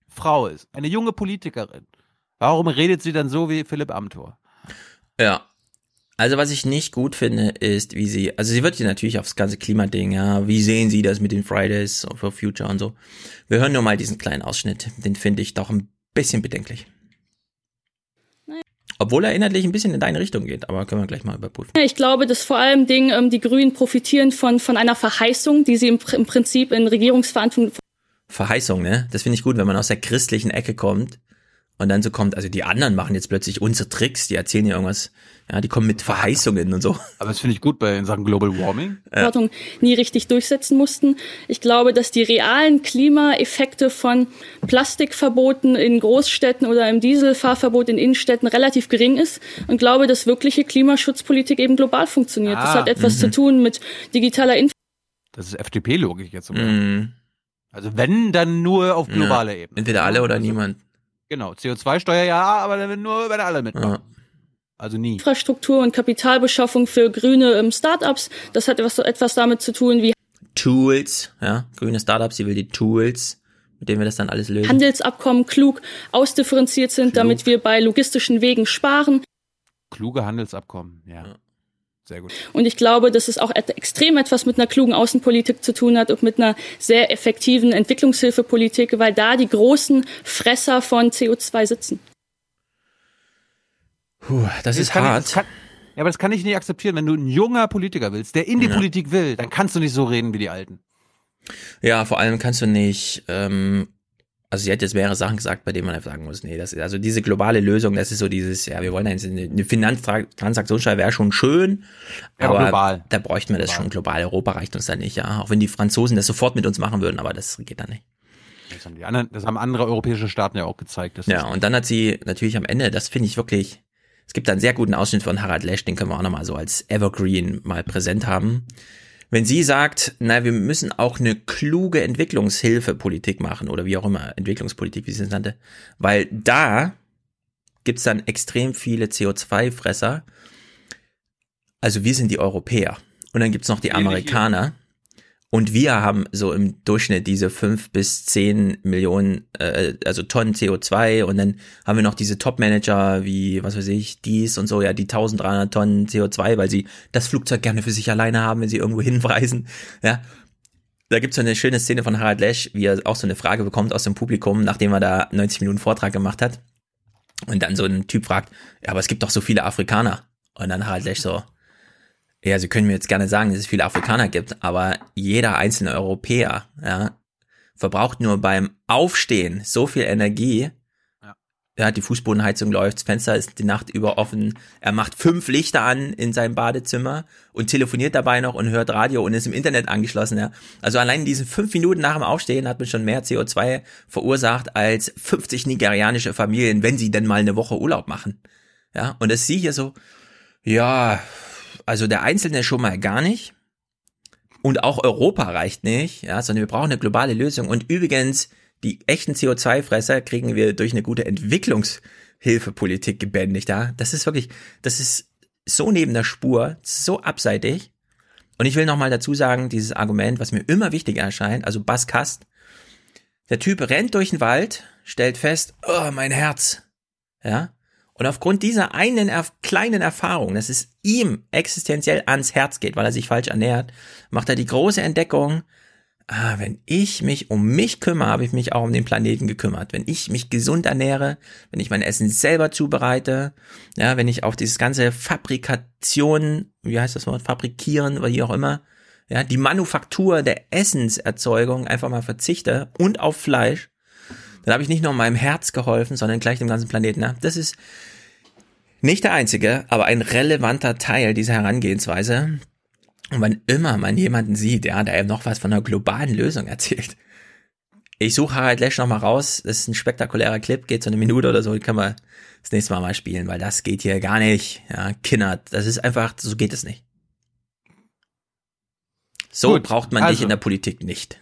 Frau ist, eine junge Politikerin, warum redet sie dann so wie Philipp Amthor? Ja. Also was ich nicht gut finde, ist, wie sie, also sie wird hier natürlich aufs ganze Klimading, ja, wie sehen Sie das mit den Fridays for Future und so. Wir hören nur mal diesen kleinen Ausschnitt, den finde ich doch ein bisschen bedenklich. Obwohl er inhaltlich ein bisschen in deine Richtung geht, aber können wir gleich mal überprüfen. Ich glaube, dass vor allem Dingen, ähm, die Grünen profitieren von, von einer Verheißung, die sie im, im Prinzip in Regierungsverantwortung Verheißung, ne? Das finde ich gut, wenn man aus der christlichen Ecke kommt und dann so kommt, also die anderen machen jetzt plötzlich unsere Tricks, die erzählen ja irgendwas, ja, die kommen mit Verheißungen und so. Aber das finde ich gut bei in Sachen Global Warming. Verantwortung nie richtig durchsetzen mussten. Ich glaube, dass die realen Klimaeffekte von Plastikverboten in Großstädten oder im Dieselfahrverbot in Innenstädten relativ gering ist und glaube, dass wirkliche Klimaschutzpolitik eben global funktioniert. das Ah, hat etwas mhm. zu tun mit digitaler Infrastruktur. Das ist FDP-Logik jetzt. Mhm. Also wenn, dann nur auf globaler Ja, Ebene. Entweder alle oder niemand. Genau, CO2-Steuer ja, aber dann nur, wenn alle mitmachen. Also nie. Infrastruktur und Kapitalbeschaffung für grüne ähm, Startups. Das hat etwas, etwas damit zu tun, wie Tools, ja, grüne Startups, sie will die Tools, mit denen wir das dann alles lösen. Handelsabkommen klug ausdifferenziert sind, damit wir bei logistischen Wegen sparen. Kluge Handelsabkommen, ja. Sehr gut. Und ich glaube, dass es auch extrem etwas mit einer klugen Außenpolitik zu tun hat und mit einer sehr effektiven Entwicklungshilfepolitik, weil da die großen Fresser von CO2 sitzen. Puh, das ist kann ich- hart. das kann, ja, aber das kann ich nicht akzeptieren. Wenn du ein junger Politiker willst, der in die Ja. Politik will, dann kannst du nicht so reden wie die Alten. Ja, vor allem kannst du nicht, ähm, also sie hat jetzt mehrere Sachen gesagt, bei denen man einfach sagen muss, nee, das ist, also diese globale Lösung, das ist so dieses, ja, wir wollen eine, eine Finanztransaktionssteuer wäre schon schön, Ja, aber global. da bräuchten wir das schon global. Europa reicht uns da nicht, ja. Auch wenn die Franzosen das sofort mit uns machen würden, aber das geht da nicht. Das haben, die anderen, das haben andere europäische Staaten ja auch gezeigt. Ja, und dann hat sie natürlich am Ende, das finde ich wirklich, es gibt da einen sehr guten Ausschnitt von Harald Lesch, den können wir auch nochmal so als Evergreen mal präsent haben. Wenn sie sagt, na, wir müssen auch eine kluge Entwicklungshilfepolitik machen oder wie auch immer, Entwicklungspolitik, wie sie es nannte, weil da gibt's dann extrem viele CO2-Fresser. Also wir sind die Europäer. Und dann gibt's noch die Amerikaner. Und wir haben so im Durchschnitt diese fünf bis zehn Millionen, äh, also Tonnen CO2 und dann haben wir noch diese Top-Manager wie, was weiß ich, dies und so, ja, die 1300 Tonnen CO2, weil sie das Flugzeug gerne für sich alleine haben, wenn sie irgendwo hinreisen, ja. Da gibt's so eine schöne Szene von Harald Lesch, wie er auch so eine Frage bekommt aus dem Publikum, nachdem er da 90 Minuten Vortrag gemacht hat. Und dann so ein Typ fragt, ja, aber es gibt doch so viele Afrikaner. Und dann Harald Lesch so, ja, Sie können mir jetzt gerne sagen, dass es viele Afrikaner gibt, aber jeder einzelne Europäer, ja, verbraucht nur beim Aufstehen so viel Energie. Ja. ja, die Fußbodenheizung läuft, das Fenster ist die Nacht über offen. Er macht fünf Lichter an in seinem Badezimmer und telefoniert dabei noch und hört Radio und ist im Internet angeschlossen. Ja. Also allein in diesen fünf Minuten nach dem Aufstehen hat man schon mehr CO2 verursacht als 50 nigerianische Familien, wenn sie denn mal eine Woche Urlaub machen. Ja, und das sie hier so, ja, also der Einzelne schon mal gar nicht. Und auch Europa reicht nicht, ja, sondern wir brauchen eine globale Lösung. Und übrigens, die echten CO2-Fresser kriegen wir durch eine gute Entwicklungshilfepolitik gebändigt, ja. Das ist wirklich, das ist so neben der Spur, so abseitig. Und ich will nochmal dazu sagen, dieses Argument, was mir immer wichtiger erscheint, also Bas Kast, der Typ rennt durch den Wald, stellt fest, oh, mein Herz, ja, und aufgrund dieser einen er kleinen Erfahrung, dass es ihm existenziell ans Herz geht, weil er sich falsch ernährt, macht er die große Entdeckung, ah, wenn ich mich um mich kümmere, habe ich mich auch um den Planeten gekümmert. Wenn ich mich gesund ernähre, wenn ich mein Essen selber zubereite, ja, wenn ich auf dieses ganze Fabrikation, wie heißt das Wort, fabrikieren oder wie auch immer, ja, die Manufaktur der Essenserzeugung einfach mal verzichte und auf Fleisch, dann habe ich nicht nur meinem Herz geholfen, sondern gleich dem ganzen Planeten. Na, das ist nicht der einzige, aber ein relevanter Teil dieser Herangehensweise. Und wann immer man jemanden sieht, ja, der eben noch was von einer globalen Lösung erzählt, ich suche Harald Lesch noch mal raus. Das ist ein spektakulärer Clip, geht so eine Minute oder so. Die können wir das nächste Mal mal spielen, weil das geht hier gar nicht. Ja, Kinnert. Das ist einfach, so geht es nicht. So Gut, braucht man also, dich in der Politik nicht.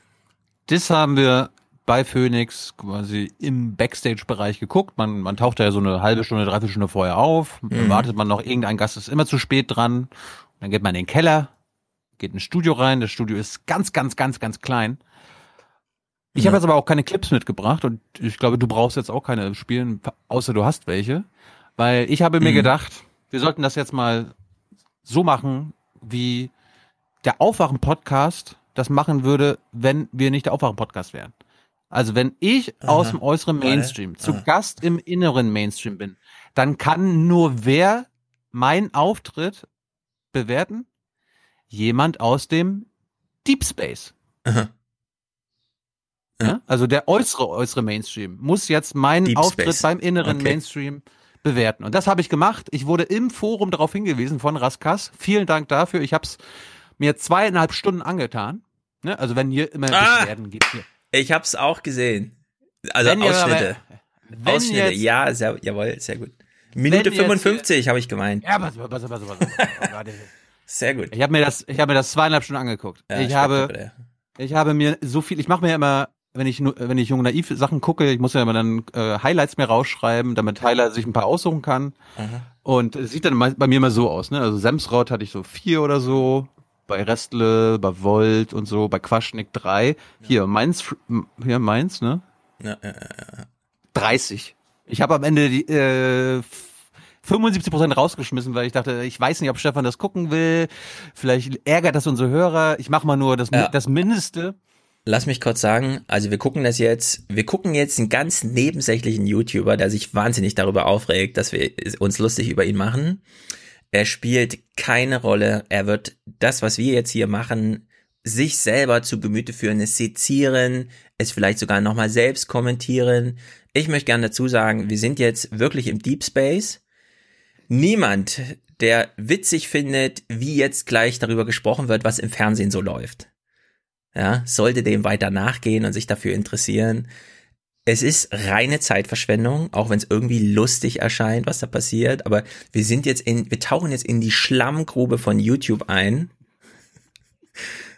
Das haben wir bei Phoenix quasi im Backstage-Bereich geguckt. Man, man taucht da ja so eine halbe Stunde, dreiviertel Stunde vorher auf. Mhm. Wartet man noch, irgendein Gast ist immer zu spät dran. Dann geht man in den Keller, geht ins Studio rein. Das Studio ist ganz, ganz, ganz, ganz klein. Ich ja. habe jetzt aber auch keine Clips mitgebracht und ich glaube, du brauchst jetzt auch keine spielen, außer du hast welche. Weil ich habe mhm. mir gedacht, wir sollten das jetzt mal so machen, wie der Aufwachen-Podcast das machen würde, wenn wir nicht der Aufwachen-Podcast wären. Also wenn ich Aha. aus dem äußeren Mainstream zu Aha. Gast im inneren Mainstream bin, dann kann nur wer mein Auftritt bewerten? Jemand aus dem Deep Space. Aha. Ja? Also der äußere äußere Mainstream muss jetzt meinen Deep Auftritt Space. beim inneren okay. Mainstream bewerten. Und das habe ich gemacht. Ich wurde im Forum darauf hingewiesen von Raskas. Vielen Dank dafür. Ich habe es mir zweieinhalb Stunden angetan. Ne? Also wenn hier immer ah. Beschwerden gibt. Hier. Ich hab's auch gesehen. Also wenn Ausschnitte. Ihr, Ausschnitte, jetzt, ja, sehr, jawohl, sehr gut. Minute 55 habe ich gemeint. Ja, pass, pass, pass, pass, pass. Sehr gut. Ich habe mir das, ich habe mir das zweieinhalb Stunden angeguckt. Ja, ich habe, ich habe mir so viel, ich mache mir immer, wenn ich wenn ich jung naiv Sachen gucke, ich muss ja immer dann äh, Highlights mir rausschreiben, damit Tyler sich ein paar aussuchen kann. Aha. Und es sieht dann bei mir immer so aus, ne? Also Semsrott hatte ich so vier oder so, bei Restle, bei Volt und so, bei Quaschnik 3. Ja. Hier, Mainz, hier Mainz, ne? Ja, ja, ja. 30. Ich habe am Ende die äh, 75% rausgeschmissen, weil ich dachte, ich weiß nicht, ob Stefan das gucken will. Vielleicht ärgert das unsere Hörer. Ich mache mal nur das, ja. das Mindeste. Lass mich kurz sagen, also wir gucken das jetzt, wir gucken jetzt einen ganz nebensächlichen YouTuber, der sich wahnsinnig darüber aufregt, dass wir uns lustig über ihn machen. Er spielt keine Rolle. Er wird das, was wir jetzt hier machen, sich selber zu Gemüte führen, es sezieren, es vielleicht sogar nochmal selbst kommentieren. Ich möchte gerne dazu sagen, wir sind jetzt wirklich im Deep Space. Niemand, der witzig findet, wie jetzt gleich darüber gesprochen wird, was im Fernsehen so läuft. Ja, sollte dem weiter nachgehen und sich dafür interessieren es ist reine Zeitverschwendung, auch wenn es irgendwie lustig erscheint, was da passiert. Aber wir sind jetzt in, wir tauchen jetzt in die Schlammgrube von YouTube ein.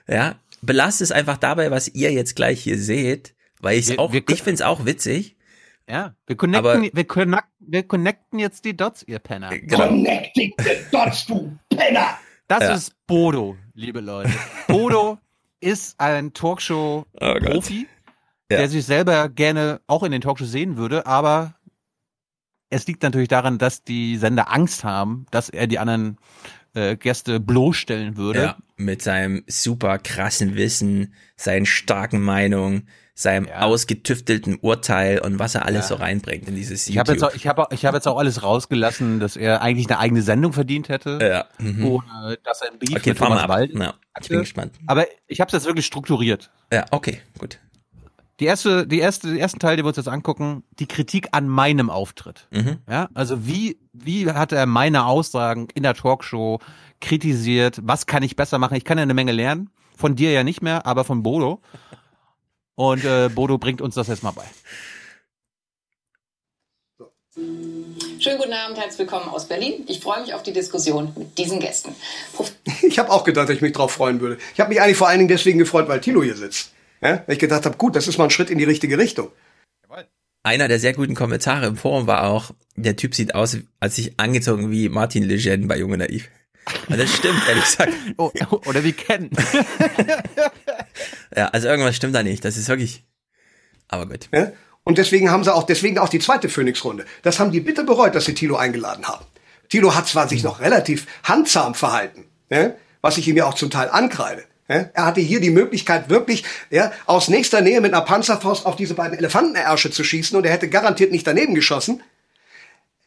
ja, belasst es einfach dabei, was ihr jetzt gleich hier seht, weil ich auch, wir, ich finde es auch witzig. Ja, wir connecten, aber, wir, connect, wir connecten jetzt die Dots, ihr Penner. Genau. Connecting the Dots, du Penner! Das Ja. ist Bodo, liebe Leute. Bodo ist ein Talkshow-Profi, Ja. der sich selber gerne auch in den Talkshows sehen würde, aber es liegt natürlich daran, dass die Sender Angst haben, dass er die anderen äh, Gäste bloßstellen würde. Ja, mit seinem super krassen Wissen, seinen starken Meinungen, seinem ausgetüftelten Urteil und was er alles Ja. so reinbringt in dieses Ich habe jetzt, YouTube. auch- ich hab, ich hab jetzt auch alles rausgelassen, dass er eigentlich eine eigene Sendung verdient hätte. Ja. Mhm. Ohne dass er ein Beef Okay, mit Thomas. Wald Ja, ich bin gespannt. Aber ich habe es jetzt wirklich strukturiert. Ja, okay, gut. Die erste, die erste, den ersten Teil, den wir uns jetzt angucken, die Kritik an meinem Auftritt. Mhm. Ja, also wie, wie hat er meine Aussagen in der Talkshow kritisiert? Was kann ich besser machen? Ich kann ja eine Menge lernen. Von dir ja nicht mehr, aber von Bodo. Und äh, Bodo bringt uns das jetzt mal bei. Schönen guten Abend, herzlich willkommen aus Berlin. Ich freue mich auf die Diskussion mit diesen Gästen. Prof Ich habe auch gedacht, dass ich mich drauf freuen würde. Ich habe mich eigentlich vor allen Dingen deswegen gefreut, weil Tilo hier sitzt. Ja? Weil ich gedacht habe, gut, das ist mal ein Schritt in die richtige Richtung. Einer der sehr guten Kommentare im Forum war auch, der Typ sieht aus, als sich angezogen wie Martin Legend bei Junge Naiv. Und das stimmt, ehrlich gesagt. Oh, oder wie Ken. ja, also irgendwas stimmt da nicht. Das ist wirklich. Aber gut. Ja? Und deswegen haben sie auch, deswegen auch die zweite Phoenix-Runde. Das haben die bitte bereut, dass sie Tilo eingeladen haben. Tilo hat zwar sich noch relativ handsam verhalten, ja? was ich ihm ja auch zum Teil ankreide. Ja? Er hatte hier die Möglichkeit, wirklich ja, aus nächster Nähe mit einer Panzerfaust auf diese beiden Elefantenersche zu schießen und er hätte garantiert nicht daneben geschossen.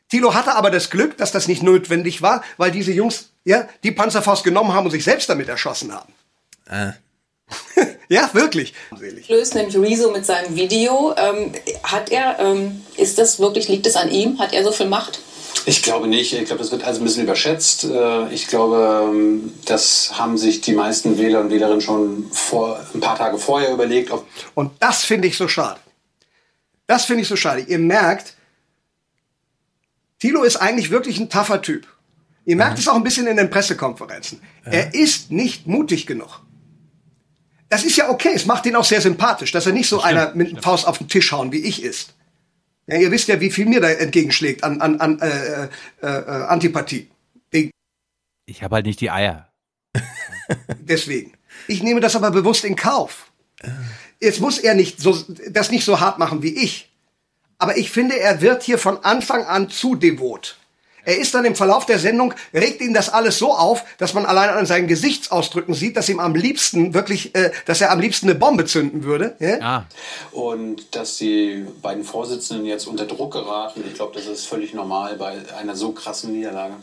Tilo hatte aber das Glück, dass das nicht notwendig war, weil diese Jungs ja die Panzerfaust genommen haben und sich selbst damit erschossen haben. Äh, Ja, wirklich. löst nämlich Rezo mit seinem Video. Ähm, hat er, ähm, ist das wirklich, liegt es an ihm? Hat er so viel Macht? Ich glaube nicht. Ich glaube, das wird also ein bisschen überschätzt. Äh, Ich glaube, ähm, das haben sich die meisten Wähler und Wählerinnen schon vor, ein paar Tage vorher überlegt, ob Und das finde ich so schade. Das finde ich so schade. Ihr merkt, Thilo ist eigentlich wirklich ein taffer Typ. Ihr merkt es auch ein bisschen in den Pressekonferenzen. Er ist nicht mutig genug. Das ist ja okay. Es macht ihn auch sehr sympathisch, dass er nicht so einer mit dem Faust auf den Tisch hauen wie ich ist. Ja, ihr wisst ja, wie viel mir da entgegenschlägt an, an, an äh, äh, äh, Antipathie. Ich habe halt nicht die Eier. Deswegen. Ich nehme das aber bewusst in Kauf. Jetzt muss er nicht so, das nicht so hart machen wie ich. Aber ich finde, er wird hier von Anfang an zu devot. Er ist dann im Verlauf der Sendung, regt ihn das alles so auf, dass man allein an seinen Gesichtsausdrücken sieht, dass ihm am liebsten wirklich, äh, dass er am liebsten eine Bombe zünden würde. Ja? und dass die beiden Vorsitzenden jetzt unter Druck geraten. Ich glaube, das ist völlig normal bei einer so krassen Niederlage.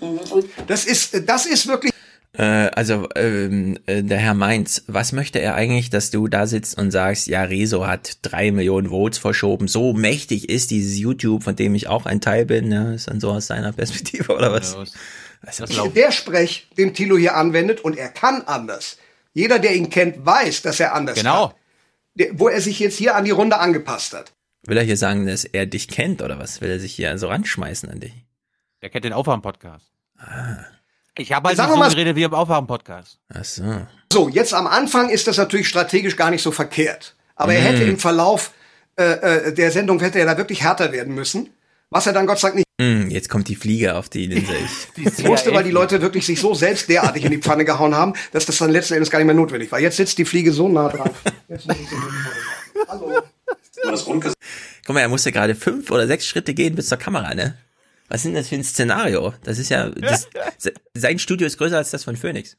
Das ist, das ist wirklich. Äh, also, ähm, äh, der Herr Mainz, was möchte er eigentlich, dass du da sitzt und sagst, ja, Rezo hat drei Millionen Votes verschoben. So mächtig ist dieses YouTube, von dem ich auch ein Teil bin, ja, ist dann so aus seiner Perspektive oder was? Also, Der Sprech, den Thilo hier anwendet, und er kann anders. Jeder, der ihn kennt, weiß, dass er anders Genau. kann. Der, wo er sich jetzt hier an die Runde angepasst hat. will er hier sagen, dass er dich kennt oder was? Will er sich hier so ranschmeißen an dich? Der kennt den Aufwachen-Podcast. Ich habe halt wir so mal- geredet wie im Aufwachen-Podcast. Ach so. So, jetzt am Anfang ist das natürlich strategisch gar nicht so verkehrt. Aber er Mhm. hätte im Verlauf äh, äh, der Sendung hätte er da wirklich härter werden müssen. Was er dann Gott sei Dank nicht Hm, jetzt kommt die Fliege auf die Linse. Ich, musste, weil die Leute wirklich sich so selbst derartig in die Pfanne gehauen haben, dass das dann letzten Endes gar nicht mehr notwendig war. Jetzt sitzt die Fliege so nah dran. Jetzt muss ich so Hallo. Guck mal, er musste gerade fünf oder sechs Schritte gehen bis zur Kamera, ne? Was ist denn das für ein Szenario? Das ist ja, das, sein Studio ist größer als das von Phoenix.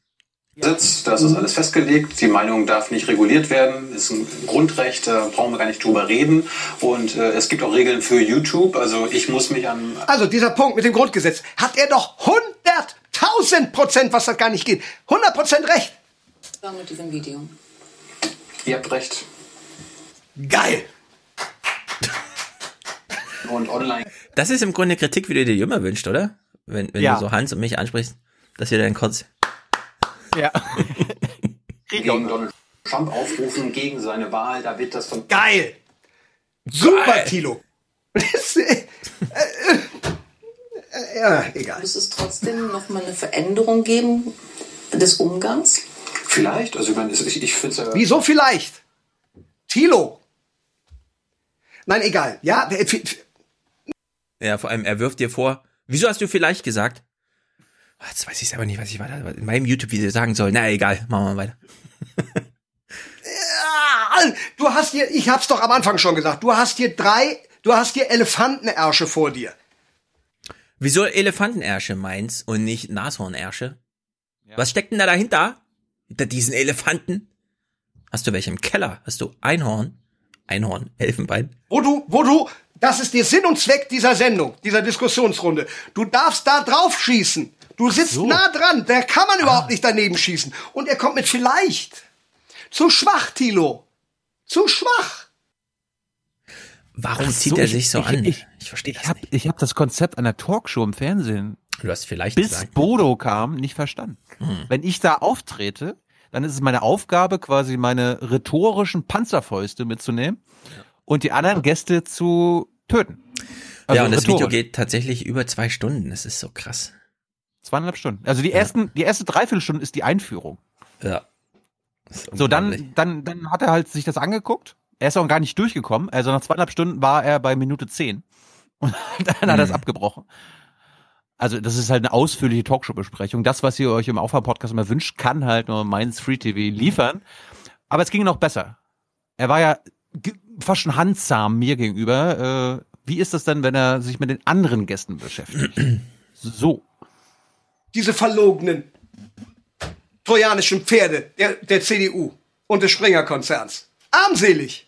Sitz, das ist alles festgelegt. Die Meinung darf nicht reguliert werden. Ist ein Grundrecht, da brauchen wir gar nicht drüber reden. Und äh, es gibt auch Regeln für YouTube. Also ich muss mich an Also dieser Punkt mit dem Grundgesetz, hat er doch 100.000 Prozent, was das gar nicht geht, 100 Prozent recht. Mit diesem Video. Ihr habt recht. Geil. Und online. Das ist im Grunde Kritik, wie du dir immer wünscht, oder? Wenn, wenn Ja. du so Hans und mich ansprichst, dass wir dann kurz. Ja. gegen Donald Trump aufrufen, gegen seine Wahl. Da wird das von Geil. Super, Tilo. Äh, äh, äh, ja, egal. Muss es trotzdem noch mal eine Veränderung geben des Umgangs? Vielleicht. Also ich, meine, ich, ich finde es. Wieso vielleicht? Tilo. Nein, egal. Ja, äh, Ja, vor allem, er wirft dir vor, wieso hast du vielleicht gesagt? Jetzt weiß ich selber nicht, was ich weiter in meinem YouTube-Video sagen soll. Na egal, machen wir weiter. Ja, du hast hier, ich hab's doch am Anfang schon gesagt, du hast hier drei, du hast hier Elefantenersche vor dir. Wieso Elefantenersche meins und nicht Nashornersche? Was steckt denn da dahinter? Hinter diesen Elefanten? Hast du welche im Keller? Hast du Einhorn? Einhorn, Elfenbein? Wo du, wo du, das ist der Sinn und Zweck dieser Sendung, dieser Diskussionsrunde. Du darfst da drauf schießen. Du sitzt So. nah dran, da kann man überhaupt nicht daneben schießen. Und er kommt mit vielleicht. Zu schwach, Thilo. Zu schwach. Warum Ach zieht so, er ich- sich so ich- an? ich- ich verstehe Ich habe ich hab das Konzept einer Talkshow im Fernsehen, Du hast vielleicht bis gesagt. Bodo kam, nicht verstanden. Hm. Wenn ich da auftrete, dann ist es meine Aufgabe, quasi meine rhetorischen Panzerfäuste mitzunehmen und die anderen Gäste zu töten. Also ja, und das Video geht tatsächlich über zwei Stunden. Das ist so krass. Zweieinhalb Stunden. Also die ersten, die erste Dreiviertelstunde ist die Einführung. Ja. So, dann, dann, dann hat er halt sich das angeguckt. Er ist auch gar nicht durchgekommen. Also nach zweieinhalb Stunden war er bei Minute zehn. Und dann hat er es Mhm. abgebrochen. Also, das ist halt eine ausführliche Talkshow-Besprechung. Das, was ihr euch im Aufwärm-Podcast immer wünscht, kann halt nur Mainz Free TV liefern. Aber es ging noch besser. Er war ja fast schon handsam mir gegenüber. Äh, wie ist das denn, wenn er sich mit den anderen Gästen beschäftigt? so. Diese verlogenen trojanischen Pferde der, der CDU und des Springer-Konzerns. Armselig.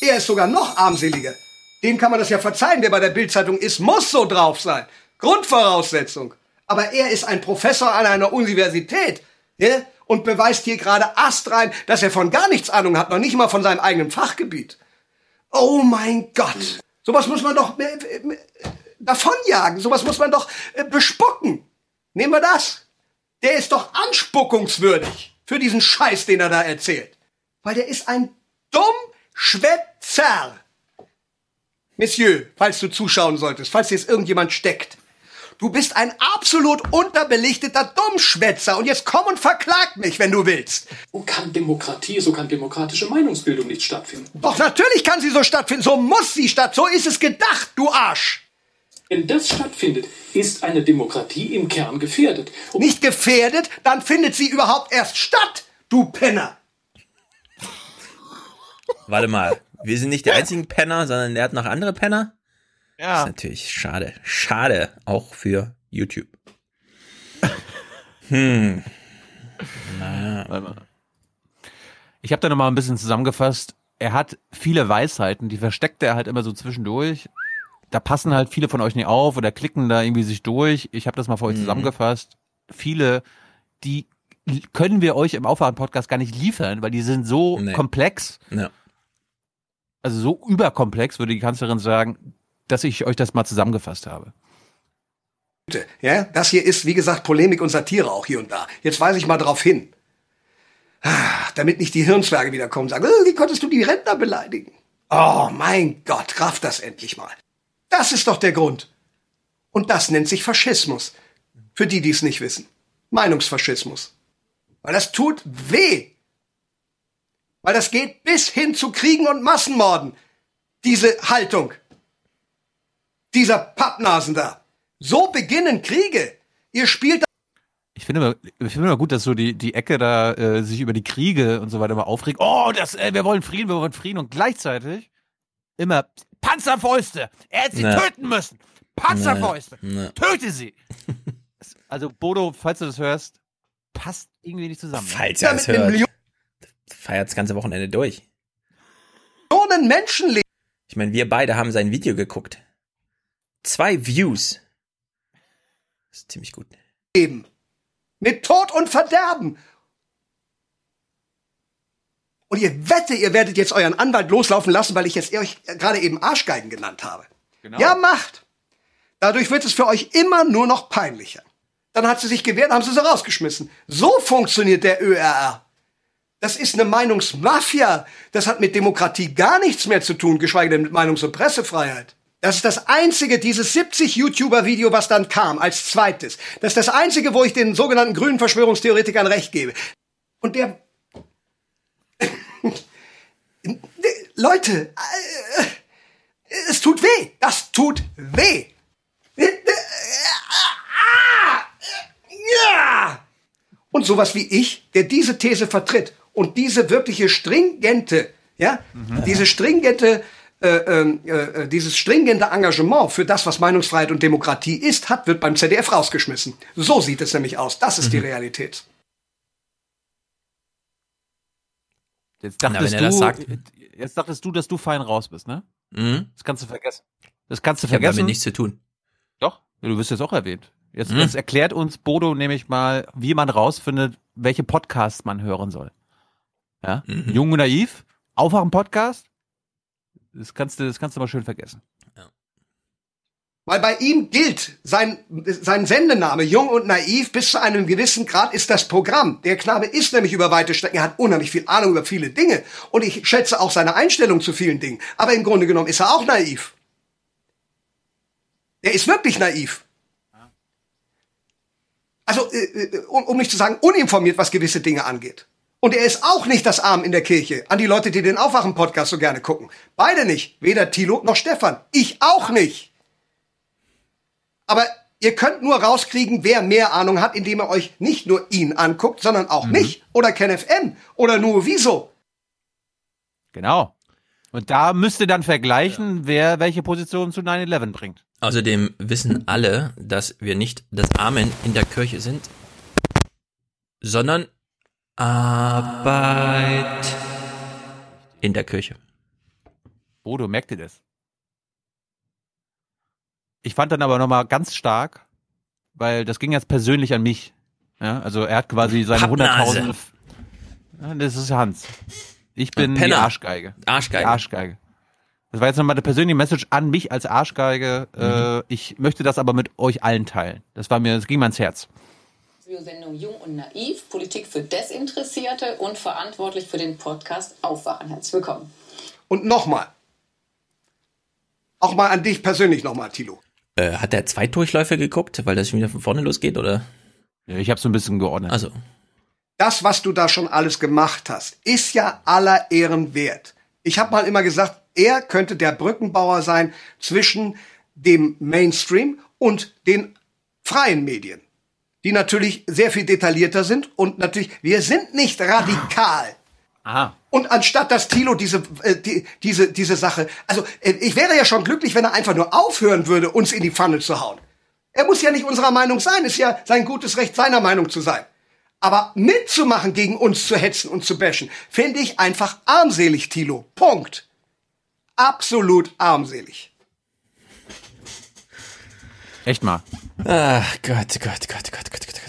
Er ist sogar noch armseliger. Dem kann man das ja verzeihen, der bei der Bildzeitung ist, muss so drauf sein. Grundvoraussetzung. Aber er ist ein Professor an einer Universität ja, und beweist hier gerade astrein, dass er von gar nichts Ahnung hat, noch nicht mal von seinem eigenen Fachgebiet. Oh mein Gott. Sowas muss man doch äh, äh, davonjagen. Sowas muss man doch äh, bespucken. Nehmen wir das. Der ist doch anspuckungswürdig für diesen Scheiß, den er da erzählt. Weil der ist ein Dummschwätzer. Monsieur, falls du zuschauen solltest, falls jetzt irgendjemand steckt. Du bist ein absolut unterbelichteter Dummschwätzer und jetzt komm und verklag mich, wenn du willst. So kann Demokratie, so kann demokratische Meinungsbildung nicht stattfinden. Doch natürlich kann sie so stattfinden, so muss sie statt, so ist es gedacht, du Arsch. Wenn das stattfindet, ist eine Demokratie im Kern gefährdet. Nicht gefährdet, dann findet sie überhaupt erst statt, du Penner. Warte mal, wir sind nicht die einzigen Penner, sondern der hat noch andere Penner? Ja. Das ist natürlich schade. Schade, auch für YouTube. Hm. Naja. Ich habe da noch mal ein bisschen zusammengefasst. Er hat viele Weisheiten, die versteckt er halt immer so zwischendurch. Da passen halt viele von euch nicht auf oder klicken da irgendwie sich durch. Ich habe das mal für euch Mhm. zusammengefasst. Viele, die können wir euch im Aufwachen-Podcast gar nicht liefern, weil die sind so Nee. komplex, Ja. also so überkomplex, würde die Kanzlerin sagen, dass ich euch das mal zusammengefasst habe. Ja, das hier ist, wie gesagt, Polemik und Satire auch hier und da. Jetzt weise ich mal drauf hin. Ah, Damit nicht die Hirnzwerge wieder kommen und sagen, "Oh, wie konntest du die Rentner beleidigen? Oh mein Gott, raff das endlich mal. Das ist doch der Grund. Und das nennt sich Faschismus. Für die, die es nicht wissen. Meinungsfaschismus. Weil das tut weh. Weil das geht bis hin zu Kriegen und Massenmorden. Diese Haltung. Dieser Pappnasen da. So beginnen Kriege. Ihr spielt Ich finde immer, ich finde immer gut, dass so die, die Ecke da äh, sich über die Kriege und so weiter mal aufregt. Oh, das, äh, wir wollen Frieden, wir wollen Frieden und gleichzeitig immer Panzerfäuste. Er hätte sie Na. töten müssen. Panzerfäuste. Na. Töte sie. also Bodo, falls du das hörst, passt irgendwie nicht zusammen. ne? Falls er es hört. Feiert das ganze Wochenende durch. Millionen Menschen leben. Ich meine, wir beide haben sein Video geguckt. Zwei Views. Das ist ziemlich gut. Mit Tod und Verderben. Und ihr wette, ihr werdet jetzt euren Anwalt loslaufen lassen, weil ich jetzt euch gerade eben Arschgeigen genannt habe. Genau. Ja, macht. Dadurch wird es für euch immer nur noch peinlicher. Dann hat sie sich gewehrt, haben sie sie rausgeschmissen. So funktioniert der ÖRR. Das ist eine Meinungsmafia. Das hat mit Demokratie gar nichts mehr zu tun, geschweige denn mit Meinungs- und Pressefreiheit. Das ist das einzige, dieses 70 YouTuber-Video, was dann kam, als zweites. Das ist das einzige, wo ich den sogenannten grünen Verschwörungstheoretikern recht gebe. Und der... Leute, äh, es tut weh. Das tut weh. und sowas wie ich, der diese These vertritt und diese wirkliche stringente, ja, mhm. diese stringente äh, ähm, äh, dieses stringente Engagement für das, was Meinungsfreiheit und Demokratie ist, hat, wird beim ZDF rausgeschmissen. So sieht es nämlich aus. Das ist mhm. die Realität. Jetzt dachtest, Na, du, sagt, jetzt dachtest du, dass du fein raus bist, ne? Mhm. Das kannst du vergessen. Das kannst du ich vergessen. damit nichts zu tun. Doch, du wirst jetzt auch erwähnt. Jetzt, mhm. jetzt erklärt uns Bodo nämlich mal, wie man rausfindet, welche Podcasts man hören soll. Ja? Mhm. Jung und naiv, Aufwachen-Podcast. Das kannst du, das kannst du mal schön vergessen. Weil bei ihm gilt sein, sein Sendename, jung und naiv, bis zu einem gewissen Grad ist das Programm. Der Knabe ist nämlich über weite Strecken, er hat unheimlich viel Ahnung über viele Dinge. Und ich schätze auch seine Einstellung zu vielen Dingen. Aber im Grunde genommen ist er auch naiv. Er ist wirklich naiv. Also, äh, äh, um, um nicht zu sagen, uninformiert, was gewisse Dinge angeht. Und er ist auch nicht das Arm in der Kirche. An die Leute, die den Aufwachen-Podcast so gerne gucken. Beide nicht. Weder Thilo noch Stefan. Ich auch nicht. Aber ihr könnt nur rauskriegen, wer mehr Ahnung hat, indem ihr euch nicht nur ihn anguckt, sondern auch mhm. mich oder KenFM oder nur Wieso. Genau. Und da müsst ihr dann vergleichen, ja. wer welche Position zu 9-11 bringt. Außerdem wissen alle, dass wir nicht das Amen in der Kirche sind, sondern Arbeit in der Kirche. Bodo, merkt ihr das? Ich fand dann aber nochmal ganz stark, weil das ging jetzt persönlich an mich. Ja, also er hat quasi seine 100.000. Ja, das ist Hans. Ich bin die Arschgeige. Arschgeige. Die Arschgeige. Das war jetzt nochmal eine persönliche Message an mich als Arschgeige. Mhm. Äh, ich möchte das aber mit euch allen teilen. Das war mir, das ging mir ans Herz. Sendung Jung und Naiv, Politik für Desinteressierte und verantwortlich für den Podcast Aufwachen. Herzlich willkommen. Und nochmal. Auch mal an dich persönlich nochmal, Tilo. Äh, hat der zwei Durchläufe geguckt, weil das schon wieder von vorne losgeht, oder? Ja, ich habe so ein bisschen geordnet. Also. Das, was du da schon alles gemacht hast, ist ja aller Ehren wert. Ich habe mal immer gesagt, er könnte der Brückenbauer sein zwischen dem Mainstream und den freien Medien, die natürlich sehr viel detaillierter sind und natürlich, wir sind nicht radikal. Aha. Und anstatt dass Thilo diese, äh, die, diese, diese Sache, also äh, ich wäre ja schon glücklich, wenn er einfach nur aufhören würde, uns in die Pfanne zu hauen. Er muss ja nicht unserer Meinung sein, ist ja sein gutes Recht, seiner Meinung zu sein. Aber mitzumachen, gegen uns zu hetzen und zu bashen, finde ich einfach armselig, Thilo. Punkt. Absolut armselig. Echt mal. Ach Gott, Gott, Gott, Gott, Gott, Gott, Gott.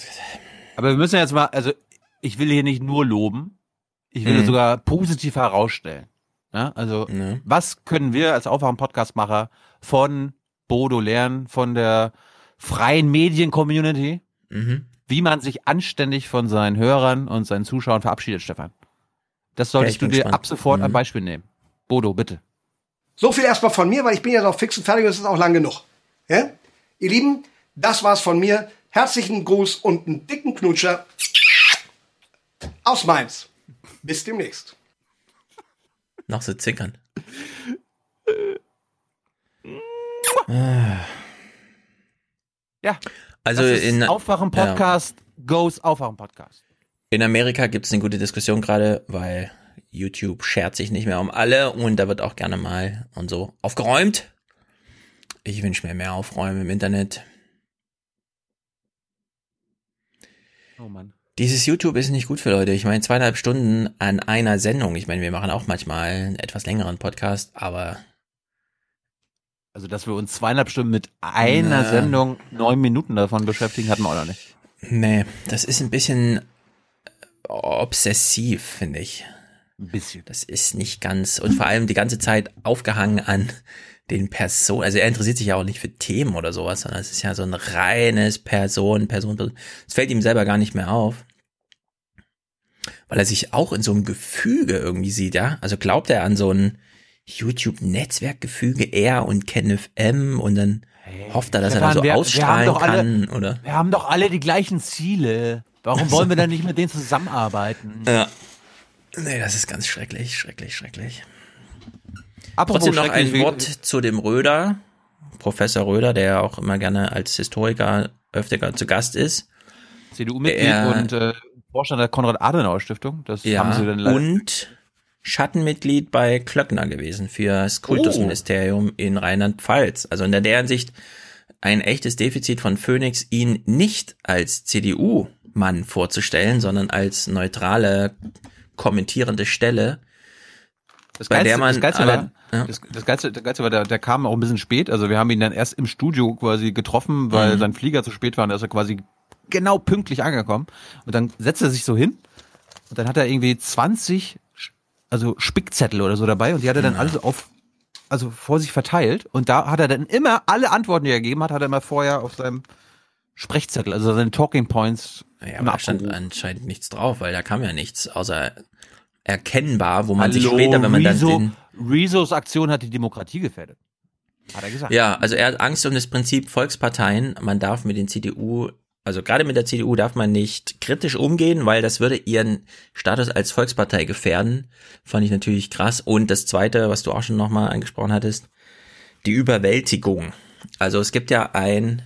Aber wir müssen jetzt mal, also ich will hier nicht nur loben, ich will mhm. sogar positiv herausstellen. Ja, also, mhm. was können wir als Aufwachen-Podcastmacher von Bodo lernen, von der freien Medien-Community, mhm. wie man sich anständig von seinen Hörern und seinen Zuschauern verabschiedet, Stefan? Das solltest ja, du dir gespannt. ab sofort ein mhm. Beispiel nehmen. Bodo, bitte. So viel erstmal von mir, weil ich bin jetzt auch fix und fertig und es ist auch lang genug. Ja? Ihr Lieben, das war's von mir. Herzlichen Gruß und einen dicken Knutscher aus Mainz. Bis demnächst. Noch so zickern. ja. Also in Aufwachen Podcast ja. goes Aufwachen Podcast. In Amerika gibt es eine gute Diskussion gerade, weil YouTube schert sich nicht mehr um alle und da wird auch gerne mal und so aufgeräumt. Ich wünsche mir mehr Aufräumen im Internet. Oh Mann. Dieses YouTube ist nicht gut für Leute. Ich meine, zweieinhalb Stunden an einer Sendung. Ich meine, wir machen auch manchmal einen etwas längeren Podcast, aber. Also, dass wir uns zweieinhalb Stunden mit einer na, Sendung neun Minuten davon beschäftigen, hatten wir auch noch nicht. Nee, das ist ein bisschen obsessiv, finde ich. Ein bisschen. Das ist nicht ganz, und vor allem die ganze Zeit aufgehangen an den Personen, also er interessiert sich ja auch nicht für Themen oder sowas, sondern es ist ja so ein reines Person, Person, Person. Es fällt ihm selber gar nicht mehr auf. Weil er sich auch in so einem Gefüge irgendwie sieht, ja. Also glaubt er an so ein YouTube-Netzwerkgefüge, er und Kenneth M. und dann hey, hofft er, dass Stefan, er da so wir, ausstrahlen wir kann, alle, oder? Wir haben doch alle die gleichen Ziele. Warum wollen wir dann nicht mit denen zusammenarbeiten? Ja. Nee, das ist ganz schrecklich, schrecklich, schrecklich. Apropos Trotzdem noch ein Wort zu dem Röder, Professor Röder, der auch immer gerne als Historiker öfter zu Gast ist. CDU-Mitglied und äh, Vorstand der Konrad-Adenauer-Stiftung. Das Ja, haben sie dann leider und Schattenmitglied bei Klöckner gewesen für das Kultusministerium in Rheinland-Pfalz. Also in der Hinsicht ein echtes Defizit von Phoenix, ihn nicht als CDU-Mann vorzustellen, sondern als neutrale, kommentierende Stelle, Das bei Geilste, der man das Geilste alle, war, das, das Geilste, das Geilste war der, der kam auch ein bisschen spät. Also wir haben ihn dann erst im Studio quasi getroffen, weil Mhm. sein Flieger zu spät war und da ist er quasi genau pünktlich angekommen. Und dann setzt er sich so hin und dann hat er irgendwie 20 Sch- also Spickzettel oder so dabei und die hat er dann Ja. alle auf also vor sich verteilt und da hat er dann immer alle Antworten, die er gegeben hat, hat er immer vorher auf seinem Sprechzettel, also seine Talking Points Ja, aber da stand anscheinend nichts drauf, weil da kam ja nichts, außer erkennbar, wo man sich Hallo, später, wenn man dann den, Rezos Aktion hat die Demokratie gefährdet. Hat er gesagt. Ja, also er hat Angst um das Prinzip Volksparteien. Man darf mit den CDU, also gerade mit der CDU darf man nicht kritisch umgehen, weil das würde ihren Status als Volkspartei gefährden. Fand ich natürlich krass. Und das zweite, was du auch schon nochmal angesprochen hattest, die Überwältigung. Also es gibt ja ein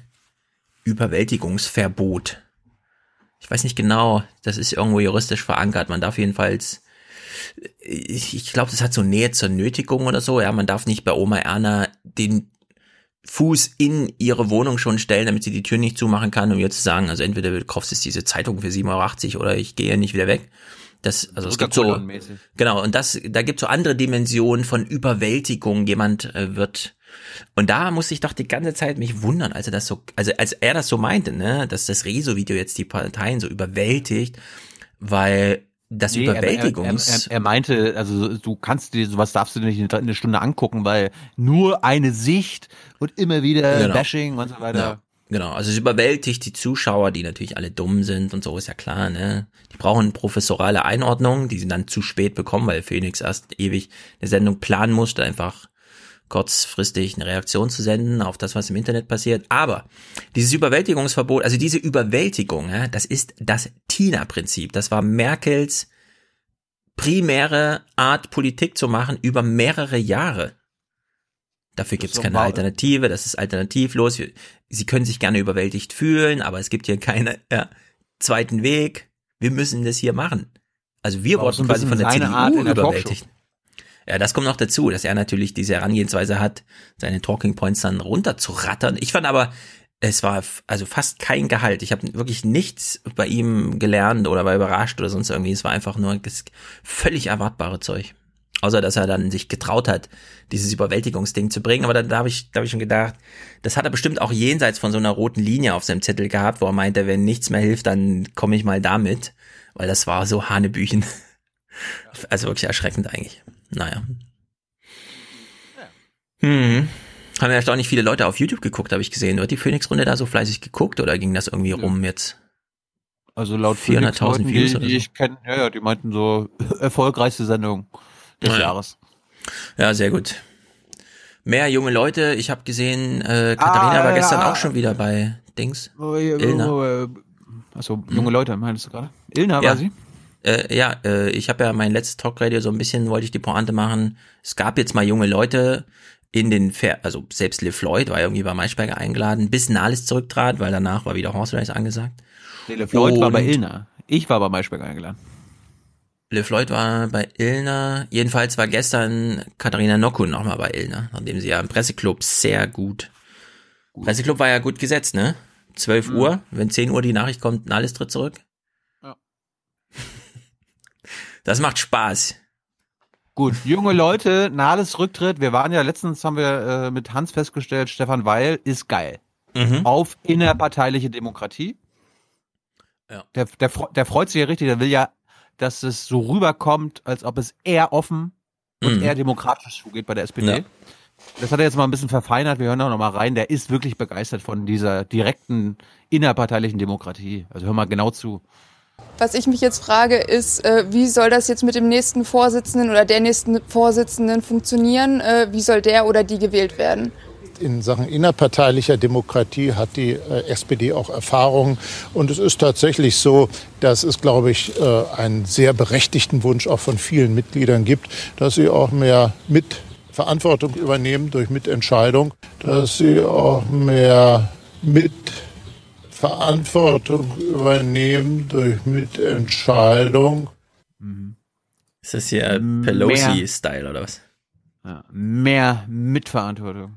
Überwältigungsverbot. Ich weiß nicht genau, das ist irgendwo juristisch verankert. Man darf jedenfalls ich, ich glaube, das hat so Nähe zur Nötigung oder so. Ja, man darf nicht bei Oma Erna den Fuß in ihre Wohnung schon stellen, damit sie die Tür nicht zumachen kann, um ihr zu sagen, also entweder du kaufst jetzt diese Zeitung für 7,80 Euro oder ich gehe nicht wieder weg. Das, also es gibt so, genau, und das, da gibt so andere Dimensionen von Überwältigung. Jemand äh, wird, und da musste ich doch die ganze Zeit mich wundern, als er das so, also als er das so meinte, ne, dass das Rezo-Video jetzt die Parteien so überwältigt, weil das Nee, aber er- Überwältigungs... Er, er, er meinte, also du kannst dir sowas darfst du dir nicht eine Stunde angucken, weil nur eine Sicht und immer wieder Genau. Bashing und so weiter. Ja, genau. Also es überwältigt die Zuschauer, die natürlich alle dumm sind und so, ist ja klar, ne? Die brauchen professorale Einordnung, die sie dann zu spät bekommen, weil Phoenix erst ewig eine Sendung planen musste, einfach kurzfristig eine Reaktion zu senden auf das, was im Internet passiert. Aber dieses Überwältigungsverbot, also diese Überwältigung, ja, das ist das Tina-Prinzip. Das war Merkels primäre Art, Politik zu machen über mehrere Jahre. Dafür gibt es keine. Alternative, das ist alternativlos. Sie können sich gerne überwältigt fühlen, aber es gibt hier keinen ja, zweiten Weg. Wir müssen das hier machen. Also wir wurden quasi von der CDU Art der Talkshow. Ja, das kommt noch dazu, dass er natürlich diese Herangehensweise hat, seine Talking Points dann runterzurattern. Ich fand aber, es war also fast kein Gehalt. Ich habe wirklich nichts bei ihm gelernt oder war überrascht oder sonst irgendwie. Es war einfach nur das völlig erwartbare Zeug. Außer, dass er dann sich getraut hat, dieses Überwältigungsding zu bringen. Aber dann da habe ich, da habe ich schon gedacht, das hat er bestimmt auch jenseits von so einer roten Linie auf seinem Zettel gehabt, wo er meinte, wenn nichts mehr hilft, dann komme ich mal damit. Weil das war so Hanebüchen. Also wirklich erschreckend eigentlich. Naja. Hm. Haben ja erstaunlich viele Leute auf YouTube geguckt, habe ich gesehen. Wird die Phoenix-Runde da so fleißig geguckt oder ging das irgendwie rum jetzt? Also laut 400.000 Phoenix-Leuten, Views die, oder die so. ich kenne, ja, ja, die meinten so erfolgreichste Sendung des Ja. Jahres. Ja, sehr gut. Mehr junge Leute. Ich habe gesehen, äh, Katharina Ah, war gestern ja. auch schon wieder bei Dings. Oh, ja, Ilna. oh, äh, Achso, junge Leute, meinst du gerade? Ilna Ja. war sie? Äh, ja, äh, ich habe ja mein letztes Talkradio so ein bisschen, wollte ich die Pointe machen. Es gab jetzt mal junge Leute in den, Fer also selbst Le Floyd war irgendwie bei Maischberger eingeladen, bis Nahles zurücktrat, weil danach war wieder Horse Race angesagt. Nee, Le Floyd war bei Ilna. Ich war bei Maischberger eingeladen. Le Floyd war bei Ilna. Jedenfalls war gestern Katharina Nokun nochmal bei Ilna, nachdem sie ja im Presseclub sehr gut. Presseclub war ja gut gesetzt, ne? 12 Mhm. Uhr, wenn 10 Uhr die Nachricht kommt, Nahles tritt zurück. Das macht Spaß. Gut, junge Leute, Nahles Rücktritt. Wir waren ja letztens, haben wir äh, mit Hans festgestellt, Stefan Weil ist geil. Mhm. Auf innerparteiliche Demokratie. Ja. Der, der, der freut sich ja richtig, der will ja, dass es so rüberkommt, als ob es eher offen und Mhm. eher demokratisch zugeht bei der SPD. Ja. Das hat er jetzt mal ein bisschen verfeinert. Wir hören da noch mal rein. Der ist wirklich begeistert von dieser direkten innerparteilichen Demokratie. Also hör mal genau zu. Was ich mich jetzt frage, ist, äh, wie soll das jetzt mit dem nächsten Vorsitzenden oder der nächsten Vorsitzenden funktionieren? Äh, wie soll der oder die gewählt werden? In Sachen innerparteilicher Demokratie hat die äh, SPD auch Erfahrung. Und es ist tatsächlich so, dass es, glaube ich, einen sehr berechtigten Wunsch auch von vielen Mitgliedern gibt, dass sie auch mehr mit Verantwortung übernehmen durch Mitentscheidung, dass sie auch mehr mit Verantwortung übernehmen durch Mitentscheidung. Ist das hier Pelosi-Style oder was? Ja, mehr Mitverantwortung.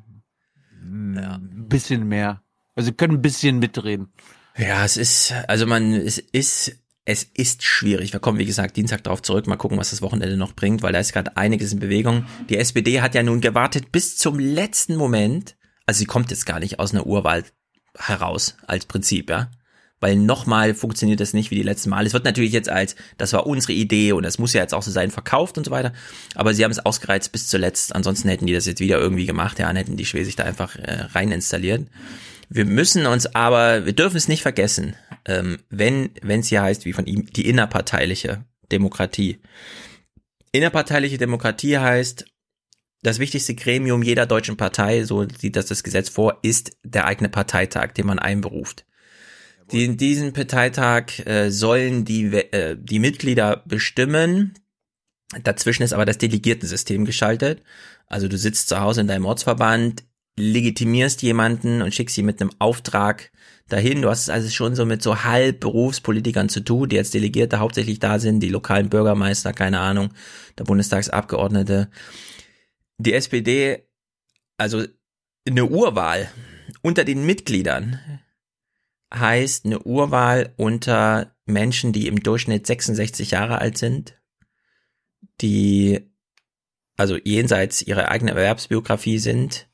Ja. Ein bisschen mehr. Also sie können ein bisschen mitreden. Ja, es ist, also man, es ist, es ist schwierig. Wir kommen, wie gesagt, Dienstag darauf zurück. Mal gucken, was das Wochenende noch bringt, weil da ist gerade einiges in Bewegung. Die SPD hat ja nun gewartet bis zum letzten Moment. Also sie kommt jetzt gar nicht aus einer Urwahl heraus als Prinzip, ja. Weil nochmal funktioniert das nicht wie die letzten Mal. Es wird natürlich jetzt als, das war unsere Idee und das muss ja jetzt auch so sein, verkauft und so weiter. Aber sie haben es ausgereizt bis zuletzt. Ansonsten hätten die das jetzt wieder irgendwie gemacht, ja, und hätten die Schwesig da einfach äh, rein installiert. Wir müssen uns aber, wir dürfen es nicht vergessen, ähm, wenn wenn es hier heißt, wie von ihm, die innerparteiliche Demokratie. Innerparteiliche Demokratie heißt, das wichtigste Gremium jeder deutschen Partei, so sieht das das Gesetz vor, ist der eigene Parteitag, den man einberuft. Die, in diesem Parteitag äh, sollen die, äh, die Mitglieder bestimmen. Dazwischen ist aber das Delegiertensystem geschaltet. Also du sitzt zu Hause in deinem Ortsverband, legitimierst jemanden und schickst ihn mit einem Auftrag dahin. Du hast es also schon so mit so halb Berufspolitikern zu tun, die als Delegierte hauptsächlich da sind, die lokalen Bürgermeister, keine Ahnung, der Bundestagsabgeordnete. Die SPD, also eine Urwahl unter den Mitgliedern heißt eine Urwahl unter Menschen, die im Durchschnitt 66 Jahre alt sind, die also jenseits ihrer eigenen Erwerbsbiografie sind,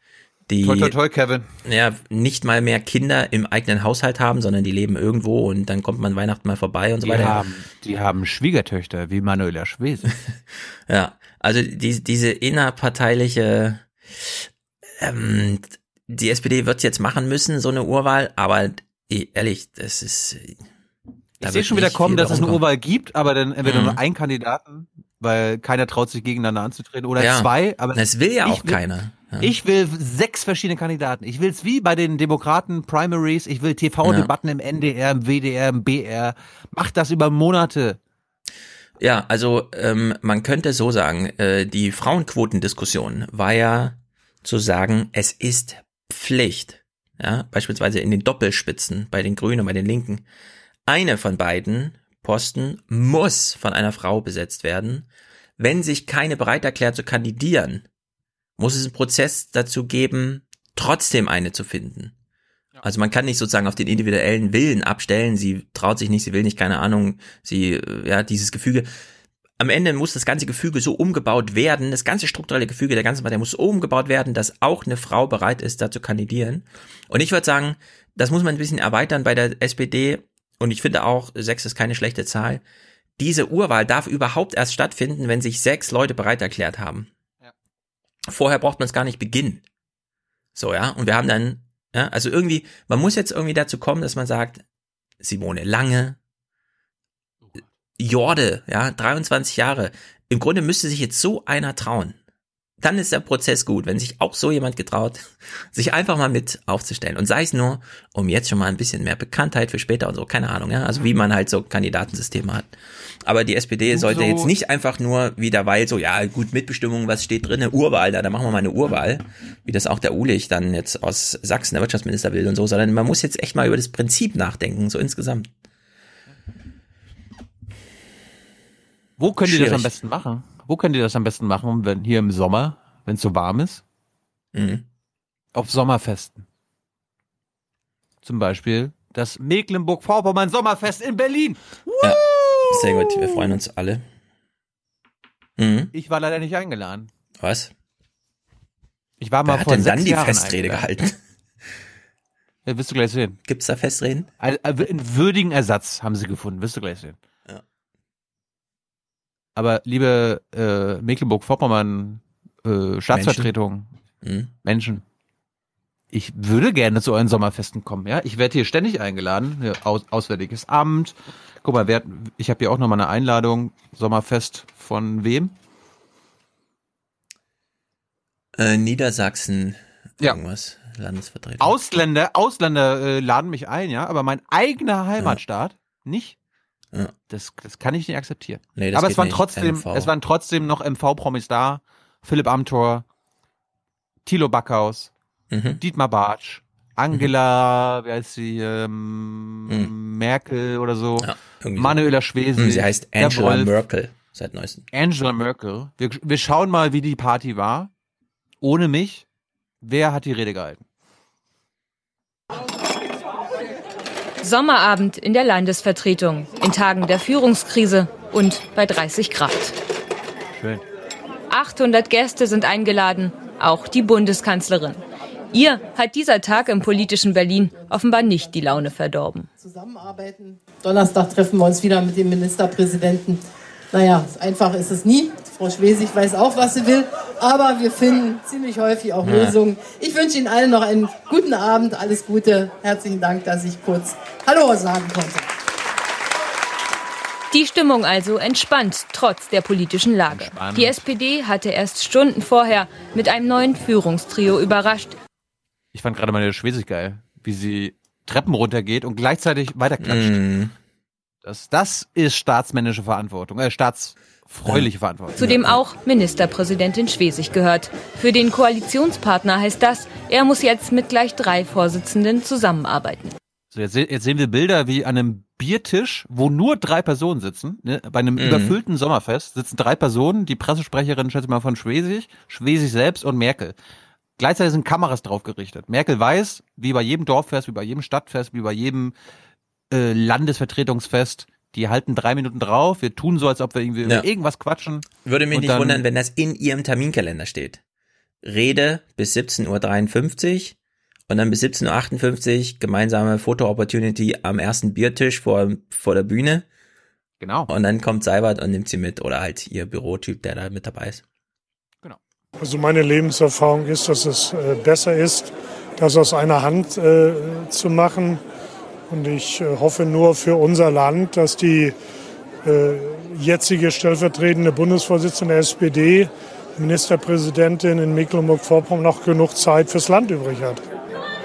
die Toi, toi, toi, Kevin. ja nicht mal mehr Kinder im eigenen Haushalt haben, sondern die leben irgendwo und dann kommt man Weihnachten mal vorbei und so Die weiter. haben, die haben Schwiegertöchter wie Manuela Schwesig. Ja, also die, diese innerparteiliche, ähm, die SPD wird jetzt machen müssen, so eine Urwahl, aber eh, ehrlich, das ist. Ich sehe schon wieder kommen, dass es eine Urwahl gibt, aber dann entweder Mhm. nur einen Kandidaten, weil keiner traut sich gegeneinander anzutreten, oder Ja. zwei. Aber Das will ja auch keiner. Ja. Ich will sechs verschiedene Kandidaten. Ich will es wie bei den Demokraten Primaries. Ich will TV-Debatten im NDR, im WDR, im BR. Mach das über Monate. Ja, also ähm, man könnte so sagen, äh, die Frauenquotendiskussion war ja zu sagen, es ist Pflicht, ja, beispielsweise in den Doppelspitzen bei den Grünen und bei den Linken, eine von beiden Posten muss von einer Frau besetzt werden. Wenn sich keine bereit erklärt zu kandidieren, muss es einen Prozess dazu geben, trotzdem eine zu finden. Also man kann nicht sozusagen auf den individuellen Willen abstellen, sie traut sich nicht, sie will nicht, keine Ahnung, sie, ja, dieses Gefüge. Am Ende muss das ganze Gefüge so umgebaut werden, das ganze strukturelle Gefüge der ganzen Partei muss so umgebaut werden, dass auch eine Frau bereit ist, da zu kandidieren. Und ich würde sagen, das muss man ein bisschen erweitern bei der SPD. Und ich finde auch, sechs ist keine schlechte Zahl. Diese Urwahl darf überhaupt erst stattfinden, wenn sich sechs Leute bereit erklärt haben. Vorher braucht man es gar nicht beginnen. So, ja. Und wir haben dann, ja, also irgendwie, man muss jetzt irgendwie dazu kommen, dass man sagt, Simone Lange, Jorde, ja, 23 Jahre. Im Grunde müsste sich jetzt so einer trauen. Dann ist der Prozess gut, wenn sich auch so jemand getraut, sich einfach mal mit aufzustellen. Und sei es nur, um jetzt schon mal ein bisschen mehr Bekanntheit für später und so, keine Ahnung, ja. Also wie man halt so Kandidatensysteme hat. Aber die SPD sollte so- jetzt nicht einfach nur wieder, weil so, ja, gut, Mitbestimmung, was steht drin, Urwahl, da, da machen wir mal eine Urwahl, wie das auch der Ulich dann jetzt aus Sachsen, der Wirtschaftsminister will und so, sondern man muss jetzt echt mal über das Prinzip nachdenken, so insgesamt. Wo könnt ihr das am besten machen? Wo könnt ihr das am besten machen, wenn hier im Sommer, wenn es so warm ist? Mhm. Auf Sommerfesten. Zum Beispiel das Mecklenburg-Vorpommern Sommerfest in Berlin. Ja, sehr gut, wir freuen uns alle. Mhm. Ich war leider nicht eingeladen. Was? Ich war Wer mal hat vor denn dann die Jahren Festrede eingeladen. gehalten? Ja, wirst du gleich sehen. Gibt's da Festreden? Ein- Einen würdigen Ersatz haben sie gefunden, wirst du gleich sehen. Ja. Aber liebe äh, Mecklenburg-Vorpommern äh, Staatsvertretung, Mhm. Menschen, ich würde gerne zu euren Sommerfesten kommen. Ja, ich werde hier ständig eingeladen. Hier, Aus, Auswärtiges Amt. Guck mal, wer, ich habe hier auch noch mal eine Einladung. Sommerfest von wem? Äh, Niedersachsen, Ja. irgendwas, Landesvertretung. Ausländer, Ausländer äh, laden mich ein, ja, aber mein eigener Heimatstaat nicht. Ja. Das, das kann ich nicht akzeptieren. Nee, aber es waren nicht, trotzdem, MV. es waren trotzdem noch MV-Promis da. Philipp Amthor, Thilo Backhaus, Mhm. Dietmar Bartsch, Angela, wie heißt sie, ähm, Merkel oder so, irgendwie Manuela Schwesig. Hm, sie heißt Angela. Merkel seit neuestem. Angela Merkel. Wir, wir schauen mal, wie die Party war. Ohne mich. Wer hat die Rede gehalten? Sommerabend in der Landesvertretung, in Tagen der Führungskrise und bei 30 Grad. Schön. 800 Gäste sind eingeladen, auch die Bundeskanzlerin. Ihr hat dieser Tag im politischen Berlin offenbar nicht die Laune verdorben. zusammenarbeiten. Donnerstag treffen wir uns wieder mit dem Ministerpräsidenten. Naja, einfach ist es nie. Frau Schwesig weiß auch, was sie will. Aber wir finden ziemlich häufig auch Ja. Lösungen. Ich wünsche Ihnen allen noch einen guten Abend. Alles Gute. Herzlichen Dank, dass ich kurz Hallo sagen konnte. Die Stimmung also entspannt, trotz der politischen Lage. Entspannt. Die SPD hatte erst Stunden vorher mit einem neuen Führungstrio überrascht. Ich fand gerade meine Schwesig geil, wie sie Treppen runtergeht und gleichzeitig weiterklatscht. Mhm. Das, das ist staatsmännische Verantwortung, äh, staatsfreuliche Verantwortung. zu dem auch Ministerpräsidentin Schwesig gehört. Für den Koalitionspartner heißt das, er muss jetzt mit gleich drei Vorsitzenden zusammenarbeiten. So, jetzt, jetzt sehen wir Bilder wie an einem Biertisch, wo nur drei Personen sitzen. Ne? Bei einem Mhm. überfüllten Sommerfest sitzen drei Personen, die Pressesprecherin, schätze ich mal, von Schwesig, Schwesig selbst und Merkel. Gleichzeitig sind Kameras drauf gerichtet. Merkel weiß, wie bei jedem Dorffest, wie bei jedem Stadtfest, wie bei jedem äh, Landesvertretungsfest, die halten drei Minuten drauf, wir tun so, als ob wir irgendwie Ja. über irgendwas quatschen. Würde mich nicht wundern, wenn das in ihrem Terminkalender steht. Rede bis 17.53 Uhr und dann bis 17.58 Uhr gemeinsame Foto-Opportunity am ersten Biertisch vor, vor der Bühne. Genau. Und dann kommt Seibert und nimmt sie mit oder halt ihr Bürotyp, der da mit dabei ist. Also meine Lebenserfahrung ist, dass es äh, besser ist, das aus einer Hand äh, zu machen. Und ich äh, hoffe nur für unser Land, dass die äh, jetzige stellvertretende Bundesvorsitzende der SPD, Ministerpräsidentin in Mecklenburg-Vorpommern, noch genug Zeit fürs Land übrig hat.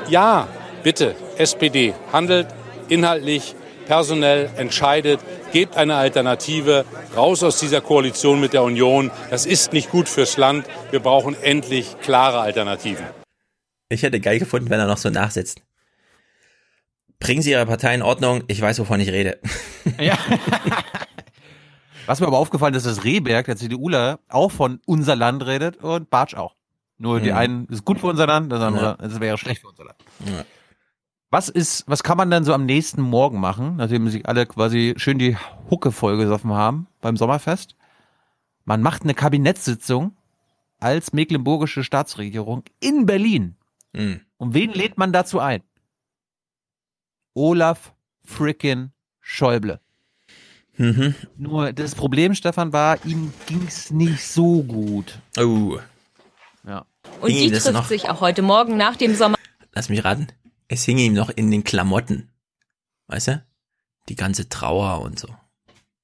Ja, bitte, SPD, handelt inhaltlich, personell, entscheidet, gebt eine Alternative, raus aus dieser Koalition mit der Union. Das ist nicht gut fürs Land. Wir brauchen endlich klare Alternativen. Ich hätte geil gefunden, wenn er noch so nachsetzt. Bringen Sie Ihre Partei in Ordnung, ich weiß, wovon ich rede. Ja. Was mir aber aufgefallen ist, dass Rehberg, der CDUler, auch von unser Land redet und Bartsch auch. Nur die Mhm. einen ist gut für unser Land, das andere das wäre schlecht für unser Land. Was ist, was kann man dann so am nächsten Morgen machen, nachdem sich alle quasi schön die Hucke vollgesoffen haben beim Sommerfest? Man macht eine Kabinettssitzung als mecklenburgische Staatsregierung in Berlin. Mhm. Und wen lädt man dazu ein? Olaf frickin Schäuble. Mhm. Nur das Problem, Stefan, war, ihm ging's nicht so gut. Oh. Ja. Und Hing die trifft noch? sich auch heute Morgen nach dem Sommer. Lass mich raten. Es hing ihm noch in den Klamotten. Weißt du? Die ganze Trauer und so.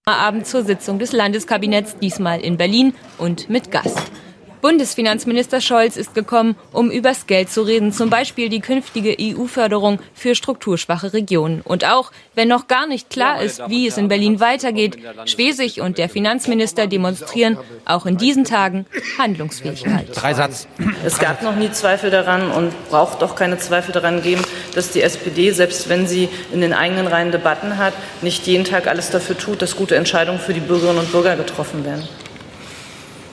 Abend zur Sitzung des Landeskabinetts, diesmal in Berlin und mit Gast. Bundesfinanzminister Scholz ist gekommen, um übers Geld zu reden, zum Beispiel die künftige EU-Förderung für strukturschwache Regionen. Und auch, wenn noch gar nicht klar ist, wie es in Berlin weitergeht, Schwesig und der Finanzminister demonstrieren auch in diesen Tagen Handlungsfähigkeit. Drei Satz. Es gab noch nie Zweifel daran und braucht auch keine Zweifel daran geben, dass die SPD, selbst wenn sie in den eigenen Reihen Debatten hat, nicht jeden Tag alles dafür tut, dass gute Entscheidungen für die Bürgerinnen und Bürger getroffen werden.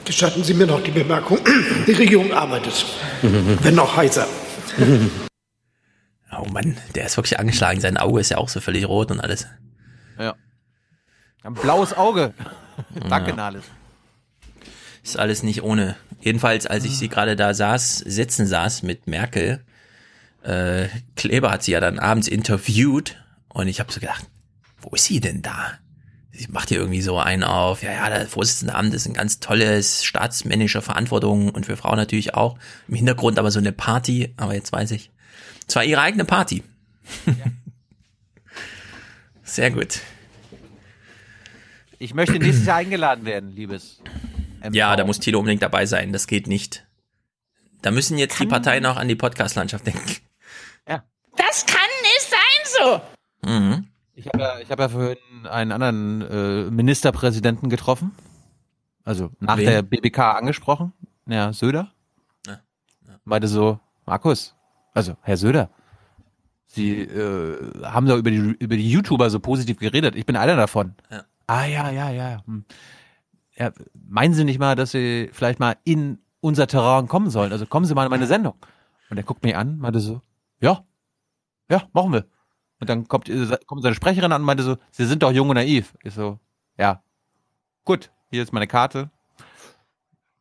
Gestatten Sie mir noch die Bemerkung, die Regierung arbeitet, wenn auch heiser. Oh Mann, der ist wirklich angeschlagen. Sein Auge ist ja auch so völlig rot und alles. Ja. Ein blaues Auge. Bacchanales. Ist alles nicht ohne. Jedenfalls, als ich sie gerade da saß, sitzen saß mit Merkel, äh, Kleber hat sie ja dann abends interviewt und ich habe so gedacht, wo ist sie denn da? Sie macht hier irgendwie so einen auf, ja, ja, der Vorsitzende Amt ist ein ganz tolles staatsmännische Verantwortung und für Frauen natürlich auch. Im Hintergrund aber so eine Party, aber jetzt weiß ich. Es war ihre eigene Party. Sehr gut. Ich möchte nächstes Jahr eingeladen werden, liebes. Ja, da muss Thilo unbedingt dabei sein. Das geht nicht. Da müssen jetzt die Parteien auch an die Podcast-Landschaft denken. Das kann nicht sein so. Mhm. Ich habe ja, ich hab ja vorhin einen anderen äh, Ministerpräsidenten getroffen. Also nach Wen? der BBK angesprochen. Ja, Söder. Ja, Meinte so, Markus, also Herr Söder, Sie äh, haben da über die, über die YouTuber so positiv geredet. Ich bin einer davon. Ja. Ah ja, ja, ja. Hm. ja. Meinen Sie nicht mal, dass Sie vielleicht mal in unser Terrain kommen sollen? Also kommen Sie mal in meine Sendung. Und er guckt mich an, meinte so, ja, ja, machen wir. Und dann kommt, äh, kommt seine Sprecherin an und meinte so, Sie sind doch jung und naiv. Ich so, ja. Gut, hier ist meine Karte.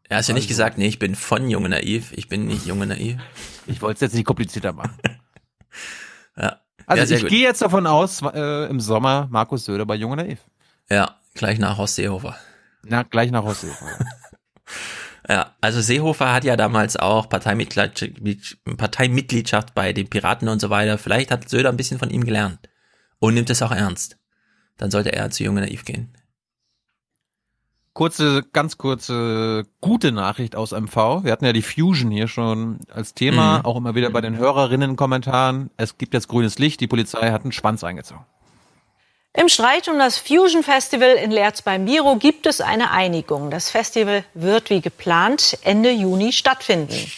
Er hast ja nicht gesagt, nee, ich bin von Junge Naiv, ich bin nicht Junge Naiv. Ich wollte es jetzt nicht komplizierter machen. ja. Also ja, ich gehe jetzt davon aus, äh, im Sommer Markus Söder bei Junge Naiv. Ja, gleich nach Horst Seehofer. Na, gleich nach Horst Seehofer. Ja, also Seehofer hat ja damals auch Parteimitgliedschaft, Parteimitgliedschaft bei den Piraten und so weiter. Vielleicht hat Söder ein bisschen von ihm gelernt und nimmt es auch ernst. Dann sollte er zu Junge Naiv gehen. Kurze, ganz kurze, gute Nachricht aus MV. Wir hatten ja die Fusion hier schon als Thema, Mhm. auch immer wieder bei den Hörerinnen-Kommentaren. Es gibt jetzt grünes Licht, die Polizei hat einen Schwanz eingezogen. Im Streit um das Fusion Festival in Lerz beim Biro gibt es eine Einigung. Das Festival wird wie geplant Ende Juni stattfinden.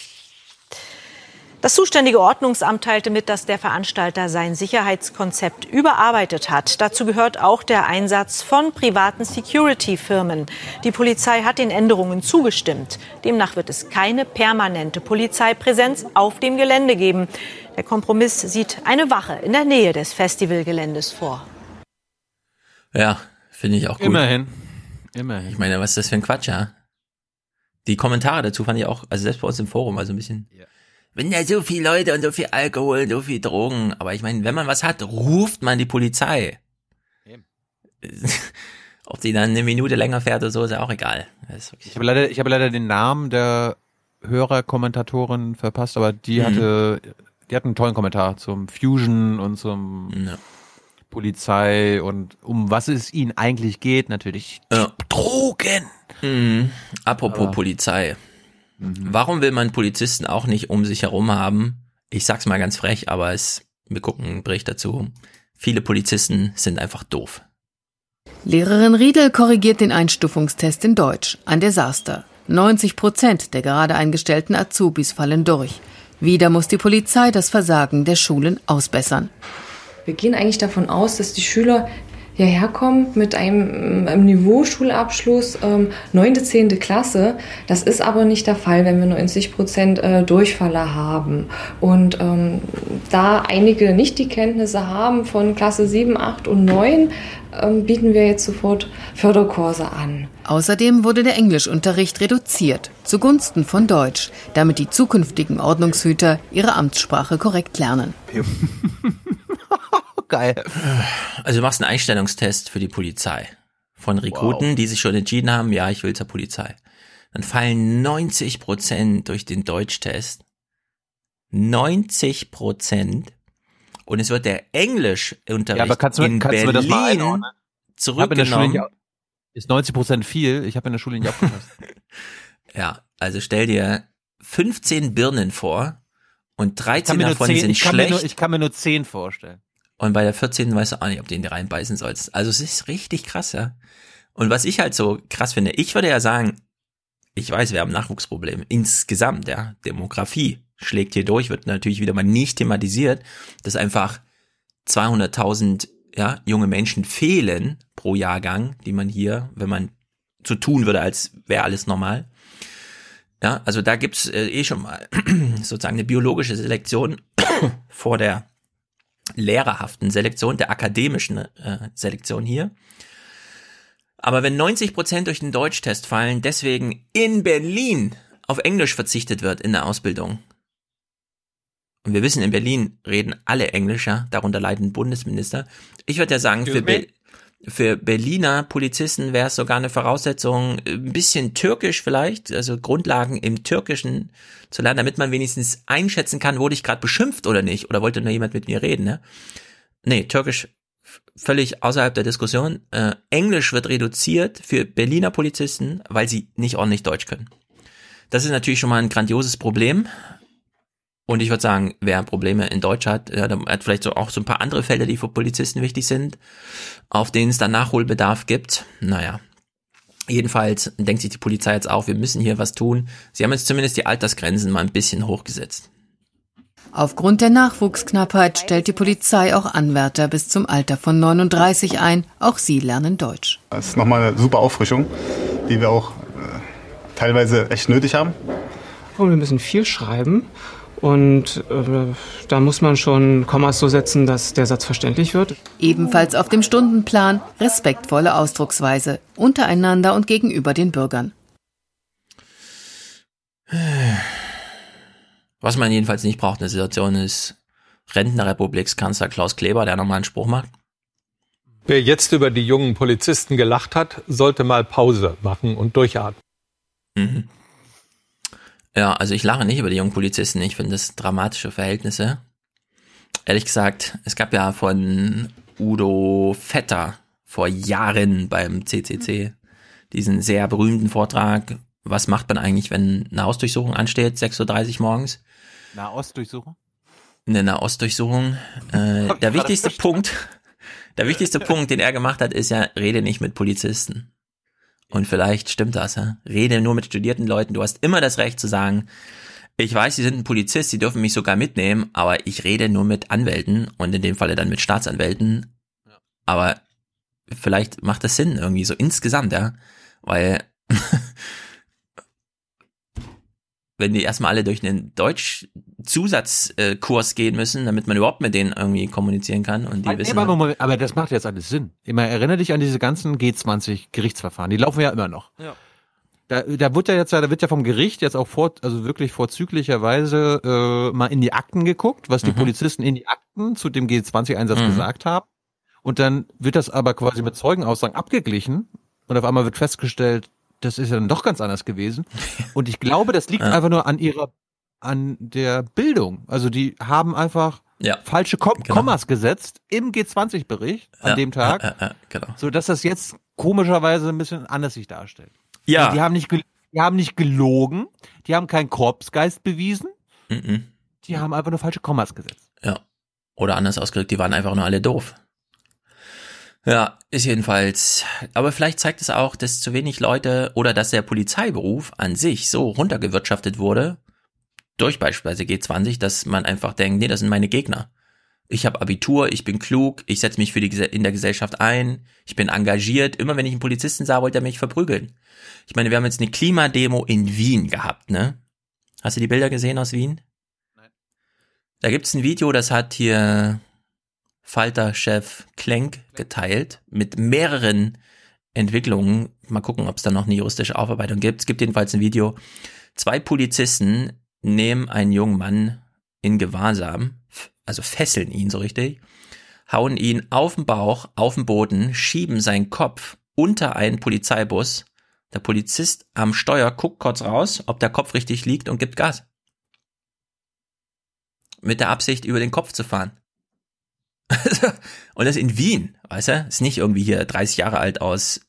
Das zuständige Ordnungsamt teilte mit, dass der Veranstalter sein Sicherheitskonzept überarbeitet hat. Dazu gehört auch der Einsatz von privaten Security-Firmen. Die Polizei hat den Änderungen zugestimmt. Demnach wird es keine permanente Polizeipräsenz auf dem Gelände geben. Der Kompromiss sieht eine Wache in der Nähe des Festivalgeländes vor. Ja, finde ich auch gut. Immerhin. Immerhin. Ich meine, was ist das für ein Quatsch, ja? Die Kommentare dazu fand ich auch, also selbst bei uns im Forum, also ein bisschen. Wenn ja so viele Leute und so viel Alkohol und so viel Drogen, aber ich meine, wenn man was hat, ruft man die Polizei. Ob die dann eine Minute länger fährt oder so, ist ja auch egal. Ich habe leider, ich habe leider den Namen der Hörerkommentatorin verpasst, aber die Mhm. hatte, die hat einen tollen Kommentar zum Fusion und zum Polizei und um was es ihnen eigentlich geht, natürlich Ja. Drogen. Mhm. Apropos Aber- Polizei. Warum will man Polizisten auch nicht um sich herum haben? Ich sag's mal ganz frech, aber es, wir gucken einen Bericht dazu. Viele Polizisten sind einfach doof. Lehrerin Riedel korrigiert den Einstufungstest in Deutsch an der Saster. 90 Prozent der gerade eingestellten Azubis fallen durch. Wieder muss die Polizei das Versagen der Schulen ausbessern. Wir gehen eigentlich davon aus, dass die Schüler hierher kommen mit einem, einem Niveauschulabschluss, ähm, 9., 10. Klasse. Das ist aber nicht der Fall, wenn wir 90 Prozent äh, Durchfaller haben. Und ähm, da einige nicht die Kenntnisse haben von Klasse 7, 8 und 9, ähm, bieten wir jetzt sofort Förderkurse an. Außerdem wurde der Englischunterricht reduziert zugunsten von Deutsch, damit die zukünftigen Ordnungshüter ihre Amtssprache korrekt lernen. Geil. Also du machst einen Einstellungstest für die Polizei. Von Rekruten, Wow. die sich schon entschieden haben, ja, ich will zur Polizei. Dann fallen 90 Prozent durch den Deutschtest. 90 Prozent. Und es wird der Englischunterricht Ja, aber kannst du, in kannst du mir das mal Berlin einordnen? Zurückgenommen. nicht, ist 90 Prozent viel. Ich habe in der Schule nicht aufgepasst. Ja, also stell dir 15 Birnen vor und Ich kann 13 mir nur davon 10, sind ich kann schlecht. nur, ich kann mir nur 10 vorstellen. Und bei der 14. weißt du auch nicht, ob du die reinbeißen sollst. Also es ist richtig krass, ja. Und was ich halt so krass finde, ich würde ja sagen, ich weiß, wir haben Nachwuchsprobleme. Insgesamt, ja. Demografie schlägt hier durch, wird natürlich wieder mal nicht thematisiert, dass einfach 200.000 ja, junge Menschen fehlen pro Jahrgang, die man hier, wenn man so tun würde, als wäre alles normal. Ja, also da gibt's äh, eh schon mal sozusagen eine biologische Selektion vor der lehrerhaften Selektion, der akademischen äh, Selektion hier. Aber wenn 90 Prozent durch den Deutschtest fallen, deswegen in Berlin auf Englisch verzichtet wird in der Ausbildung. Und wir wissen, in Berlin reden alle Englischer, darunter leiden Bundesminister. Ich würde ja sagen, für, Be für Berliner Polizisten wäre es sogar eine Voraussetzung, ein bisschen Türkisch vielleicht, also Grundlagen im Türkischen zu lernen, damit man wenigstens einschätzen kann, wurde ich gerade beschimpft oder nicht, oder wollte nur jemand mit mir reden, ne? Nee, Türkisch völlig außerhalb der Diskussion. Äh, Englisch wird reduziert für Berliner Polizisten, weil sie nicht ordentlich Deutsch können. Das ist natürlich schon mal ein grandioses Problem. Und ich würde sagen, wer Probleme in Deutsch hat, ja, der hat vielleicht so auch so ein paar andere Felder, die für Polizisten wichtig sind, auf denen es dann Nachholbedarf gibt. Naja. Jedenfalls denkt sich die Polizei jetzt auch, wir müssen hier was tun. Sie haben jetzt zumindest die Altersgrenzen mal ein bisschen hochgesetzt. Aufgrund der Nachwuchsknappheit stellt die Polizei auch Anwärter bis zum Alter von 39 ein. Auch sie lernen Deutsch. Das ist nochmal eine super Auffrischung, die wir auch äh, teilweise echt nötig haben. Und wir müssen viel schreiben. Und äh, da muss man schon Kommas so setzen, dass der Satz verständlich wird. Ebenfalls auf dem Stundenplan respektvolle Ausdrucksweise untereinander und gegenüber den Bürgern. Was man jedenfalls nicht braucht in der Situation ist Rentnerrepublikskanzler Klaus Kleber, der nochmal einen Spruch macht. Wer jetzt über die jungen Polizisten gelacht hat, sollte mal Pause machen und durchatmen. Mhm. Ja, also ich lache nicht über die jungen Polizisten. Ich finde das dramatische Verhältnisse. Ehrlich gesagt, es gab ja von Udo Vetter vor Jahren beim CCC diesen sehr berühmten Vortrag. Was macht man eigentlich, wenn eine Hausdurchsuchung ansteht, 6.30 Uhr morgens? Nahostdurchsuchung? Eine Nahostdurchsuchung. Äh, der wichtigste Punkt, der wichtigste Punkt, den er gemacht hat, ist ja, rede nicht mit Polizisten. Und vielleicht stimmt das, ja. Rede nur mit studierten Leuten. Du hast immer das Recht zu sagen, ich weiß, sie sind ein Polizist, sie dürfen mich sogar mitnehmen, aber ich rede nur mit Anwälten und in dem Falle dann mit Staatsanwälten. Aber vielleicht macht das Sinn irgendwie so insgesamt, ja. Weil wenn die erstmal alle durch einen Deutsch-Zusatzkurs gehen müssen, damit man überhaupt mit denen irgendwie kommunizieren kann und die Nee, wissen. aber, Moment, aber das macht jetzt alles Sinn. Immer erinnere dich an diese ganzen G20-Gerichtsverfahren. Die laufen ja immer noch. Ja. Da, da wird ja jetzt, da wird ja vom Gericht jetzt auch vor, also wirklich vorzüglicherweise äh, mal in die Akten geguckt, was die Mhm. Polizisten in die Akten zu dem G20-Einsatz Mhm. gesagt haben. Und dann wird das aber quasi mit Zeugenaussagen abgeglichen und auf einmal wird festgestellt, das ist ja dann doch ganz anders gewesen. Und ich glaube, das liegt Ja. einfach nur an ihrer, an der Bildung. Also die haben einfach Ja. falsche Kom Genau. Kommas gesetzt im G20-Bericht an Ja, dem Tag, genau. so dass das jetzt komischerweise ein bisschen anders sich darstellt. Ja. Also Die haben nicht, die haben nicht gelogen, die haben keinen Korpsgeist bewiesen, Mhm. die haben einfach nur falsche Kommas gesetzt. Ja. Oder anders ausgedrückt, die waren einfach nur alle doof. Ja, ist jedenfalls. Aber vielleicht zeigt es auch, dass zu wenig Leute oder dass der Polizeiberuf an sich so runtergewirtschaftet wurde, durch beispielsweise G20, dass man einfach denkt, nee, das sind meine Gegner. Ich habe Abitur, ich bin klug, ich setze mich für die in der Gesellschaft ein, ich bin engagiert. Immer wenn ich einen Polizisten sah, wollte er mich verprügeln. Ich meine, wir haben jetzt eine Klimademo in Wien gehabt, ne? Hast du die Bilder gesehen aus Wien? Da gibt's ein Video, das hat hier Falter-Chef Klenk geteilt mit mehreren Entwicklungen. Mal gucken, ob es da noch eine juristische Aufarbeitung gibt. Es gibt jedenfalls ein Video. Zwei Polizisten nehmen einen jungen Mann in Gewahrsam, also fesseln ihn so richtig, hauen ihn auf den Bauch, auf den Boden, schieben seinen Kopf unter einen Polizeibus. Der Polizist am Steuer guckt kurz raus, ob der Kopf richtig liegt und gibt Gas. Mit der Absicht, über den Kopf zu fahren. und das in Wien, weißt du? Ist nicht irgendwie hier 30 Jahre alt aus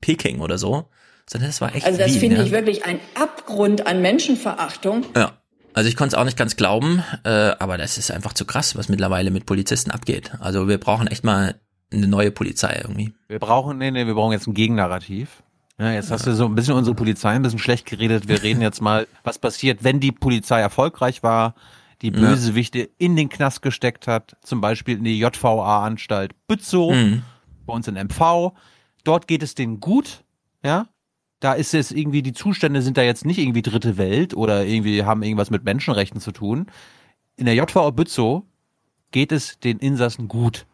Peking oder so, sondern das war echt Also das Wien, finde ja. ich wirklich ein Abgrund an Menschenverachtung. Ja. Also ich konnte es auch nicht ganz glauben, äh, aber das ist einfach zu krass, was mittlerweile mit Polizisten abgeht. Also wir brauchen echt mal eine neue Polizei irgendwie. Wir brauchen, nee, nee, wir brauchen jetzt ein Gegennarrativ. Ja, jetzt hast du so ein bisschen unsere Polizei ein bisschen schlecht geredet. Wir reden jetzt mal, was passiert, wenn die Polizei erfolgreich war, die Ja. Bösewichte in den Knast gesteckt hat, zum Beispiel in die JVA-Anstalt Bützow, Mhm. bei uns in MV. Dort geht es denen gut, ja. Da ist es irgendwie, die Zustände sind da jetzt nicht irgendwie dritte Welt oder irgendwie haben irgendwas mit Menschenrechten zu tun. In der JVA Bützow geht es den Insassen gut.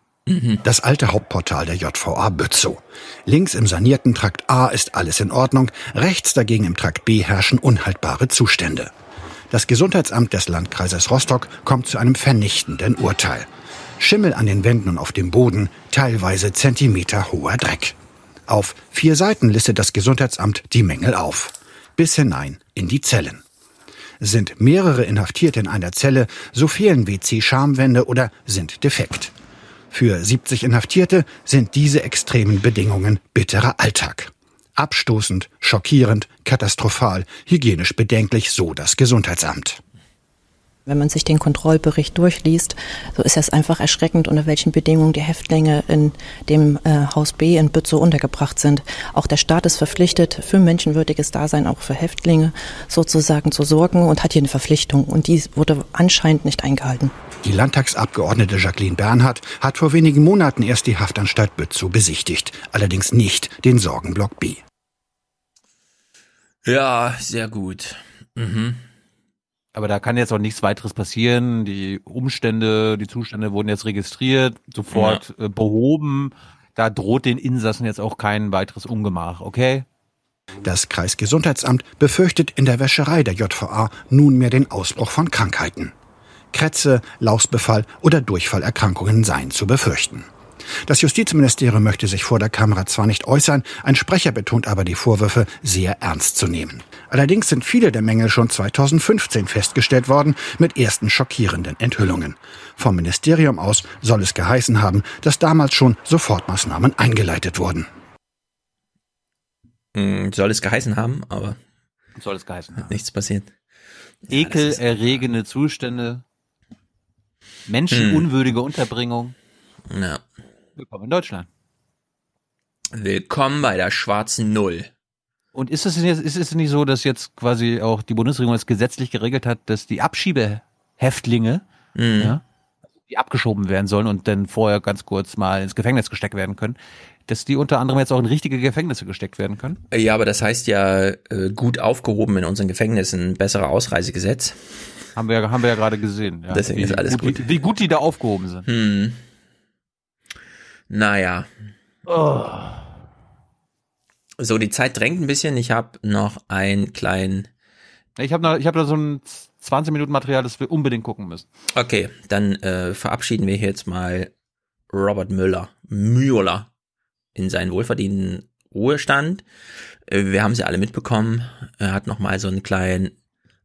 Das alte Hauptportal der JVA Bützow. Links im sanierten Trakt A ist alles in Ordnung, rechts dagegen im Trakt B herrschen unhaltbare Zustände. Das Gesundheitsamt des Landkreises Rostock kommt zu einem vernichtenden Urteil. Schimmel an den Wänden und auf dem Boden, teilweise Zentimeter hoher Dreck. Auf vier Seiten listet das Gesundheitsamt die Mängel auf. Bis hinein in die Zellen. Sind mehrere Inhaftierte in einer Zelle, so fehlen WC-Schamwände oder sind defekt. Für 70 Inhaftierte sind diese extremen Bedingungen bitterer Alltag. Abstoßend, schockierend, katastrophal, hygienisch bedenklich, so das Gesundheitsamt. Wenn man sich den Kontrollbericht durchliest, so ist es einfach erschreckend, unter welchen Bedingungen die Häftlinge in dem äh, Haus B in Bützow untergebracht sind. Auch der Staat ist verpflichtet, für menschenwürdiges Dasein auch für Häftlinge sozusagen zu sorgen und hat hier eine Verpflichtung. Und die wurde anscheinend nicht eingehalten. Die Landtagsabgeordnete Jacqueline Bernhardt hat vor wenigen Monaten erst die Haftanstalt Bützow besichtigt, allerdings nicht den Sorgenblock B. Ja, sehr gut. Mhm. Aber da kann jetzt auch nichts weiteres passieren. Die Umstände, die Zustände wurden jetzt registriert, sofort ja. äh, behoben. Da droht den Insassen jetzt auch kein weiteres Ungemach, okay? Das Kreisgesundheitsamt befürchtet in der Wäscherei der JVA nunmehr den Ausbruch von Krankheiten. Krätze, Lausbefall oder Durchfallerkrankungen seien zu befürchten. Das Justizministerium möchte sich vor der Kamera zwar nicht äußern, ein Sprecher betont aber die Vorwürfe sehr ernst zu nehmen. Allerdings sind viele der Mängel schon 2015 festgestellt worden mit ersten schockierenden Enthüllungen. Vom Ministerium aus soll es geheißen haben, dass damals schon Sofortmaßnahmen eingeleitet wurden. Hm, soll es geheißen haben, aber soll es geheißen haben. Nichts passiert. Ekelerregende Zustände, menschenunwürdige hm. Unterbringung. Ja. Willkommen in Deutschland. Willkommen bei der schwarzen Null. Und ist es, jetzt, ist es nicht so, dass jetzt quasi auch die Bundesregierung es gesetzlich geregelt hat, dass die Abschiebehäftlinge, mhm. ja, die abgeschoben werden sollen und dann vorher ganz kurz mal ins Gefängnis gesteckt werden können, dass die unter anderem jetzt auch in richtige Gefängnisse gesteckt werden können? Ja, aber das heißt ja äh, gut aufgehoben in unseren Gefängnissen, besserer Ausreisegesetz. Haben wir, haben wir ja gerade gesehen. Ja. Deswegen wie, ist alles gut. gut. Wie, wie gut die da aufgehoben sind. Hm. Naja. Oh. So, die Zeit drängt ein bisschen. Ich habe noch einen kleinen. Ich habe ich hab da so ein 20 Minuten Material, das wir unbedingt gucken müssen. Okay, dann äh, verabschieden wir jetzt mal Robert Müller, Müller in seinen wohlverdienten Ruhestand. Äh, wir haben sie alle mitbekommen. Er hat noch mal so einen kleinen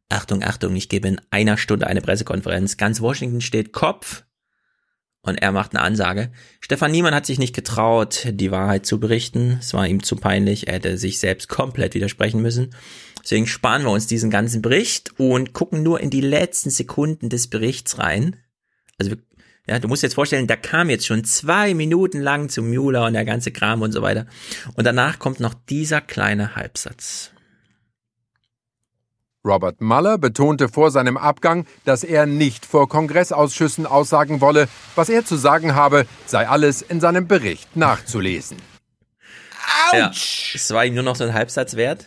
Achtung, Achtung, ich gebe in einer Stunde eine Pressekonferenz. Ganz Washington steht Kopf. Und er macht eine Ansage. Stefan Niemann hat sich nicht getraut, die Wahrheit zu berichten. Es war ihm zu peinlich. Er hätte sich selbst komplett widersprechen müssen. Deswegen sparen wir uns diesen ganzen Bericht und gucken nur in die letzten Sekunden des Berichts rein. Also, ja, du musst jetzt vorstellen, da kam jetzt schon zwei Minuten lang zu Müller und der ganze Kram und so weiter. Und danach kommt noch dieser kleine Halbsatz. Robert Mueller betonte vor seinem Abgang, dass er nicht vor Kongressausschüssen aussagen wolle. Was er zu sagen habe, sei alles in seinem Bericht nachzulesen. Autsch! Ja, es war ihm nur noch so ein Halbsatz wert.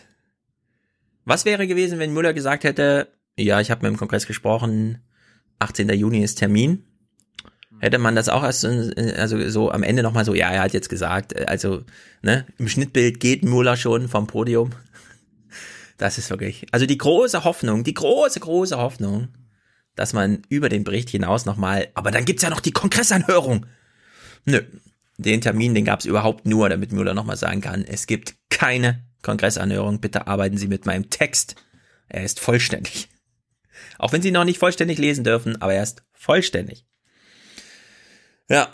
Was wäre gewesen, wenn Müller gesagt hätte, ja, ich habe mit dem Kongress gesprochen, 18. Juni ist Termin? Hätte man das auch erst also so am Ende nochmal so, ja, er hat jetzt gesagt, also ne, im Schnittbild geht Müller schon vom Podium. Das ist wirklich, also die große Hoffnung, die große, große Hoffnung, dass man über den Bericht hinaus nochmal, aber dann gibt's ja noch die Kongressanhörung. Nö, den Termin, den gab's überhaupt nur, damit Müller nochmal sagen kann, es gibt keine Kongressanhörung, bitte arbeiten Sie mit meinem Text. Er ist vollständig. Auch wenn Sie noch nicht vollständig lesen dürfen, aber er ist vollständig. Ja,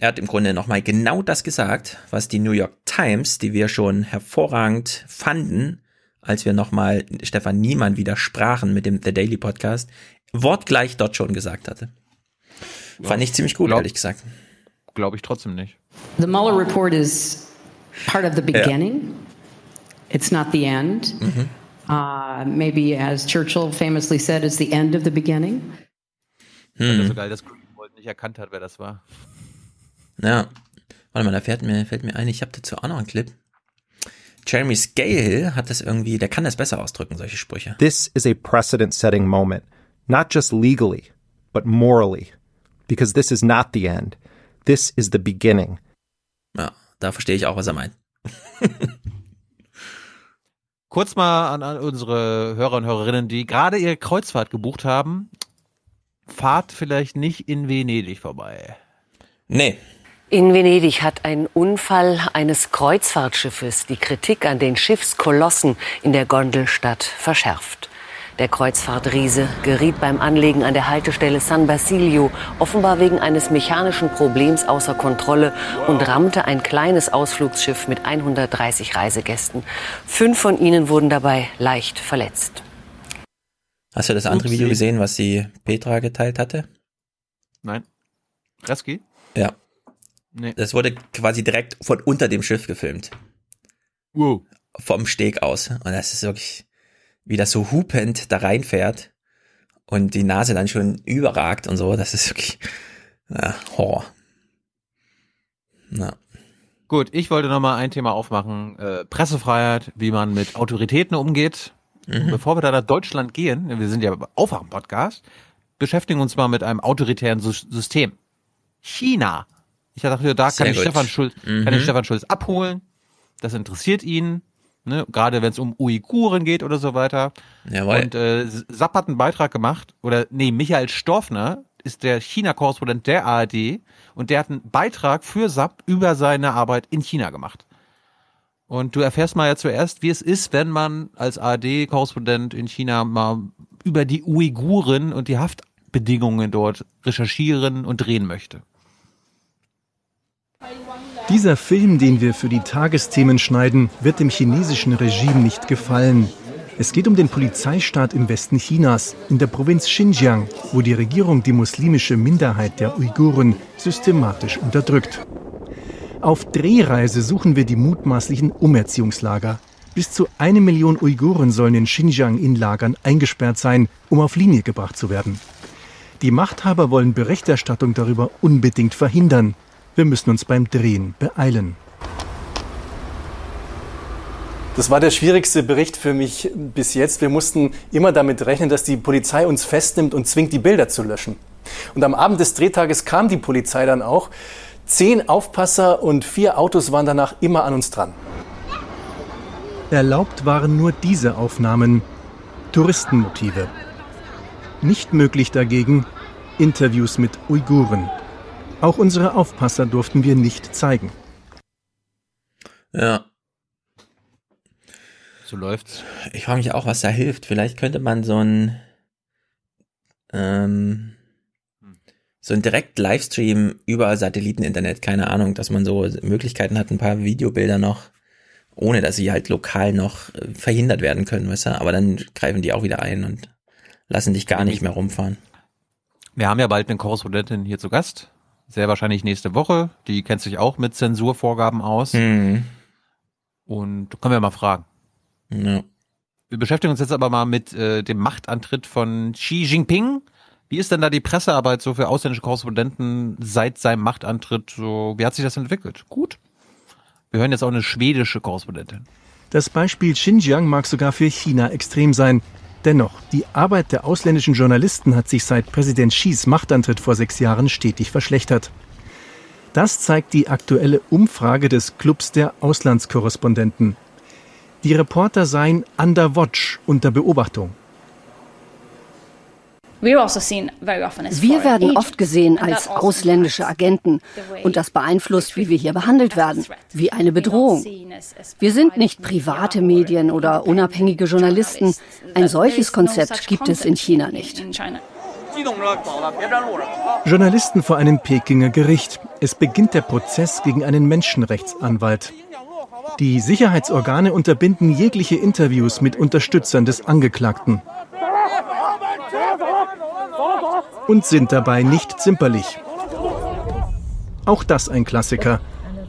er hat im Grunde nochmal genau das gesagt, was die New York Times, die wir schon hervorragend fanden, als wir nochmal Stefan Niemann widersprachen mit dem The Daily Podcast, wortgleich dort schon gesagt hatte. Fand ich ziemlich gut, glaub, ehrlich gesagt. Glaube ich trotzdem nicht. The Mueller report is part of the beginning. Ja. It's not the end. Mhm. Uh, maybe, as Churchill famously said, it's the end of the beginning. Hm. so geil, dass Greenwald nicht erkannt hat, wer das war. Ja. Warte mal, da fällt mir, fällt mir ein, ich habe dazu auch noch einen Clip. Jeremy Scale hat das irgendwie, der kann das besser ausdrücken, solche Sprüche. This is a precedent-setting moment, not just legally, but morally, because this is not the end. This is the beginning. Ja, da verstehe ich auch, was er meint. Kurz mal an, an unsere Hörer und Hörerinnen, die gerade ihre Kreuzfahrt gebucht haben. Fahrt vielleicht nicht in Venedig vorbei. Nee, in Venedig hat ein Unfall eines Kreuzfahrtschiffes die Kritik an den Schiffskolossen in der Gondelstadt verschärft. Der Kreuzfahrtriese geriet beim Anlegen an der Haltestelle San Basilio offenbar wegen eines mechanischen Problems außer Kontrolle und rammte ein kleines Ausflugsschiff mit 130 Reisegästen. Fünf von ihnen wurden dabei leicht verletzt. Hast du das andere Upsi. Video gesehen, was die Petra geteilt hatte? Nein. Reski? Ja. Nee. Das wurde quasi direkt von unter dem Schiff gefilmt. Wow. Vom Steg aus. Und das ist wirklich, wie das so hupend da reinfährt und die Nase dann schon überragt und so. Das ist wirklich, ja, Horror. Na. Gut, ich wollte noch mal ein Thema aufmachen. Äh, Pressefreiheit, wie man mit Autoritäten umgeht. Mhm. Bevor wir da nach Deutschland gehen, wir sind ja Aufwachen-Podcast, beschäftigen uns mal mit einem autoritären Sy- System. China. Ich dachte, da Sehr kann ich. Stefan Schulz, kann Mhm. ich Stefan Schulz abholen. Das interessiert ihn. Ne? Gerade wenn es um Uiguren geht oder so weiter. Jawohl. Und äh, Sapp hat einen Beitrag gemacht, oder nee, Michael Storfner ist der China-Korrespondent der ARD und der hat einen Beitrag für Sapp über seine Arbeit in China gemacht. Und du erfährst mal ja zuerst, wie es ist, wenn man als ARD-Korrespondent in China mal über die Uiguren und die Haftbedingungen dort recherchieren und drehen möchte. Dieser Film, den wir für die Tagesthemen schneiden, wird dem chinesischen Regime nicht gefallen. Es geht um den Polizeistaat im Westen Chinas, in der Provinz Xinjiang, wo die Regierung die muslimische Minderheit der Uiguren systematisch unterdrückt. Auf Drehreise suchen wir die mutmaßlichen Umerziehungslager. Bis zu eine Million Uiguren sollen in Xinjiang in Lagern eingesperrt sein, um auf Linie gebracht zu werden. Die Machthaber wollen Berichterstattung darüber unbedingt verhindern. Wir müssen uns beim Drehen beeilen. Das war der schwierigste Bericht für mich bis jetzt. Wir mussten immer damit rechnen, dass die Polizei uns festnimmt und zwingt, die Bilder zu löschen. Und am Abend des Drehtages kam die Polizei dann auch. Zehn Aufpasser und vier Autos waren danach immer an uns dran. Erlaubt waren nur diese Aufnahmen, Touristenmotive. Nicht möglich dagegen Interviews mit Uiguren. Auch unsere Aufpasser durften wir nicht zeigen. Ja. So läuft's. Ich frage mich auch, was da hilft. Vielleicht könnte man so ein ähm, so ein direkt Livestream über Satelliteninternet, keine Ahnung, dass man so Möglichkeiten hat, ein paar Videobilder noch, ohne dass sie halt lokal noch äh, verhindert werden können, weißt du? Aber dann greifen die auch wieder ein und lassen dich gar nicht mehr rumfahren. Wir haben ja bald eine Korrespondentin hier zu Gast. Sehr wahrscheinlich nächste Woche. Die kennt sich auch mit Zensurvorgaben aus. Mhm. Und können wir mal fragen. Ja. Wir beschäftigen uns jetzt aber mal mit äh, dem Machtantritt von Xi Jinping. Wie ist denn da die Pressearbeit so für ausländische Korrespondenten seit seinem Machtantritt? So, wie hat sich das entwickelt? Gut. Wir hören jetzt auch eine schwedische Korrespondentin. Das Beispiel Xinjiang mag sogar für China extrem sein. Dennoch, die Arbeit der ausländischen Journalisten hat sich seit Präsident Xis Machtantritt vor sechs Jahren stetig verschlechtert. Das zeigt die aktuelle Umfrage des Clubs der Auslandskorrespondenten. Die Reporter seien under watch, unter Beobachtung. Also Wir werden oft gesehen als ausländische Agenten und das beeinflusst, wie wir hier behandelt werden, wie eine Bedrohung. Wir sind nicht private Medien oder unabhängige Journalisten. Ein solches Konzept gibt es in China nicht. Journalisten vor einem Pekinger Gericht. Es beginnt der Prozess gegen einen Menschenrechtsanwalt. Die Sicherheitsorgane unterbinden jegliche Interviews mit Unterstützern des Angeklagten und sind dabei nicht zimperlich. Auch das ein Klassiker.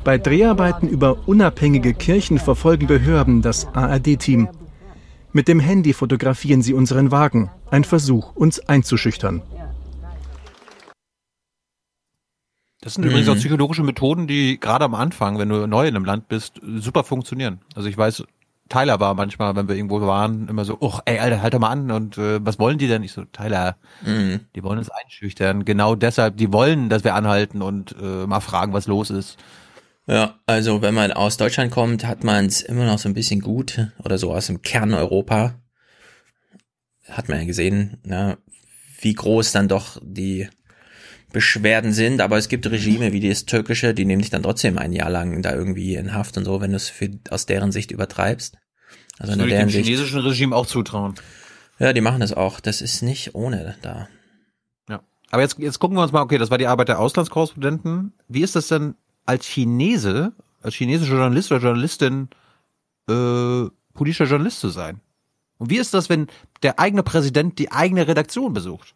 Bei Dreharbeiten über unabhängige Kirchen verfolgen Behörden das ARD-Team. Mit dem Handy fotografieren sie unseren Wagen. Ein Versuch, uns einzuschüchtern. Das sind übrigens auch Mhm. psychologische Methoden, die gerade am Anfang, wenn du neu in einem Land bist, super funktionieren. Also ich weiß, Tyler war manchmal, wenn wir irgendwo waren, immer so, oh, ey, Alter, halt doch mal an und äh, was wollen die denn? Ich so, Tyler, Mhm. die wollen uns einschüchtern. Genau deshalb, die wollen, dass wir anhalten und äh, mal fragen, was los ist. Ja, also wenn man aus Deutschland kommt, hat man es immer noch so ein bisschen gut oder so aus dem Kern Europa. Hat man ja gesehen, ne, wie groß dann doch die Beschwerden sind, aber es gibt Regime wie das türkische, die nehmen dich dann trotzdem ein Jahr lang da irgendwie in Haft und so, wenn du es für, aus deren Sicht übertreibst. Also Das in würde ich dem Sicht. chinesischen Regime auch zutrauen. Ja, die machen das auch. Das ist nicht ohne da. Ja. Aber jetzt, jetzt gucken wir uns mal, okay, das war die Arbeit der Auslandskorrespondenten. Wie ist das denn als Chinese, als chinesischer Journalist oder Journalistin, äh, politischer Journalist zu sein? Und wie ist das, wenn der eigene Präsident die eigene Redaktion besucht?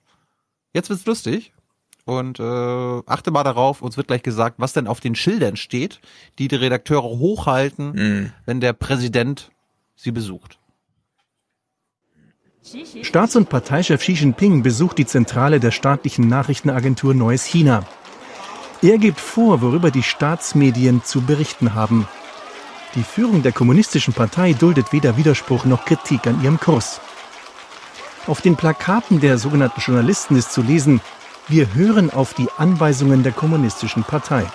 Jetzt wird's lustig. Und äh, achte mal darauf, uns wird gleich gesagt, was denn auf den Schildern steht, die die Redakteure hochhalten, Mhm. wenn der Präsident sie besucht. Staats- und Parteichef Xi Jinping besucht die Zentrale der staatlichen Nachrichtenagentur Neues China. Er gibt vor, worüber die Staatsmedien zu berichten haben. Die Führung der kommunistischen Partei duldet weder Widerspruch noch Kritik an ihrem Kurs. Auf den Plakaten der sogenannten Journalisten ist zu lesen, wir hören auf die Anweisungen der kommunistischen Partei.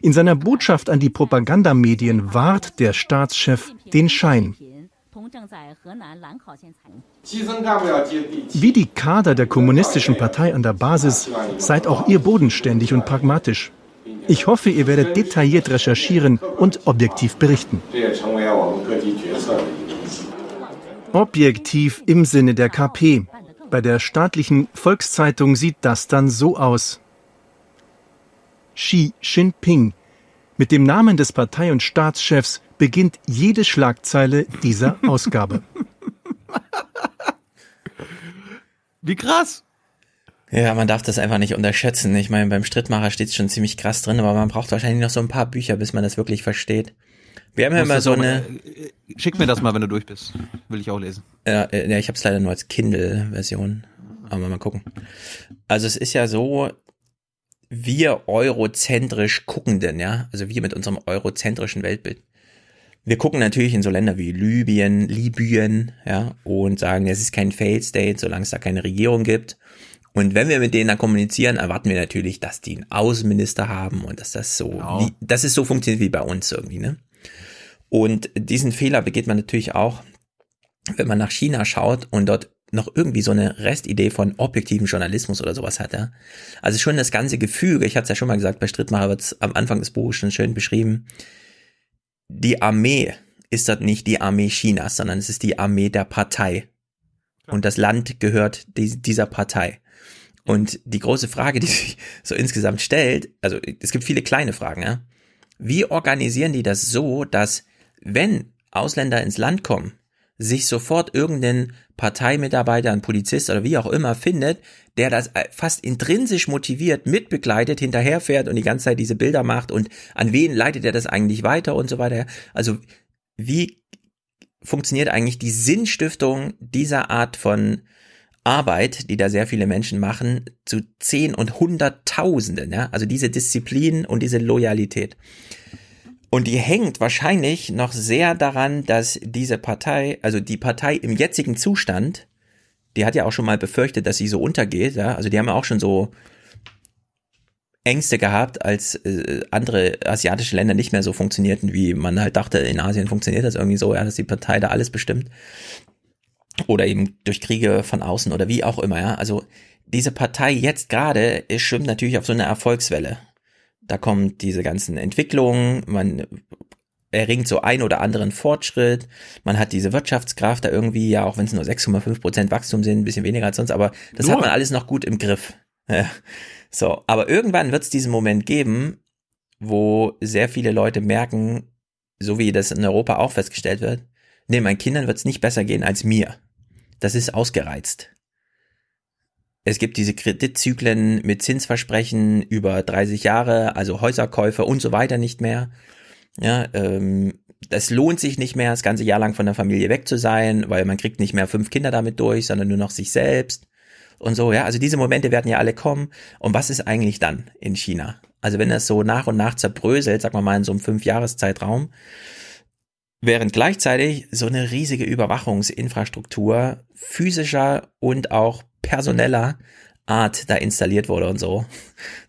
In seiner Botschaft an die Propagandamedien wahrt der Staatschef den Schein. Wie die Kader der kommunistischen Partei an der Basis seid auch ihr bodenständig und pragmatisch. Ich hoffe, ihr werdet detailliert recherchieren und objektiv berichten. Objektiv im Sinne der KP. Bei der staatlichen Volkszeitung sieht das dann so aus. Xi Jinping. Mit dem Namen des Partei- und Staatschefs beginnt jede Schlagzeile dieser Ausgabe. Wie krass! Ja, man darf das einfach nicht unterschätzen. Ich meine, beim Strittmacher steht es schon ziemlich krass drin, aber man braucht wahrscheinlich noch so ein paar Bücher, bis man das wirklich versteht. Wir haben ja immer so eine. mal- Schick mir das mal, wenn du durch bist. Will ich auch lesen. Ja, äh, ja ich habe es leider nur als Kindle-Version. Aber mal gucken. Also es ist ja so, wir eurozentrisch Guckenden, ja, also wir mit unserem eurozentrischen Weltbild. Wir gucken natürlich in so Länder wie Libyen, Libyen, ja, und sagen, es ist kein Failed State, solange es da keine Regierung gibt. Und wenn wir mit denen dann kommunizieren, erwarten wir natürlich, dass die einen Außenminister haben und dass das so, wie, dass es so funktioniert wie bei uns irgendwie, ne? Und diesen Fehler begeht man natürlich auch, wenn man nach China schaut und dort noch irgendwie so eine Restidee von objektivem Journalismus oder sowas hat, ja. Also schon das ganze Gefüge, ich hatte es ja schon mal gesagt, bei Strittmacher wird es am Anfang des Buches schon schön beschrieben. Die Armee ist dort nicht die Armee Chinas, sondern es ist die Armee der Partei. Und das Land gehört die, dieser Partei. Und die große Frage, die sich so insgesamt stellt, also es gibt viele kleine Fragen, ja. Wie organisieren die das so, dass wenn Ausländer ins Land kommen, sich sofort irgendein Parteimitarbeiter, ein Polizist oder wie auch immer findet, der das fast intrinsisch motiviert mitbegleitet, hinterherfährt und die ganze Zeit diese Bilder macht und an wen leitet er das eigentlich weiter und so weiter. Also wie funktioniert eigentlich die Sinnstiftung dieser Art von Arbeit, die da sehr viele Menschen machen, zu Zehn- und Hunderttausenden, ja? Also diese Disziplin und diese Loyalität. Und die hängt wahrscheinlich noch sehr daran, dass diese Partei, also die Partei im jetzigen Zustand, die hat ja auch schon mal befürchtet, dass sie so untergeht, ja. Also die haben ja auch schon so Ängste gehabt, als äh, andere asiatische Länder nicht mehr so funktionierten, wie man halt dachte, in Asien funktioniert das irgendwie so, ja, dass die Partei da alles bestimmt. Oder eben durch Kriege von außen oder wie auch immer, ja. Also diese Partei jetzt gerade schwimmt natürlich auf so einer Erfolgswelle. Da kommen diese ganzen Entwicklungen, man erringt so ein oder anderen Fortschritt, man hat diese Wirtschaftskraft da irgendwie, ja, auch wenn es nur 6,5 Prozent Wachstum sind, ein bisschen weniger als sonst, aber das Nur. hat man alles noch gut im Griff. Ja. So, aber irgendwann wird es diesen Moment geben, wo sehr viele Leute merken, so wie das in Europa auch festgestellt wird, nee, meinen Kindern wird es nicht besser gehen als mir. Das ist ausgereizt. Es gibt diese Kreditzyklen mit Zinsversprechen über 30 Jahre, also Häuserkäufe und so weiter nicht mehr. Ja, ähm, das lohnt sich nicht mehr, das ganze Jahr lang von der Familie weg zu sein, weil man kriegt nicht mehr fünf Kinder damit durch, sondern nur noch sich selbst und so, ja. Also diese Momente werden ja alle kommen. Und was ist eigentlich dann in China? Also wenn das so nach und nach zerbröselt, sagen wir mal in so einem Fünfjahreszeitraum, während gleichzeitig so eine riesige Überwachungsinfrastruktur physischer und auch personeller Art da installiert wurde und so.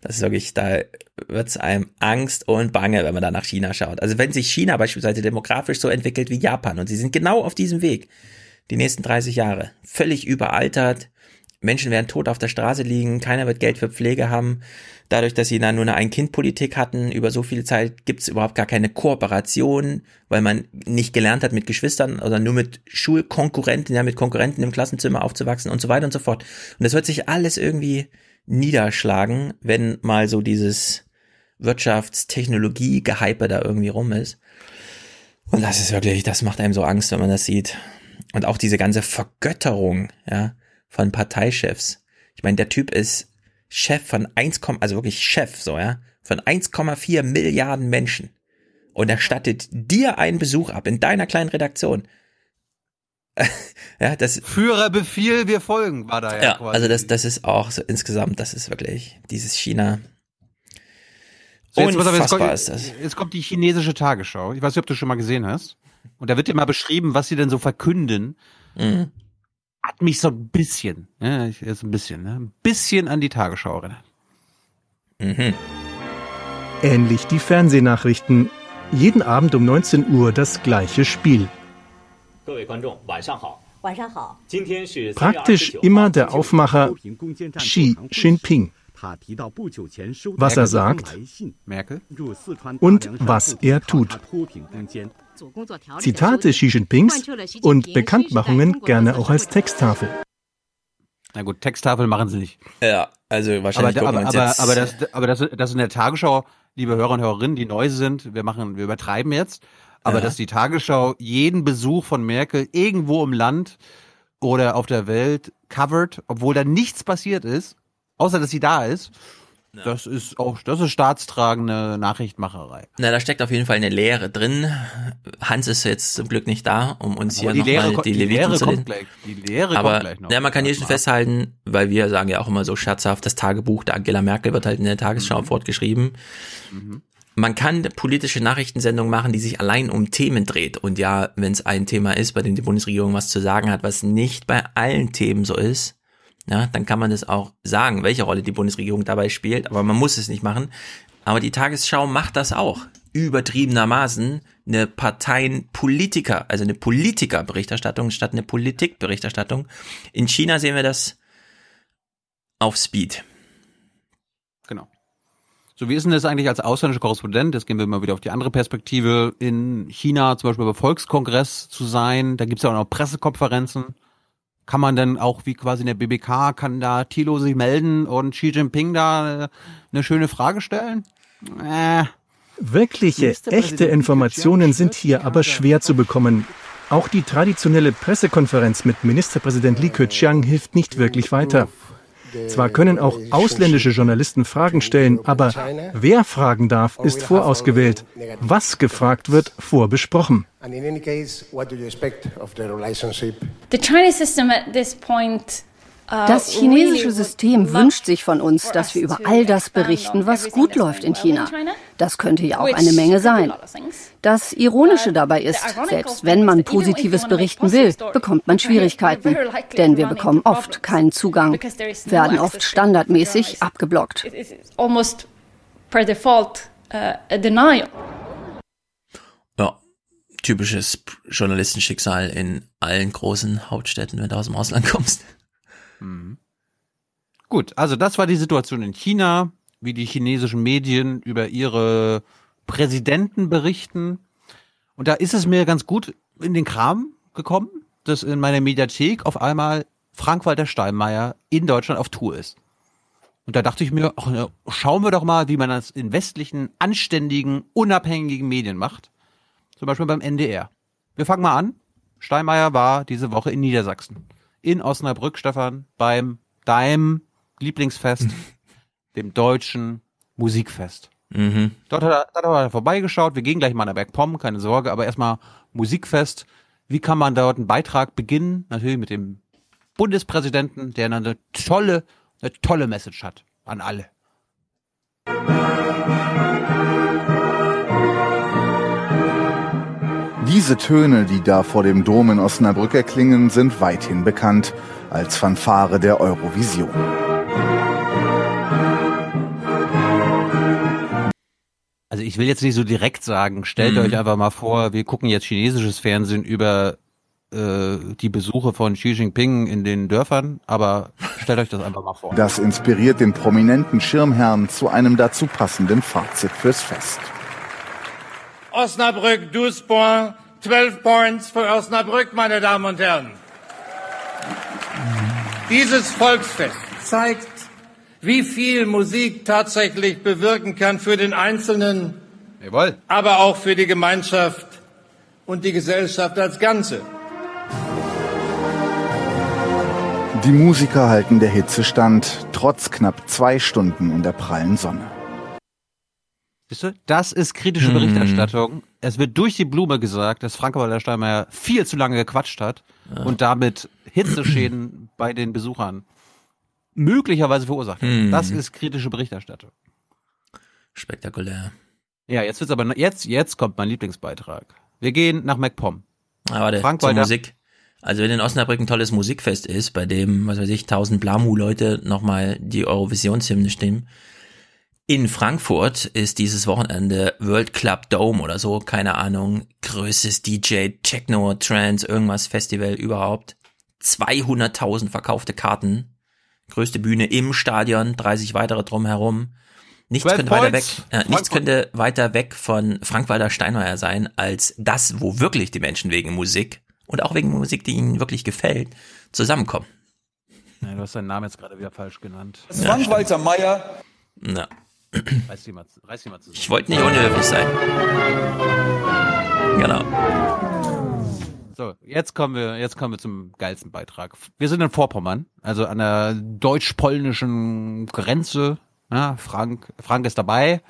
Das ist wirklich, da wird's einem Angst und Bange, wenn man da nach China schaut. Also wenn sich China beispielsweise demografisch so entwickelt wie Japan und sie sind genau auf diesem Weg, die nächsten 30 Jahre, völlig überaltert, Menschen werden tot auf der Straße liegen, keiner wird Geld für Pflege haben. Dadurch, dass sie dann nur eine Ein-Kind-Politik hatten, über so viel Zeit gibt es überhaupt gar keine Kooperation, weil man nicht gelernt hat, mit Geschwistern oder nur mit Schulkonkurrenten, ja, mit Konkurrenten im Klassenzimmer aufzuwachsen und so weiter und so fort. Und das wird sich alles irgendwie niederschlagen, wenn mal so dieses Wirtschaftstechnologie-Gehype da irgendwie rum ist. Und das ist wirklich, das macht einem so Angst, wenn man das sieht. Und auch diese ganze Vergötterung, ja, von Parteichefs. Ich meine, der Typ ist Chef von 1, also wirklich Chef, so, ja, von 1,4 Milliarden Menschen. Und er stattet dir einen Besuch ab in deiner kleinen Redaktion. ja, das. Führerbefehl, wir folgen, war da ja, ja quasi. Also das, das ist auch so insgesamt, das ist wirklich dieses China. So, jetzt, Unfassbar jetzt kommt, ist das. Jetzt kommt die chinesische Tagesschau. Ich weiß nicht, ob du schon mal gesehen hast. Und da wird dir mal beschrieben, was sie denn so verkünden. Mhm. Hat mich so ein bisschen, ja, jetzt ein bisschen, ne, ein bisschen an die Tagesschau erinnert. Mhm. Ähnlich die Fernsehnachrichten. Jeden Abend um 19 Uhr das gleiche Spiel. Praktisch immer der Aufmacher Xi Jinping. Was er sagt und was er tut. Zitate Xi Jinpings und Bekanntmachungen gerne auch als Texttafel. Na gut, Texttafel machen sie nicht. Ja, also wahrscheinlich. Aber, aber, aber, aber, das, aber das, das in der Tagesschau, liebe Hörer und Hörerinnen, die neu sind, wir machen, wir übertreiben jetzt, aber ja. dass die Tagesschau jeden Besuch von Merkel irgendwo im Land oder auf der Welt covert, obwohl da nichts passiert ist, außer dass sie da ist, ja. Das ist auch, das ist staatstragende Nachrichtmacherei. Na, da steckt auf jeden Fall eine Lehre drin. Hans ist jetzt zum Glück nicht da, um uns Aber hier nochmal die, die Leviten zu lesen. Die Lehre Aber, kommt gleich noch. Ja, man kann hier schon festhalten, weil wir sagen ja auch immer so scherzhaft, das Tagebuch der Angela Merkel wird halt in der Tagesschau mhm. fortgeschrieben. Mhm. Man kann politische Nachrichtensendungen machen, die sich allein um Themen dreht. Und ja, wenn es ein Thema ist, bei dem die Bundesregierung was zu sagen hat, was nicht bei allen Themen so ist, ja, dann kann man das auch sagen, welche Rolle die Bundesregierung dabei spielt, aber man muss es nicht machen. Aber die Tagesschau macht das auch. Übertriebenermaßen eine Parteienpolitiker, also eine Politikerberichterstattung statt eine Politikberichterstattung. In China sehen wir das auf Speed. Genau. So, wie ist denn das eigentlich als ausländischer Korrespondent? Jetzt gehen wir mal wieder auf die andere Perspektive. In China zum Beispiel bei Volkskongress zu sein, da gibt es ja auch noch Pressekonferenzen kann man dann auch wie quasi in der BBK, kann da Thilo sich melden und Xi Jinping da eine schöne Frage stellen? Äh. Wirkliche, echte Informationen sind hier aber schwer zu bekommen. Auch die traditionelle Pressekonferenz mit Ministerpräsident Li Keqiang hilft nicht wirklich weiter. Zwar können auch ausländische Journalisten Fragen stellen, aber wer fragen darf, ist vorausgewählt. Was gefragt wird, vorbesprochen. The Chinese system at this point das chinesische System wünscht sich von uns, dass wir über all das berichten, was gut läuft in China. Das könnte ja auch eine Menge sein. Das Ironische dabei ist, selbst wenn man Positives berichten will, bekommt man Schwierigkeiten, denn wir bekommen oft keinen Zugang, werden oft standardmäßig abgeblockt. Ja, typisches Journalistenschicksal in allen großen Hauptstädten, wenn du aus dem Ausland kommst. Mhm. Gut, also das war die Situation in China, wie die chinesischen Medien über ihre Präsidenten berichten. Und da ist es mir ganz gut in den Kram gekommen, dass in meiner Mediathek auf einmal Frank-Walter Steinmeier in Deutschland auf Tour ist. Und da dachte ich mir, ach, schauen wir doch mal, wie man das in westlichen, anständigen, unabhängigen Medien macht. Zum Beispiel beim NDR. Wir fangen mal an. Steinmeier war diese Woche in Niedersachsen in Osnabrück, Stefan, beim deinem Lieblingsfest, dem deutschen Musikfest. Mhm. Dort hat er, hat er vorbeigeschaut. Wir gehen gleich mal nach Bergpom, keine Sorge, aber erstmal Musikfest. Wie kann man dort einen Beitrag beginnen? Natürlich mit dem Bundespräsidenten, der eine tolle, eine tolle Message hat an alle. Diese Töne, die da vor dem Dom in Osnabrück erklingen, sind weithin bekannt als Fanfare der Eurovision. Also ich will jetzt nicht so direkt sagen, stellt mhm. euch einfach mal vor, wir gucken jetzt chinesisches Fernsehen über äh, die Besuche von Xi Jinping in den Dörfern, aber stellt euch das einfach mal vor. Das inspiriert den prominenten Schirmherrn zu einem dazu passenden Fazit fürs Fest. Osnabrück, 12 points, 12 points für Osnabrück, meine Damen und Herren. Dieses Volksfest zeigt, wie viel Musik tatsächlich bewirken kann für den Einzelnen, Jawohl. aber auch für die Gemeinschaft und die Gesellschaft als Ganze. Die Musiker halten der Hitze stand, trotz knapp zwei Stunden in der prallen Sonne. Siehst du, das ist kritische. Berichterstattung. Es wird durch die Blume gesagt, dass Frank-Walter Steinmeier viel zu lange gequatscht hat und damit Hitzeschäden bei den Besuchern möglicherweise verursacht hat. Hm. Das ist kritische Berichterstattung. Spektakulär. Ja, jetzt wird's aber jetzt jetzt kommt mein Lieblingsbeitrag. Wir gehen nach MacPom. Ah, warte, Frank zur Musik. Also wenn in Osnabrück ein tolles Musikfest ist, bei dem, was weiß ich, tausend Blamu-Leute nochmal die Eurovisionshymne stimmen. In Frankfurt ist dieses Wochenende World Club Dome oder so, keine Ahnung, größtes DJ, Techno, Trance, irgendwas Festival überhaupt. 200.000 verkaufte Karten. Größte Bühne im Stadion, 30 weitere drumherum. Nichts 12 könnte weiter weg, äh, nichts könnte weiter weg von Frank-Walter Steinmeier sein, als das, wo wirklich die Menschen wegen Musik und auch wegen Musik, die ihnen wirklich gefällt, zusammenkommen. Ja, du hast deinen Namen jetzt gerade wieder falsch genannt. Frank-Walter Meier. Na, Reiß die mal, reiß die mal zusammen. ich wollte nicht unhöflich sein. Genau. So, jetzt kommen wir, jetzt kommen wir zum geilsten Beitrag. Wir sind in Vorpommern, also an der deutsch-polnischen Grenze. Ja, Frank, Frank ist dabei.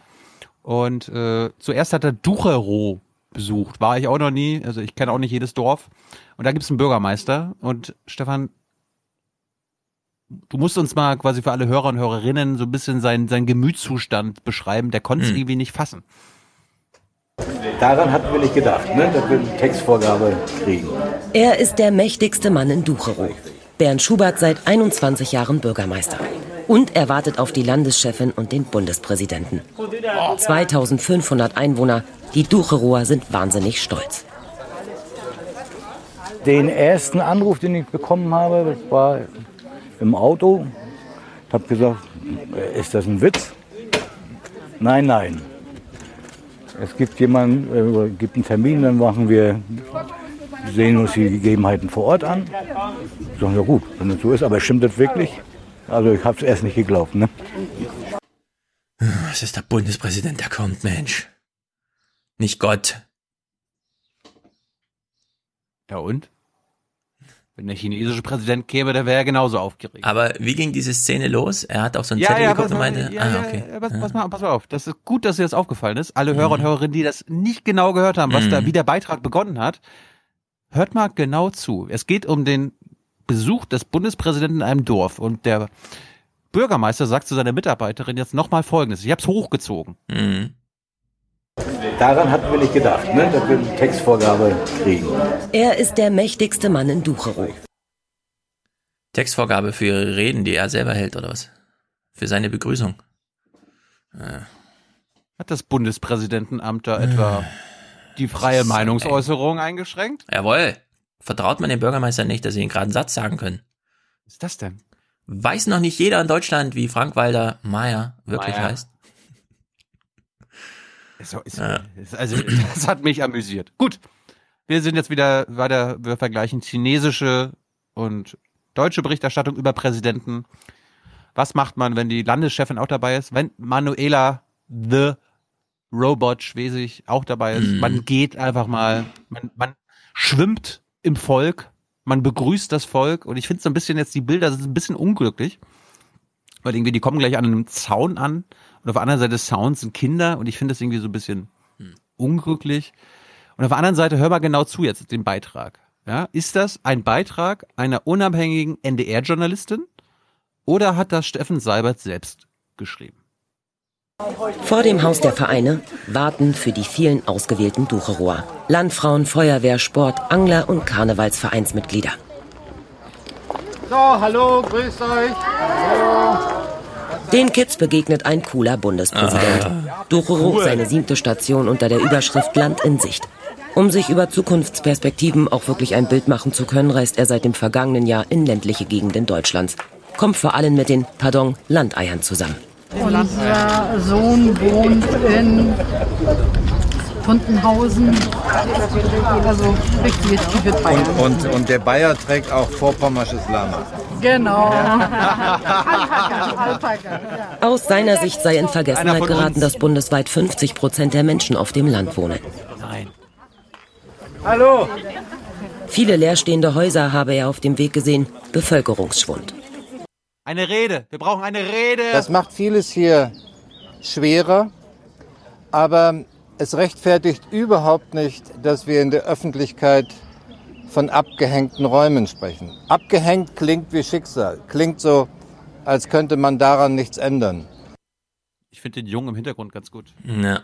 Und äh, zuerst hat er Duchero besucht. War ich auch noch nie, also ich kenne auch nicht jedes Dorf. Und da gibt's einen Bürgermeister. Und Stefan, du musst uns mal quasi für alle Hörer und Hörerinnen so ein bisschen seinen, seinen Gemütszustand beschreiben. Der konnte es irgendwie nicht fassen. Daran hatten wir nicht gedacht, ne? dass wir eine Textvorgabe kriegen. Er ist der mächtigste Mann in Ducherow. Bernd Schubert seit 21 Jahren Bürgermeister. Und er wartet auf die Landeschefin und den Bundespräsidenten. 2500 Einwohner, die Ducherower sind wahnsinnig stolz. Den ersten Anruf, den ich bekommen habe, das war im Auto. Ich habe gesagt, ist das ein Witz? Nein, nein. Es gibt jemanden, äh, gibt einen Termin, dann machen wir, sehen uns die Gegebenheiten vor Ort an. Sagen ja gut, wenn das so ist, aber stimmt das wirklich? Also ich habe es erst nicht geglaubt. Ne? Es ist der Bundespräsident, der kommt, Mensch. Nicht Gott. Ja und? Wenn der chinesische Präsident käme, der wäre er genauso aufgeregt. Aber wie ging diese Szene los? Er hat auf so einen Zettel geguckt pass und meinte, ja, ah, ja, okay. ja, pass, pass, mal, pass mal auf. Das ist gut, dass dir das aufgefallen ist. Alle Hörer und Hörerinnen, die das nicht genau gehört haben, was Mhm. da, wie der Beitrag begonnen hat, hört mal genau zu. Es geht um den Besuch des Bundespräsidenten in einem Dorf und der Bürgermeister sagt zu seiner Mitarbeiterin jetzt nochmal Folgendes. Ich habe es hochgezogen. Mhm. Daran hatten wir nicht gedacht, ne? dass wir eine Textvorgabe kriegen. Er ist der mächtigste Mann in Ducherow. Textvorgabe für ihre Reden, die er selber hält, oder was? Für seine Begrüßung. Äh, Hat das Bundespräsidentenamt da etwa die freie Meinungsäußerung eingeschränkt? jawohl. Vertraut man dem Bürgermeister nicht, dass sie ihn gerade einen Satz sagen können? Was ist das denn? Weiß noch nicht jeder in Deutschland, wie Frank-Walter Mayer wirklich Mayer. heißt? So, ist, ist, also, das hat mich amüsiert. Gut, wir sind jetzt wieder weiter, wir vergleichen chinesische und deutsche Berichterstattung über Präsidenten. Was macht man, wenn die Landeschefin auch dabei ist? Wenn Manuela the Robot Schwesig auch dabei ist? Mhm. Man geht einfach mal, man, man schwimmt im Volk, man begrüßt das Volk und ich finde so ein bisschen jetzt, die Bilder sind ein bisschen unglücklich, weil irgendwie die kommen gleich an einem Zaun an und auf der anderen Seite des Zauns sind Kinder und ich finde das irgendwie so ein bisschen unglücklich. Und auf der anderen Seite, hör mal genau zu jetzt, den Beitrag. Ja, ist das ein Beitrag einer unabhängigen NDR-Journalistin oder hat das Steffen Seibert selbst geschrieben? Vor dem Haus der Vereine warten für die vielen ausgewählten Ducherower. Landfrauen, Feuerwehr, Sport, Angler und Karnevalsvereinsmitglieder. So, hallo, grüßt euch. Hallo. Den Kids begegnet ein cooler Bundespräsident. Ducherow seine siebte Station unter der Überschrift Land in Sicht. Um sich über Zukunftsperspektiven auch wirklich ein Bild machen zu können, reist er seit dem vergangenen Jahr in ländliche Gegenden Deutschlands. Kommt vor allem mit den, pardon, Landeiern zusammen. Unser Sohn wohnt in Funtenhausen. Also richtig tief Bayern. Und, und, und der Bayer trägt auch vorpommersches Lama. Genau. Alpaka, Alpaka, ja. Aus seiner Sicht sei in Vergessenheit geraten, dass bundesweit 50 Prozent der Menschen auf dem Land wohnen. Nein. Hallo. Viele leerstehende Häuser habe er auf dem Weg gesehen, Bevölkerungsschwund. Eine Rede. Wir brauchen eine Rede. Das macht vieles hier schwerer, aber es rechtfertigt überhaupt nicht, dass wir in der Öffentlichkeit von abgehängten Räumen sprechen. Abgehängt klingt wie Schicksal, klingt so, als könnte man daran nichts ändern. Ich finde den Jungen im Hintergrund ganz gut. Ja.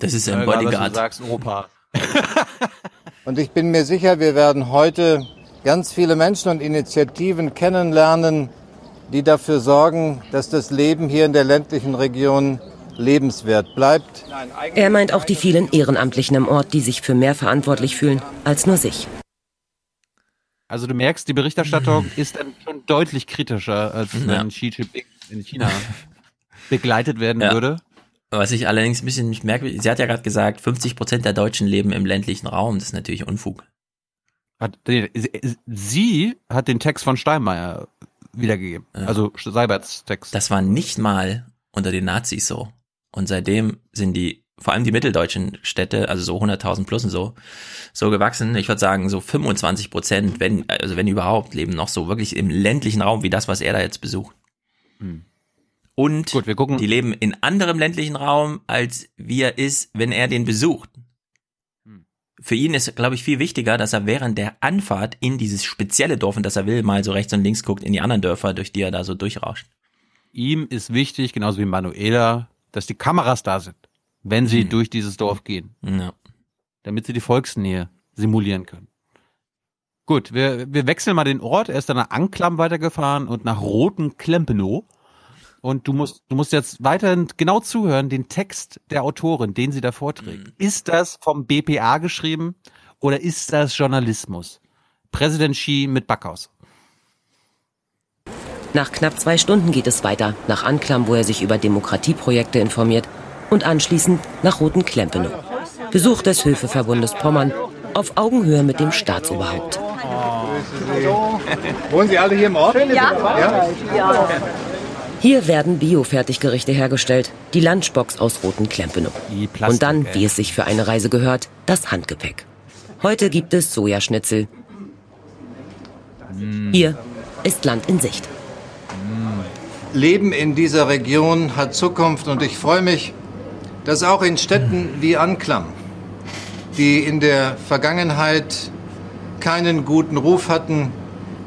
Das ist ein Ja, egal, was Bodyguard. Du sagst Opa. Und ich bin mir sicher, wir werden heute ganz viele Menschen und Initiativen kennenlernen, die dafür sorgen, dass das Leben hier in der ländlichen Region lebenswert bleibt. Er meint auch die vielen Ehrenamtlichen im Ort, die sich für mehr verantwortlich fühlen als nur sich. Also du merkst, die Berichterstattung ist dann schon deutlich kritischer, als wenn Xi Jinping in China begleitet werden Ja. würde. Was ich allerdings ein bisschen merkwürdig, sie hat ja gerade gesagt, 50 Prozent der Deutschen leben im ländlichen Raum. Das ist natürlich Unfug. Hat, nee, sie- sie hat den Text von Steinmeier wiedergegeben. Also Seiberts Text. Das war nicht mal unter den Nazis so. Und seitdem sind die, vor allem die mitteldeutschen Städte, also so 100.000 plus und so, so gewachsen. Ich würde sagen, so 25 Prozent, wenn, also wenn überhaupt, leben noch so wirklich im ländlichen Raum, wie das, was er da jetzt besucht. Hm. Und die leben in anderem ländlichen Raum, als wie er ist, wenn er den besucht. Für ihn ist, glaube ich, viel wichtiger, dass er während der Anfahrt in dieses spezielle Dorf, in das er will, mal so rechts und links guckt, in die anderen Dörfer, durch die er da so durchrauscht. Ihm ist wichtig, genauso wie Manuela, dass die Kameras da sind, wenn sie durch dieses Dorf gehen. Ja. Damit sie die Volksnähe simulieren können. Gut, wir, wir wechseln mal den Ort. Er ist dann nach Anklam weitergefahren und nach Roten Klempenow. Und du musst, du musst jetzt weiterhin genau zuhören, den Text der Autorin, den sie da vorträgt. Ist das vom BPA geschrieben oder ist das Journalismus? Präsident Xi mit Backhaus. Nach knapp zwei Stunden geht es weiter, nach Anklam, wo er sich über Demokratieprojekte informiert und anschließend nach Roten Klempenow. Besuch des Höfeverbundes Pommern auf Augenhöhe mit dem Staatsoberhaupt. Wohnen Sie alle hier im Ort? Ja. Hier werden Bio-Fertiggerichte hergestellt, die Lunchbox aus Roten Klempenow. Und dann, wie es sich für eine Reise gehört, das Handgepäck. Heute gibt es Sojaschnitzel. Hier ist Land in Sicht. Leben in dieser Region hat Zukunft und ich freue mich, dass auch in Städten wie Anklam, die in der Vergangenheit keinen guten Ruf hatten,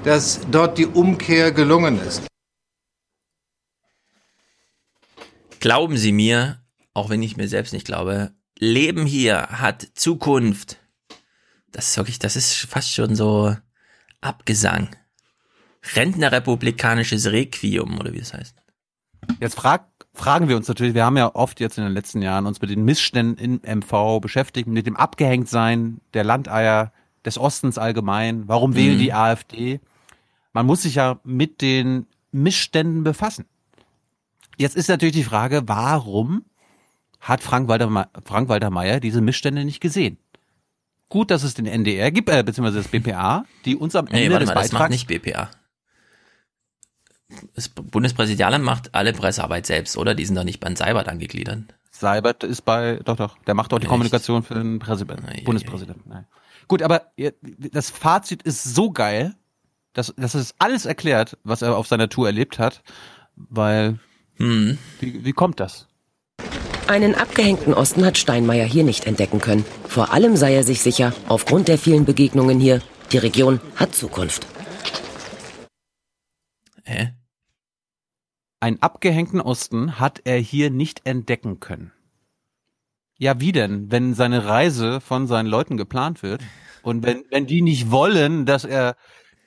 dass dort die Umkehr gelungen ist. Glauben Sie mir, auch wenn ich mir selbst nicht glaube, Leben hier hat Zukunft. Das ist wirklich, das ist fast schon so Abgesang. Rentnerrepublikanisches Requiem, oder wie das heißt. Jetzt frag, fragen wir uns natürlich, wir haben ja oft jetzt in den letzten Jahren uns mit den Missständen im MV beschäftigt, mit dem Abgehängtsein der Landeier des Ostens allgemein. Warum wählen Mhm. die AfD? Man muss sich ja mit den Missständen befassen. Jetzt ist natürlich die Frage, warum hat Frank-Walter Ma- Frank-Walter Meyer diese Missstände nicht gesehen? Gut, dass es den NDR gibt, äh, beziehungsweise das BPA, die uns am Ende Nee, warte des mal, das macht Beitrags nicht BPA. Das Bundespräsidialamt macht alle Pressearbeit selbst, oder? Die sind doch nicht beim Seibert angegliedert. Seibert ist bei, doch, doch, der macht doch die Echt? Kommunikation für den Präsidenten, Bundespräsidenten. Nein. Gut, aber das Fazit ist so geil, dass, dass es alles erklärt, was er auf seiner Tour erlebt hat, weil, Hm. wie, wie kommt das? Einen abgehängten Osten hat Steinmeier hier nicht entdecken können. Vor allem sei er sich sicher, aufgrund der vielen Begegnungen hier, die Region hat Zukunft. Hä? Einen abgehängten Osten hat er hier nicht entdecken können. Ja, wie denn, wenn seine Reise von seinen Leuten geplant wird und wenn, wenn die nicht wollen, dass er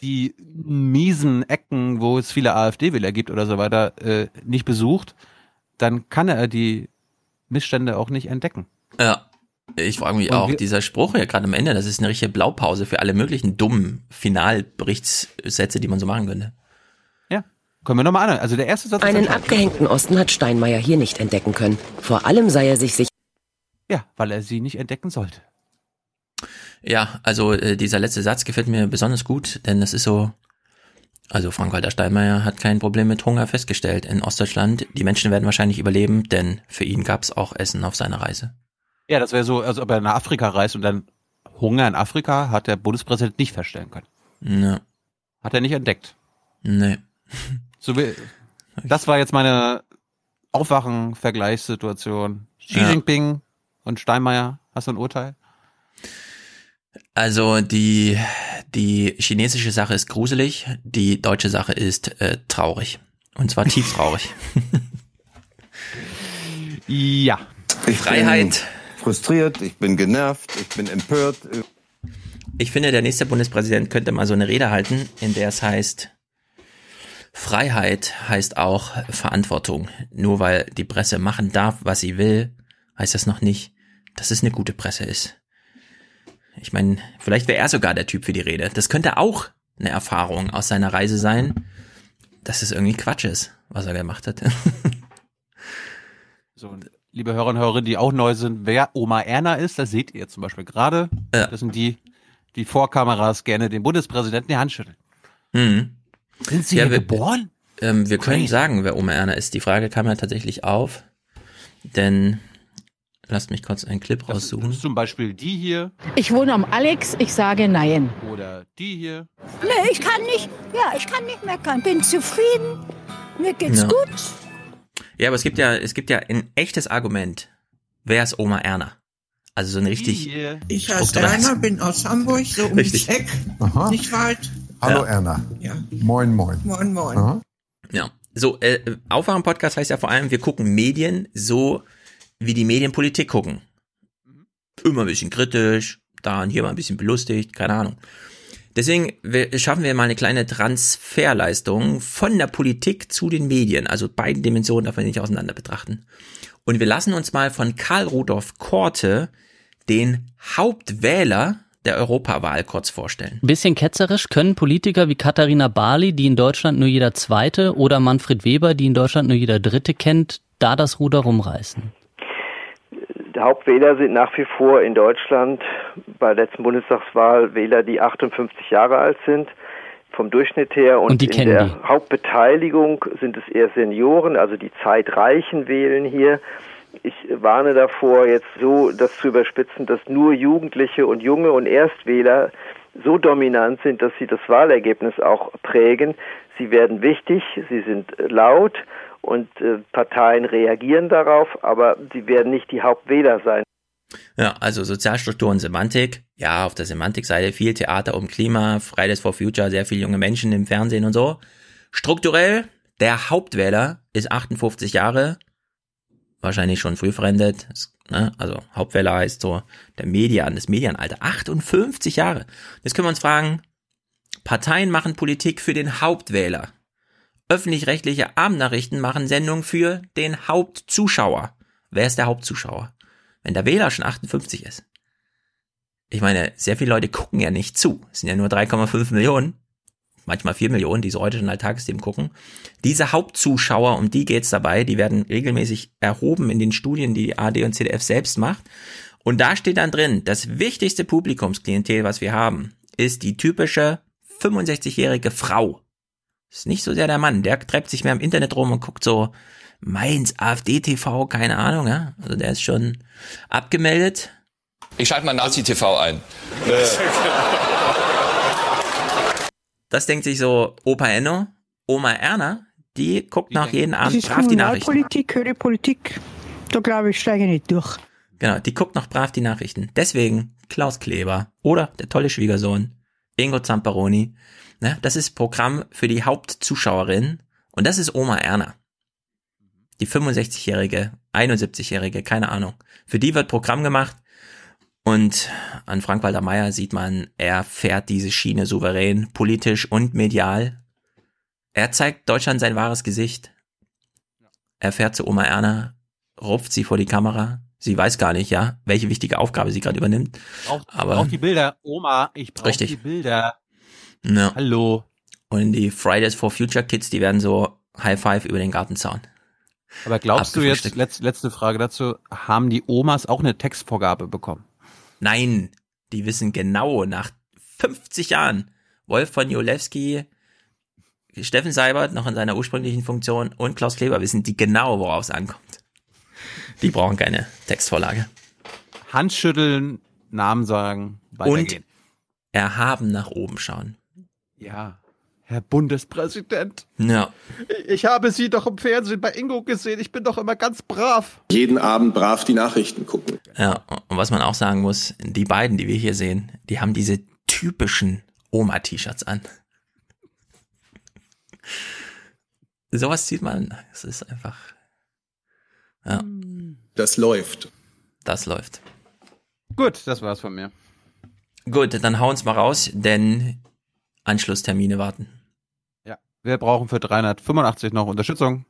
die miesen Ecken, wo es viele AfD-Wähler gibt oder so weiter, äh, nicht besucht, dann kann er die Missstände auch nicht entdecken. Ja. Ich frage mich Und auch, dieser Spruch hier gerade am Ende, das ist eine richtige Blaupause für alle möglichen dummen Finalberichtssätze, die man so machen könnte. Können wir nochmal an. Also der erste Satz ist Einen abgehängten Osten hat Steinmeier hier nicht entdecken können. Vor allem sei er sich sicher, Ja, weil er sie nicht entdecken sollte. Ja, also äh, dieser letzte Satz gefällt mir besonders gut, denn das ist so, also Frank-Walter Steinmeier hat kein Problem mit Hunger festgestellt in Ostdeutschland. Die Menschen werden wahrscheinlich überleben, denn für ihn gab es auch Essen auf seiner Reise. Ja, das wäre so, als ob er nach Afrika reist und dann Hunger in Afrika hat der Bundespräsident nicht feststellen können. Ja. Hat er nicht entdeckt. Nee. So wie, das war jetzt meine Aufwachen-Vergleichssituation. Xi Ja. Jinping und Steinmeier, hast du ein Urteil? Also die, die chinesische Sache ist gruselig, die deutsche Sache ist äh, traurig. Und zwar tief traurig. ja. Ich Freiheit. Bin frustriert, ich bin genervt, ich bin empört. Ich finde, der nächste Bundespräsident könnte mal so eine Rede halten, in der es heißt, Freiheit heißt auch Verantwortung. Nur weil die Presse machen darf, was sie will, heißt das noch nicht, dass es eine gute Presse ist. Ich meine, vielleicht wäre er sogar der Typ für die Rede. Das könnte auch eine Erfahrung aus seiner Reise sein, dass es irgendwie Quatsch ist, was er gemacht hat. So, liebe Hörer und Hörerinnen, die auch neu sind, wer Oma Erna ist, das seht ihr zum Beispiel gerade. Ja. Das sind die, die vor Kameras gerne dem Bundespräsidenten die Hand schütteln. Mhm. Sind sie Ja, hier wir- geboren? Ähm, wir können Crazy. sagen, wer Oma Erna ist. Die Frage kam ja tatsächlich auf, denn lasst mich kurz einen Clip Das raussuchen. ist zum Beispiel die hier Ich wohne am Alex, ich sage nein. oder die hier. Nee, ich kann nicht, ja, ich kann nicht meckern, bin zufrieden, mir geht's Ja. gut. Ja, aber es gibt ja, es gibt ja ein echtes Argument. Wer ist Oma Erna? Also so ein richtig. Ich heiße Erna, bin aus Hamburg, so ums Richtig. Eck, Aha. nicht weit. Hallo Ja. Erna. Ja. Moin, moin. Moin, moin. Aha. Ja. So, äh, Aufwachen-Podcast heißt ja vor allem, wir gucken Medien so, wie die Medien Politik gucken. Immer ein bisschen kritisch, da und hier mal ein bisschen belustigt, keine Ahnung. Deswegen schaffen wir mal eine kleine Transferleistung von der Politik zu den Medien. Also beiden Dimensionen darf man nicht auseinander betrachten. Und wir lassen uns mal von Karl Rudolf Korte den Hauptwähler der Europawahl kurz vorstellen. Ein bisschen ketzerisch können Politiker wie Katharina Barley, die in Deutschland nur jeder Zweite, oder Manfred Weber, die in Deutschland nur jeder Dritte kennt, da das Ruder rumreißen. Die Hauptwähler sind nach wie vor in Deutschland bei der letzten Bundestagswahl Wähler, die 58 Jahre alt sind, vom Durchschnitt her. Und, Und die in kennen der die. Hauptbeteiligung sind es eher Senioren, also die Zeitreichen wählen hier. Ich warne davor, jetzt so das zu überspitzen, dass nur Jugendliche und junge und Erstwähler so dominant sind, dass sie das Wahlergebnis auch prägen. Sie werden wichtig, sie sind laut und äh, Parteien reagieren darauf, aber sie werden nicht die Hauptwähler sein. Ja, also Sozialstruktur und Semantik. Ja, auf der Semantikseite viel Theater um Klima, Fridays for Future, sehr viele junge Menschen im Fernsehen und so. Strukturell, der Hauptwähler ist 58 Jahre, wahrscheinlich schon früh verendet. Ne? Also Hauptwähler heißt so der Median, das Medianalter, 58 Jahre. Jetzt können wir uns fragen, Parteien machen Politik für den Hauptwähler. Öffentlich-rechtliche Abendnachrichten machen Sendungen für den Hauptzuschauer. Wer ist der Hauptzuschauer? Wenn der Wähler schon 58 ist. Ich meine, sehr viele Leute gucken ja nicht zu. Es sind ja nur 3,5 Millionen, manchmal 4 Millionen, die so heute schon als Tagesthemen gucken. Diese Hauptzuschauer, um die geht's dabei, die werden regelmäßig erhoben in den Studien, die die AD und CDF selbst macht. Und da steht dann drin, das wichtigste Publikumsklientel, was wir haben, ist die typische 65-jährige Frau. Ist nicht so sehr der Mann, der treibt sich mehr im Internet rum und guckt so Mainz, AfD TV, keine Ahnung, ja. Also der ist schon abgemeldet. Ich schalte mal Nazi-TV ein. Das denkt sich so Opa Enno, Oma Erna, die guckt nach jedem Abend ist brav die Nachrichten. Kommunalpolitik, höhere Politik. Da glaube ich, steige ich nicht durch. Genau, die guckt noch brav die Nachrichten. Deswegen Klaus Kleber oder der tolle Schwiegersohn Ingo Zamperoni. Ne, das ist Programm für die Hauptzuschauerin und das ist Oma Erna. Die 65-jährige, 71-jährige, keine Ahnung. Für die wird Programm gemacht und an Frank-Walter Meyer sieht man, er fährt diese Schiene souverän, politisch und medial. Er zeigt Deutschland sein wahres Gesicht. Er fährt zu Oma Erna, rupft sie vor die Kamera. Sie weiß gar nicht, ja, welche wichtige Aufgabe sie gerade übernimmt. Braucht, Aber- braucht die Bilder. Oma, ich brauche die Bilder. Ja. Hallo. Und die Fridays for Future Kids, die werden so High Five über den Gartenzaun. Aber glaubst du jetzt, letzte Frage dazu, haben die Omas auch eine Textvorgabe bekommen? Nein, die wissen genau nach 50 Jahren, Wolf von Jolewski, Steffen Seibert noch in seiner ursprünglichen Funktion und Klaus Kleber wissen die genau, worauf es ankommt. Die brauchen keine Textvorlage. Handschütteln, Namen sagen, weitergehen. erhaben nach oben schauen. Ja, Herr Bundespräsident. Ja. Ich habe Sie doch im Fernsehen bei Ingo gesehen. Ich bin doch immer ganz brav. Jeden Abend brav die Nachrichten gucken. Ja, und was man auch sagen muss, die beiden, die wir hier sehen, die haben diese typischen Oma-T-Shirts an. Sowas zieht man, es ist einfach, ja. Das läuft. Das läuft. Gut, das war's von mir. Gut, dann hau uns mal raus, denn Anschlusstermine warten. Wir brauchen für 385 noch Unterstützung.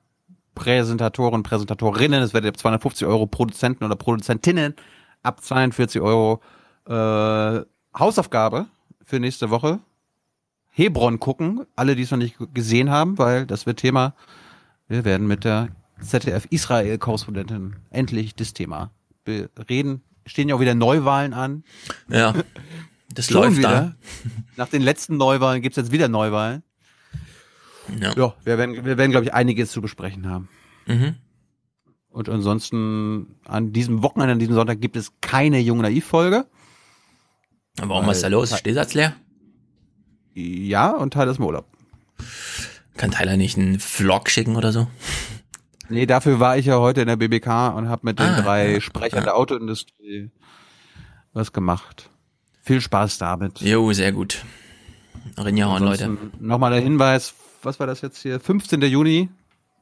Präsentatoren, Präsentatorinnen, es wird ab 250 Euro Produzenten oder Produzentinnen, ab 42 Euro äh, Hausaufgabe für nächste Woche. Hebron gucken, alle, die es noch nicht gesehen haben, weil das wird Thema. Wir werden mit der ZDF-Israel-Korrespondentin endlich das Thema bereden. Stehen ja auch wieder Neuwahlen an. Ja, das läuft wieder. da. Nach den letzten Neuwahlen gibt's jetzt wieder Neuwahlen. Ja. Ja, wir werden, wir werden, glaube ich, einiges zu besprechen haben. Mhm. Und ansonsten an diesem Wochenende, an diesem Sonntag gibt es keine Jung Naiv-Folge. Aber warum was ist da los? Stehsatz leer? Ja, und Teil ist im Urlaub. Kann Tyler nicht einen Vlog schicken oder so? Nee, dafür war ich ja heute in der BBK und habe mit den Ah, drei ja, Sprechern ja. der Autoindustrie was gemacht. Viel Spaß damit. Jo, sehr gut. Rinjahauen, Leute. Nochmal der Hinweis, was war das jetzt hier? 15. Juni,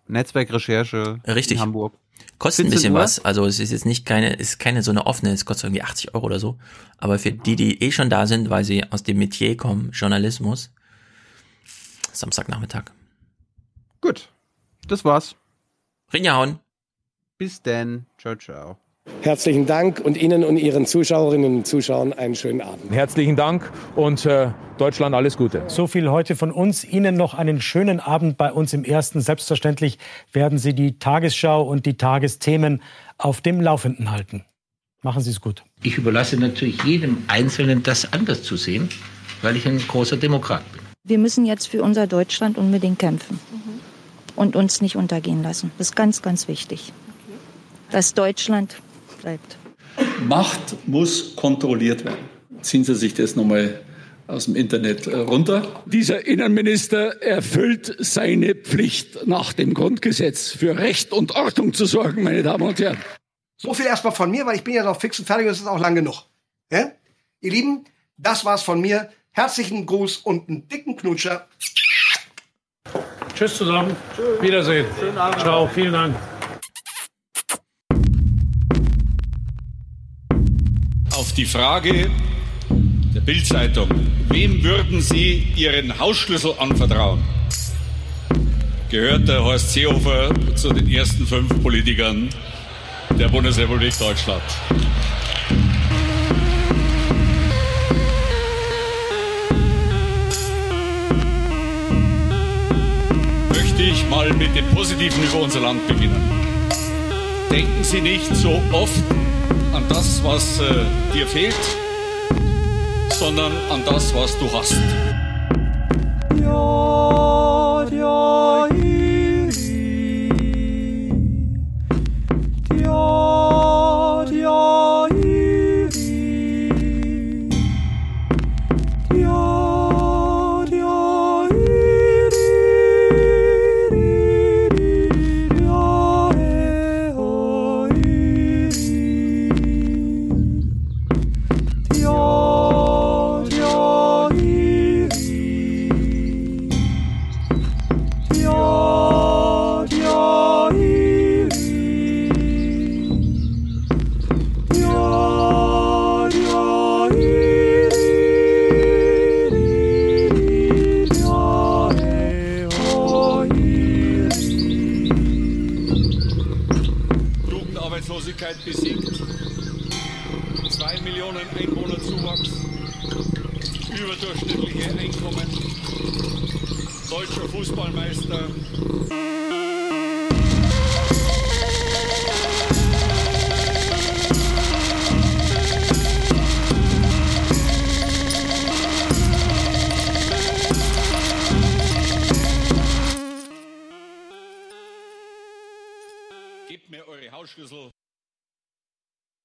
Netzwerkrecherche Richtig. in Hamburg. Kostet ein 17 bisschen Uhr? was. Also es ist jetzt nicht keine, ist keine so eine offene, es kostet irgendwie 80 Euro oder so. Aber für die, die eh schon da sind, weil sie aus dem Metier kommen, Journalismus, Samstagnachmittag. Gut, das war's. Rinjahauen. Bis denn. Ciao, ciao. Herzlichen Dank und Ihnen und Ihren Zuschauerinnen und Zuschauern einen schönen Abend. Herzlichen Dank und äh, Deutschland alles Gute. So viel heute von uns. Ihnen noch einen schönen Abend bei uns im Ersten. Selbstverständlich werden Sie die Tagesschau und die Tagesthemen auf dem Laufenden halten. Machen Sie es gut. Ich überlasse natürlich jedem Einzelnen, das anders zu sehen, weil ich ein großer Demokrat bin. Wir müssen jetzt für unser Deutschland unbedingt kämpfen und uns nicht untergehen lassen. Das ist ganz, ganz wichtig. Dass Deutschland bleibt. Macht muss kontrolliert werden. Ziehen Sie sich das nochmal aus dem Internet äh, runter. Dieser Innenminister erfüllt seine Pflicht nach dem Grundgesetz, für Recht und Ordnung zu sorgen, meine Damen und Herren. So viel erstmal von mir, weil ich bin ja noch fix und fertig und es ist auch lang genug. Ja? Ihr Lieben, das war's von mir. Herzlichen Gruß und einen dicken Knutscher. Tschüss zusammen. Wiedersehen. Ciao. Vielen Dank. Die Frage der Bildzeitung, wem würden Sie Ihren Hausschlüssel anvertrauen? Gehört der Horst Seehofer zu den ersten fünf Politikern der Bundesrepublik Deutschland. Möchte ich mal mit dem Positiven über unser Land beginnen. Denken Sie nicht so oft an das, was äh, dir fehlt, sondern an das, was du hast. Jugendarbeitslosigkeit Fußballmeister.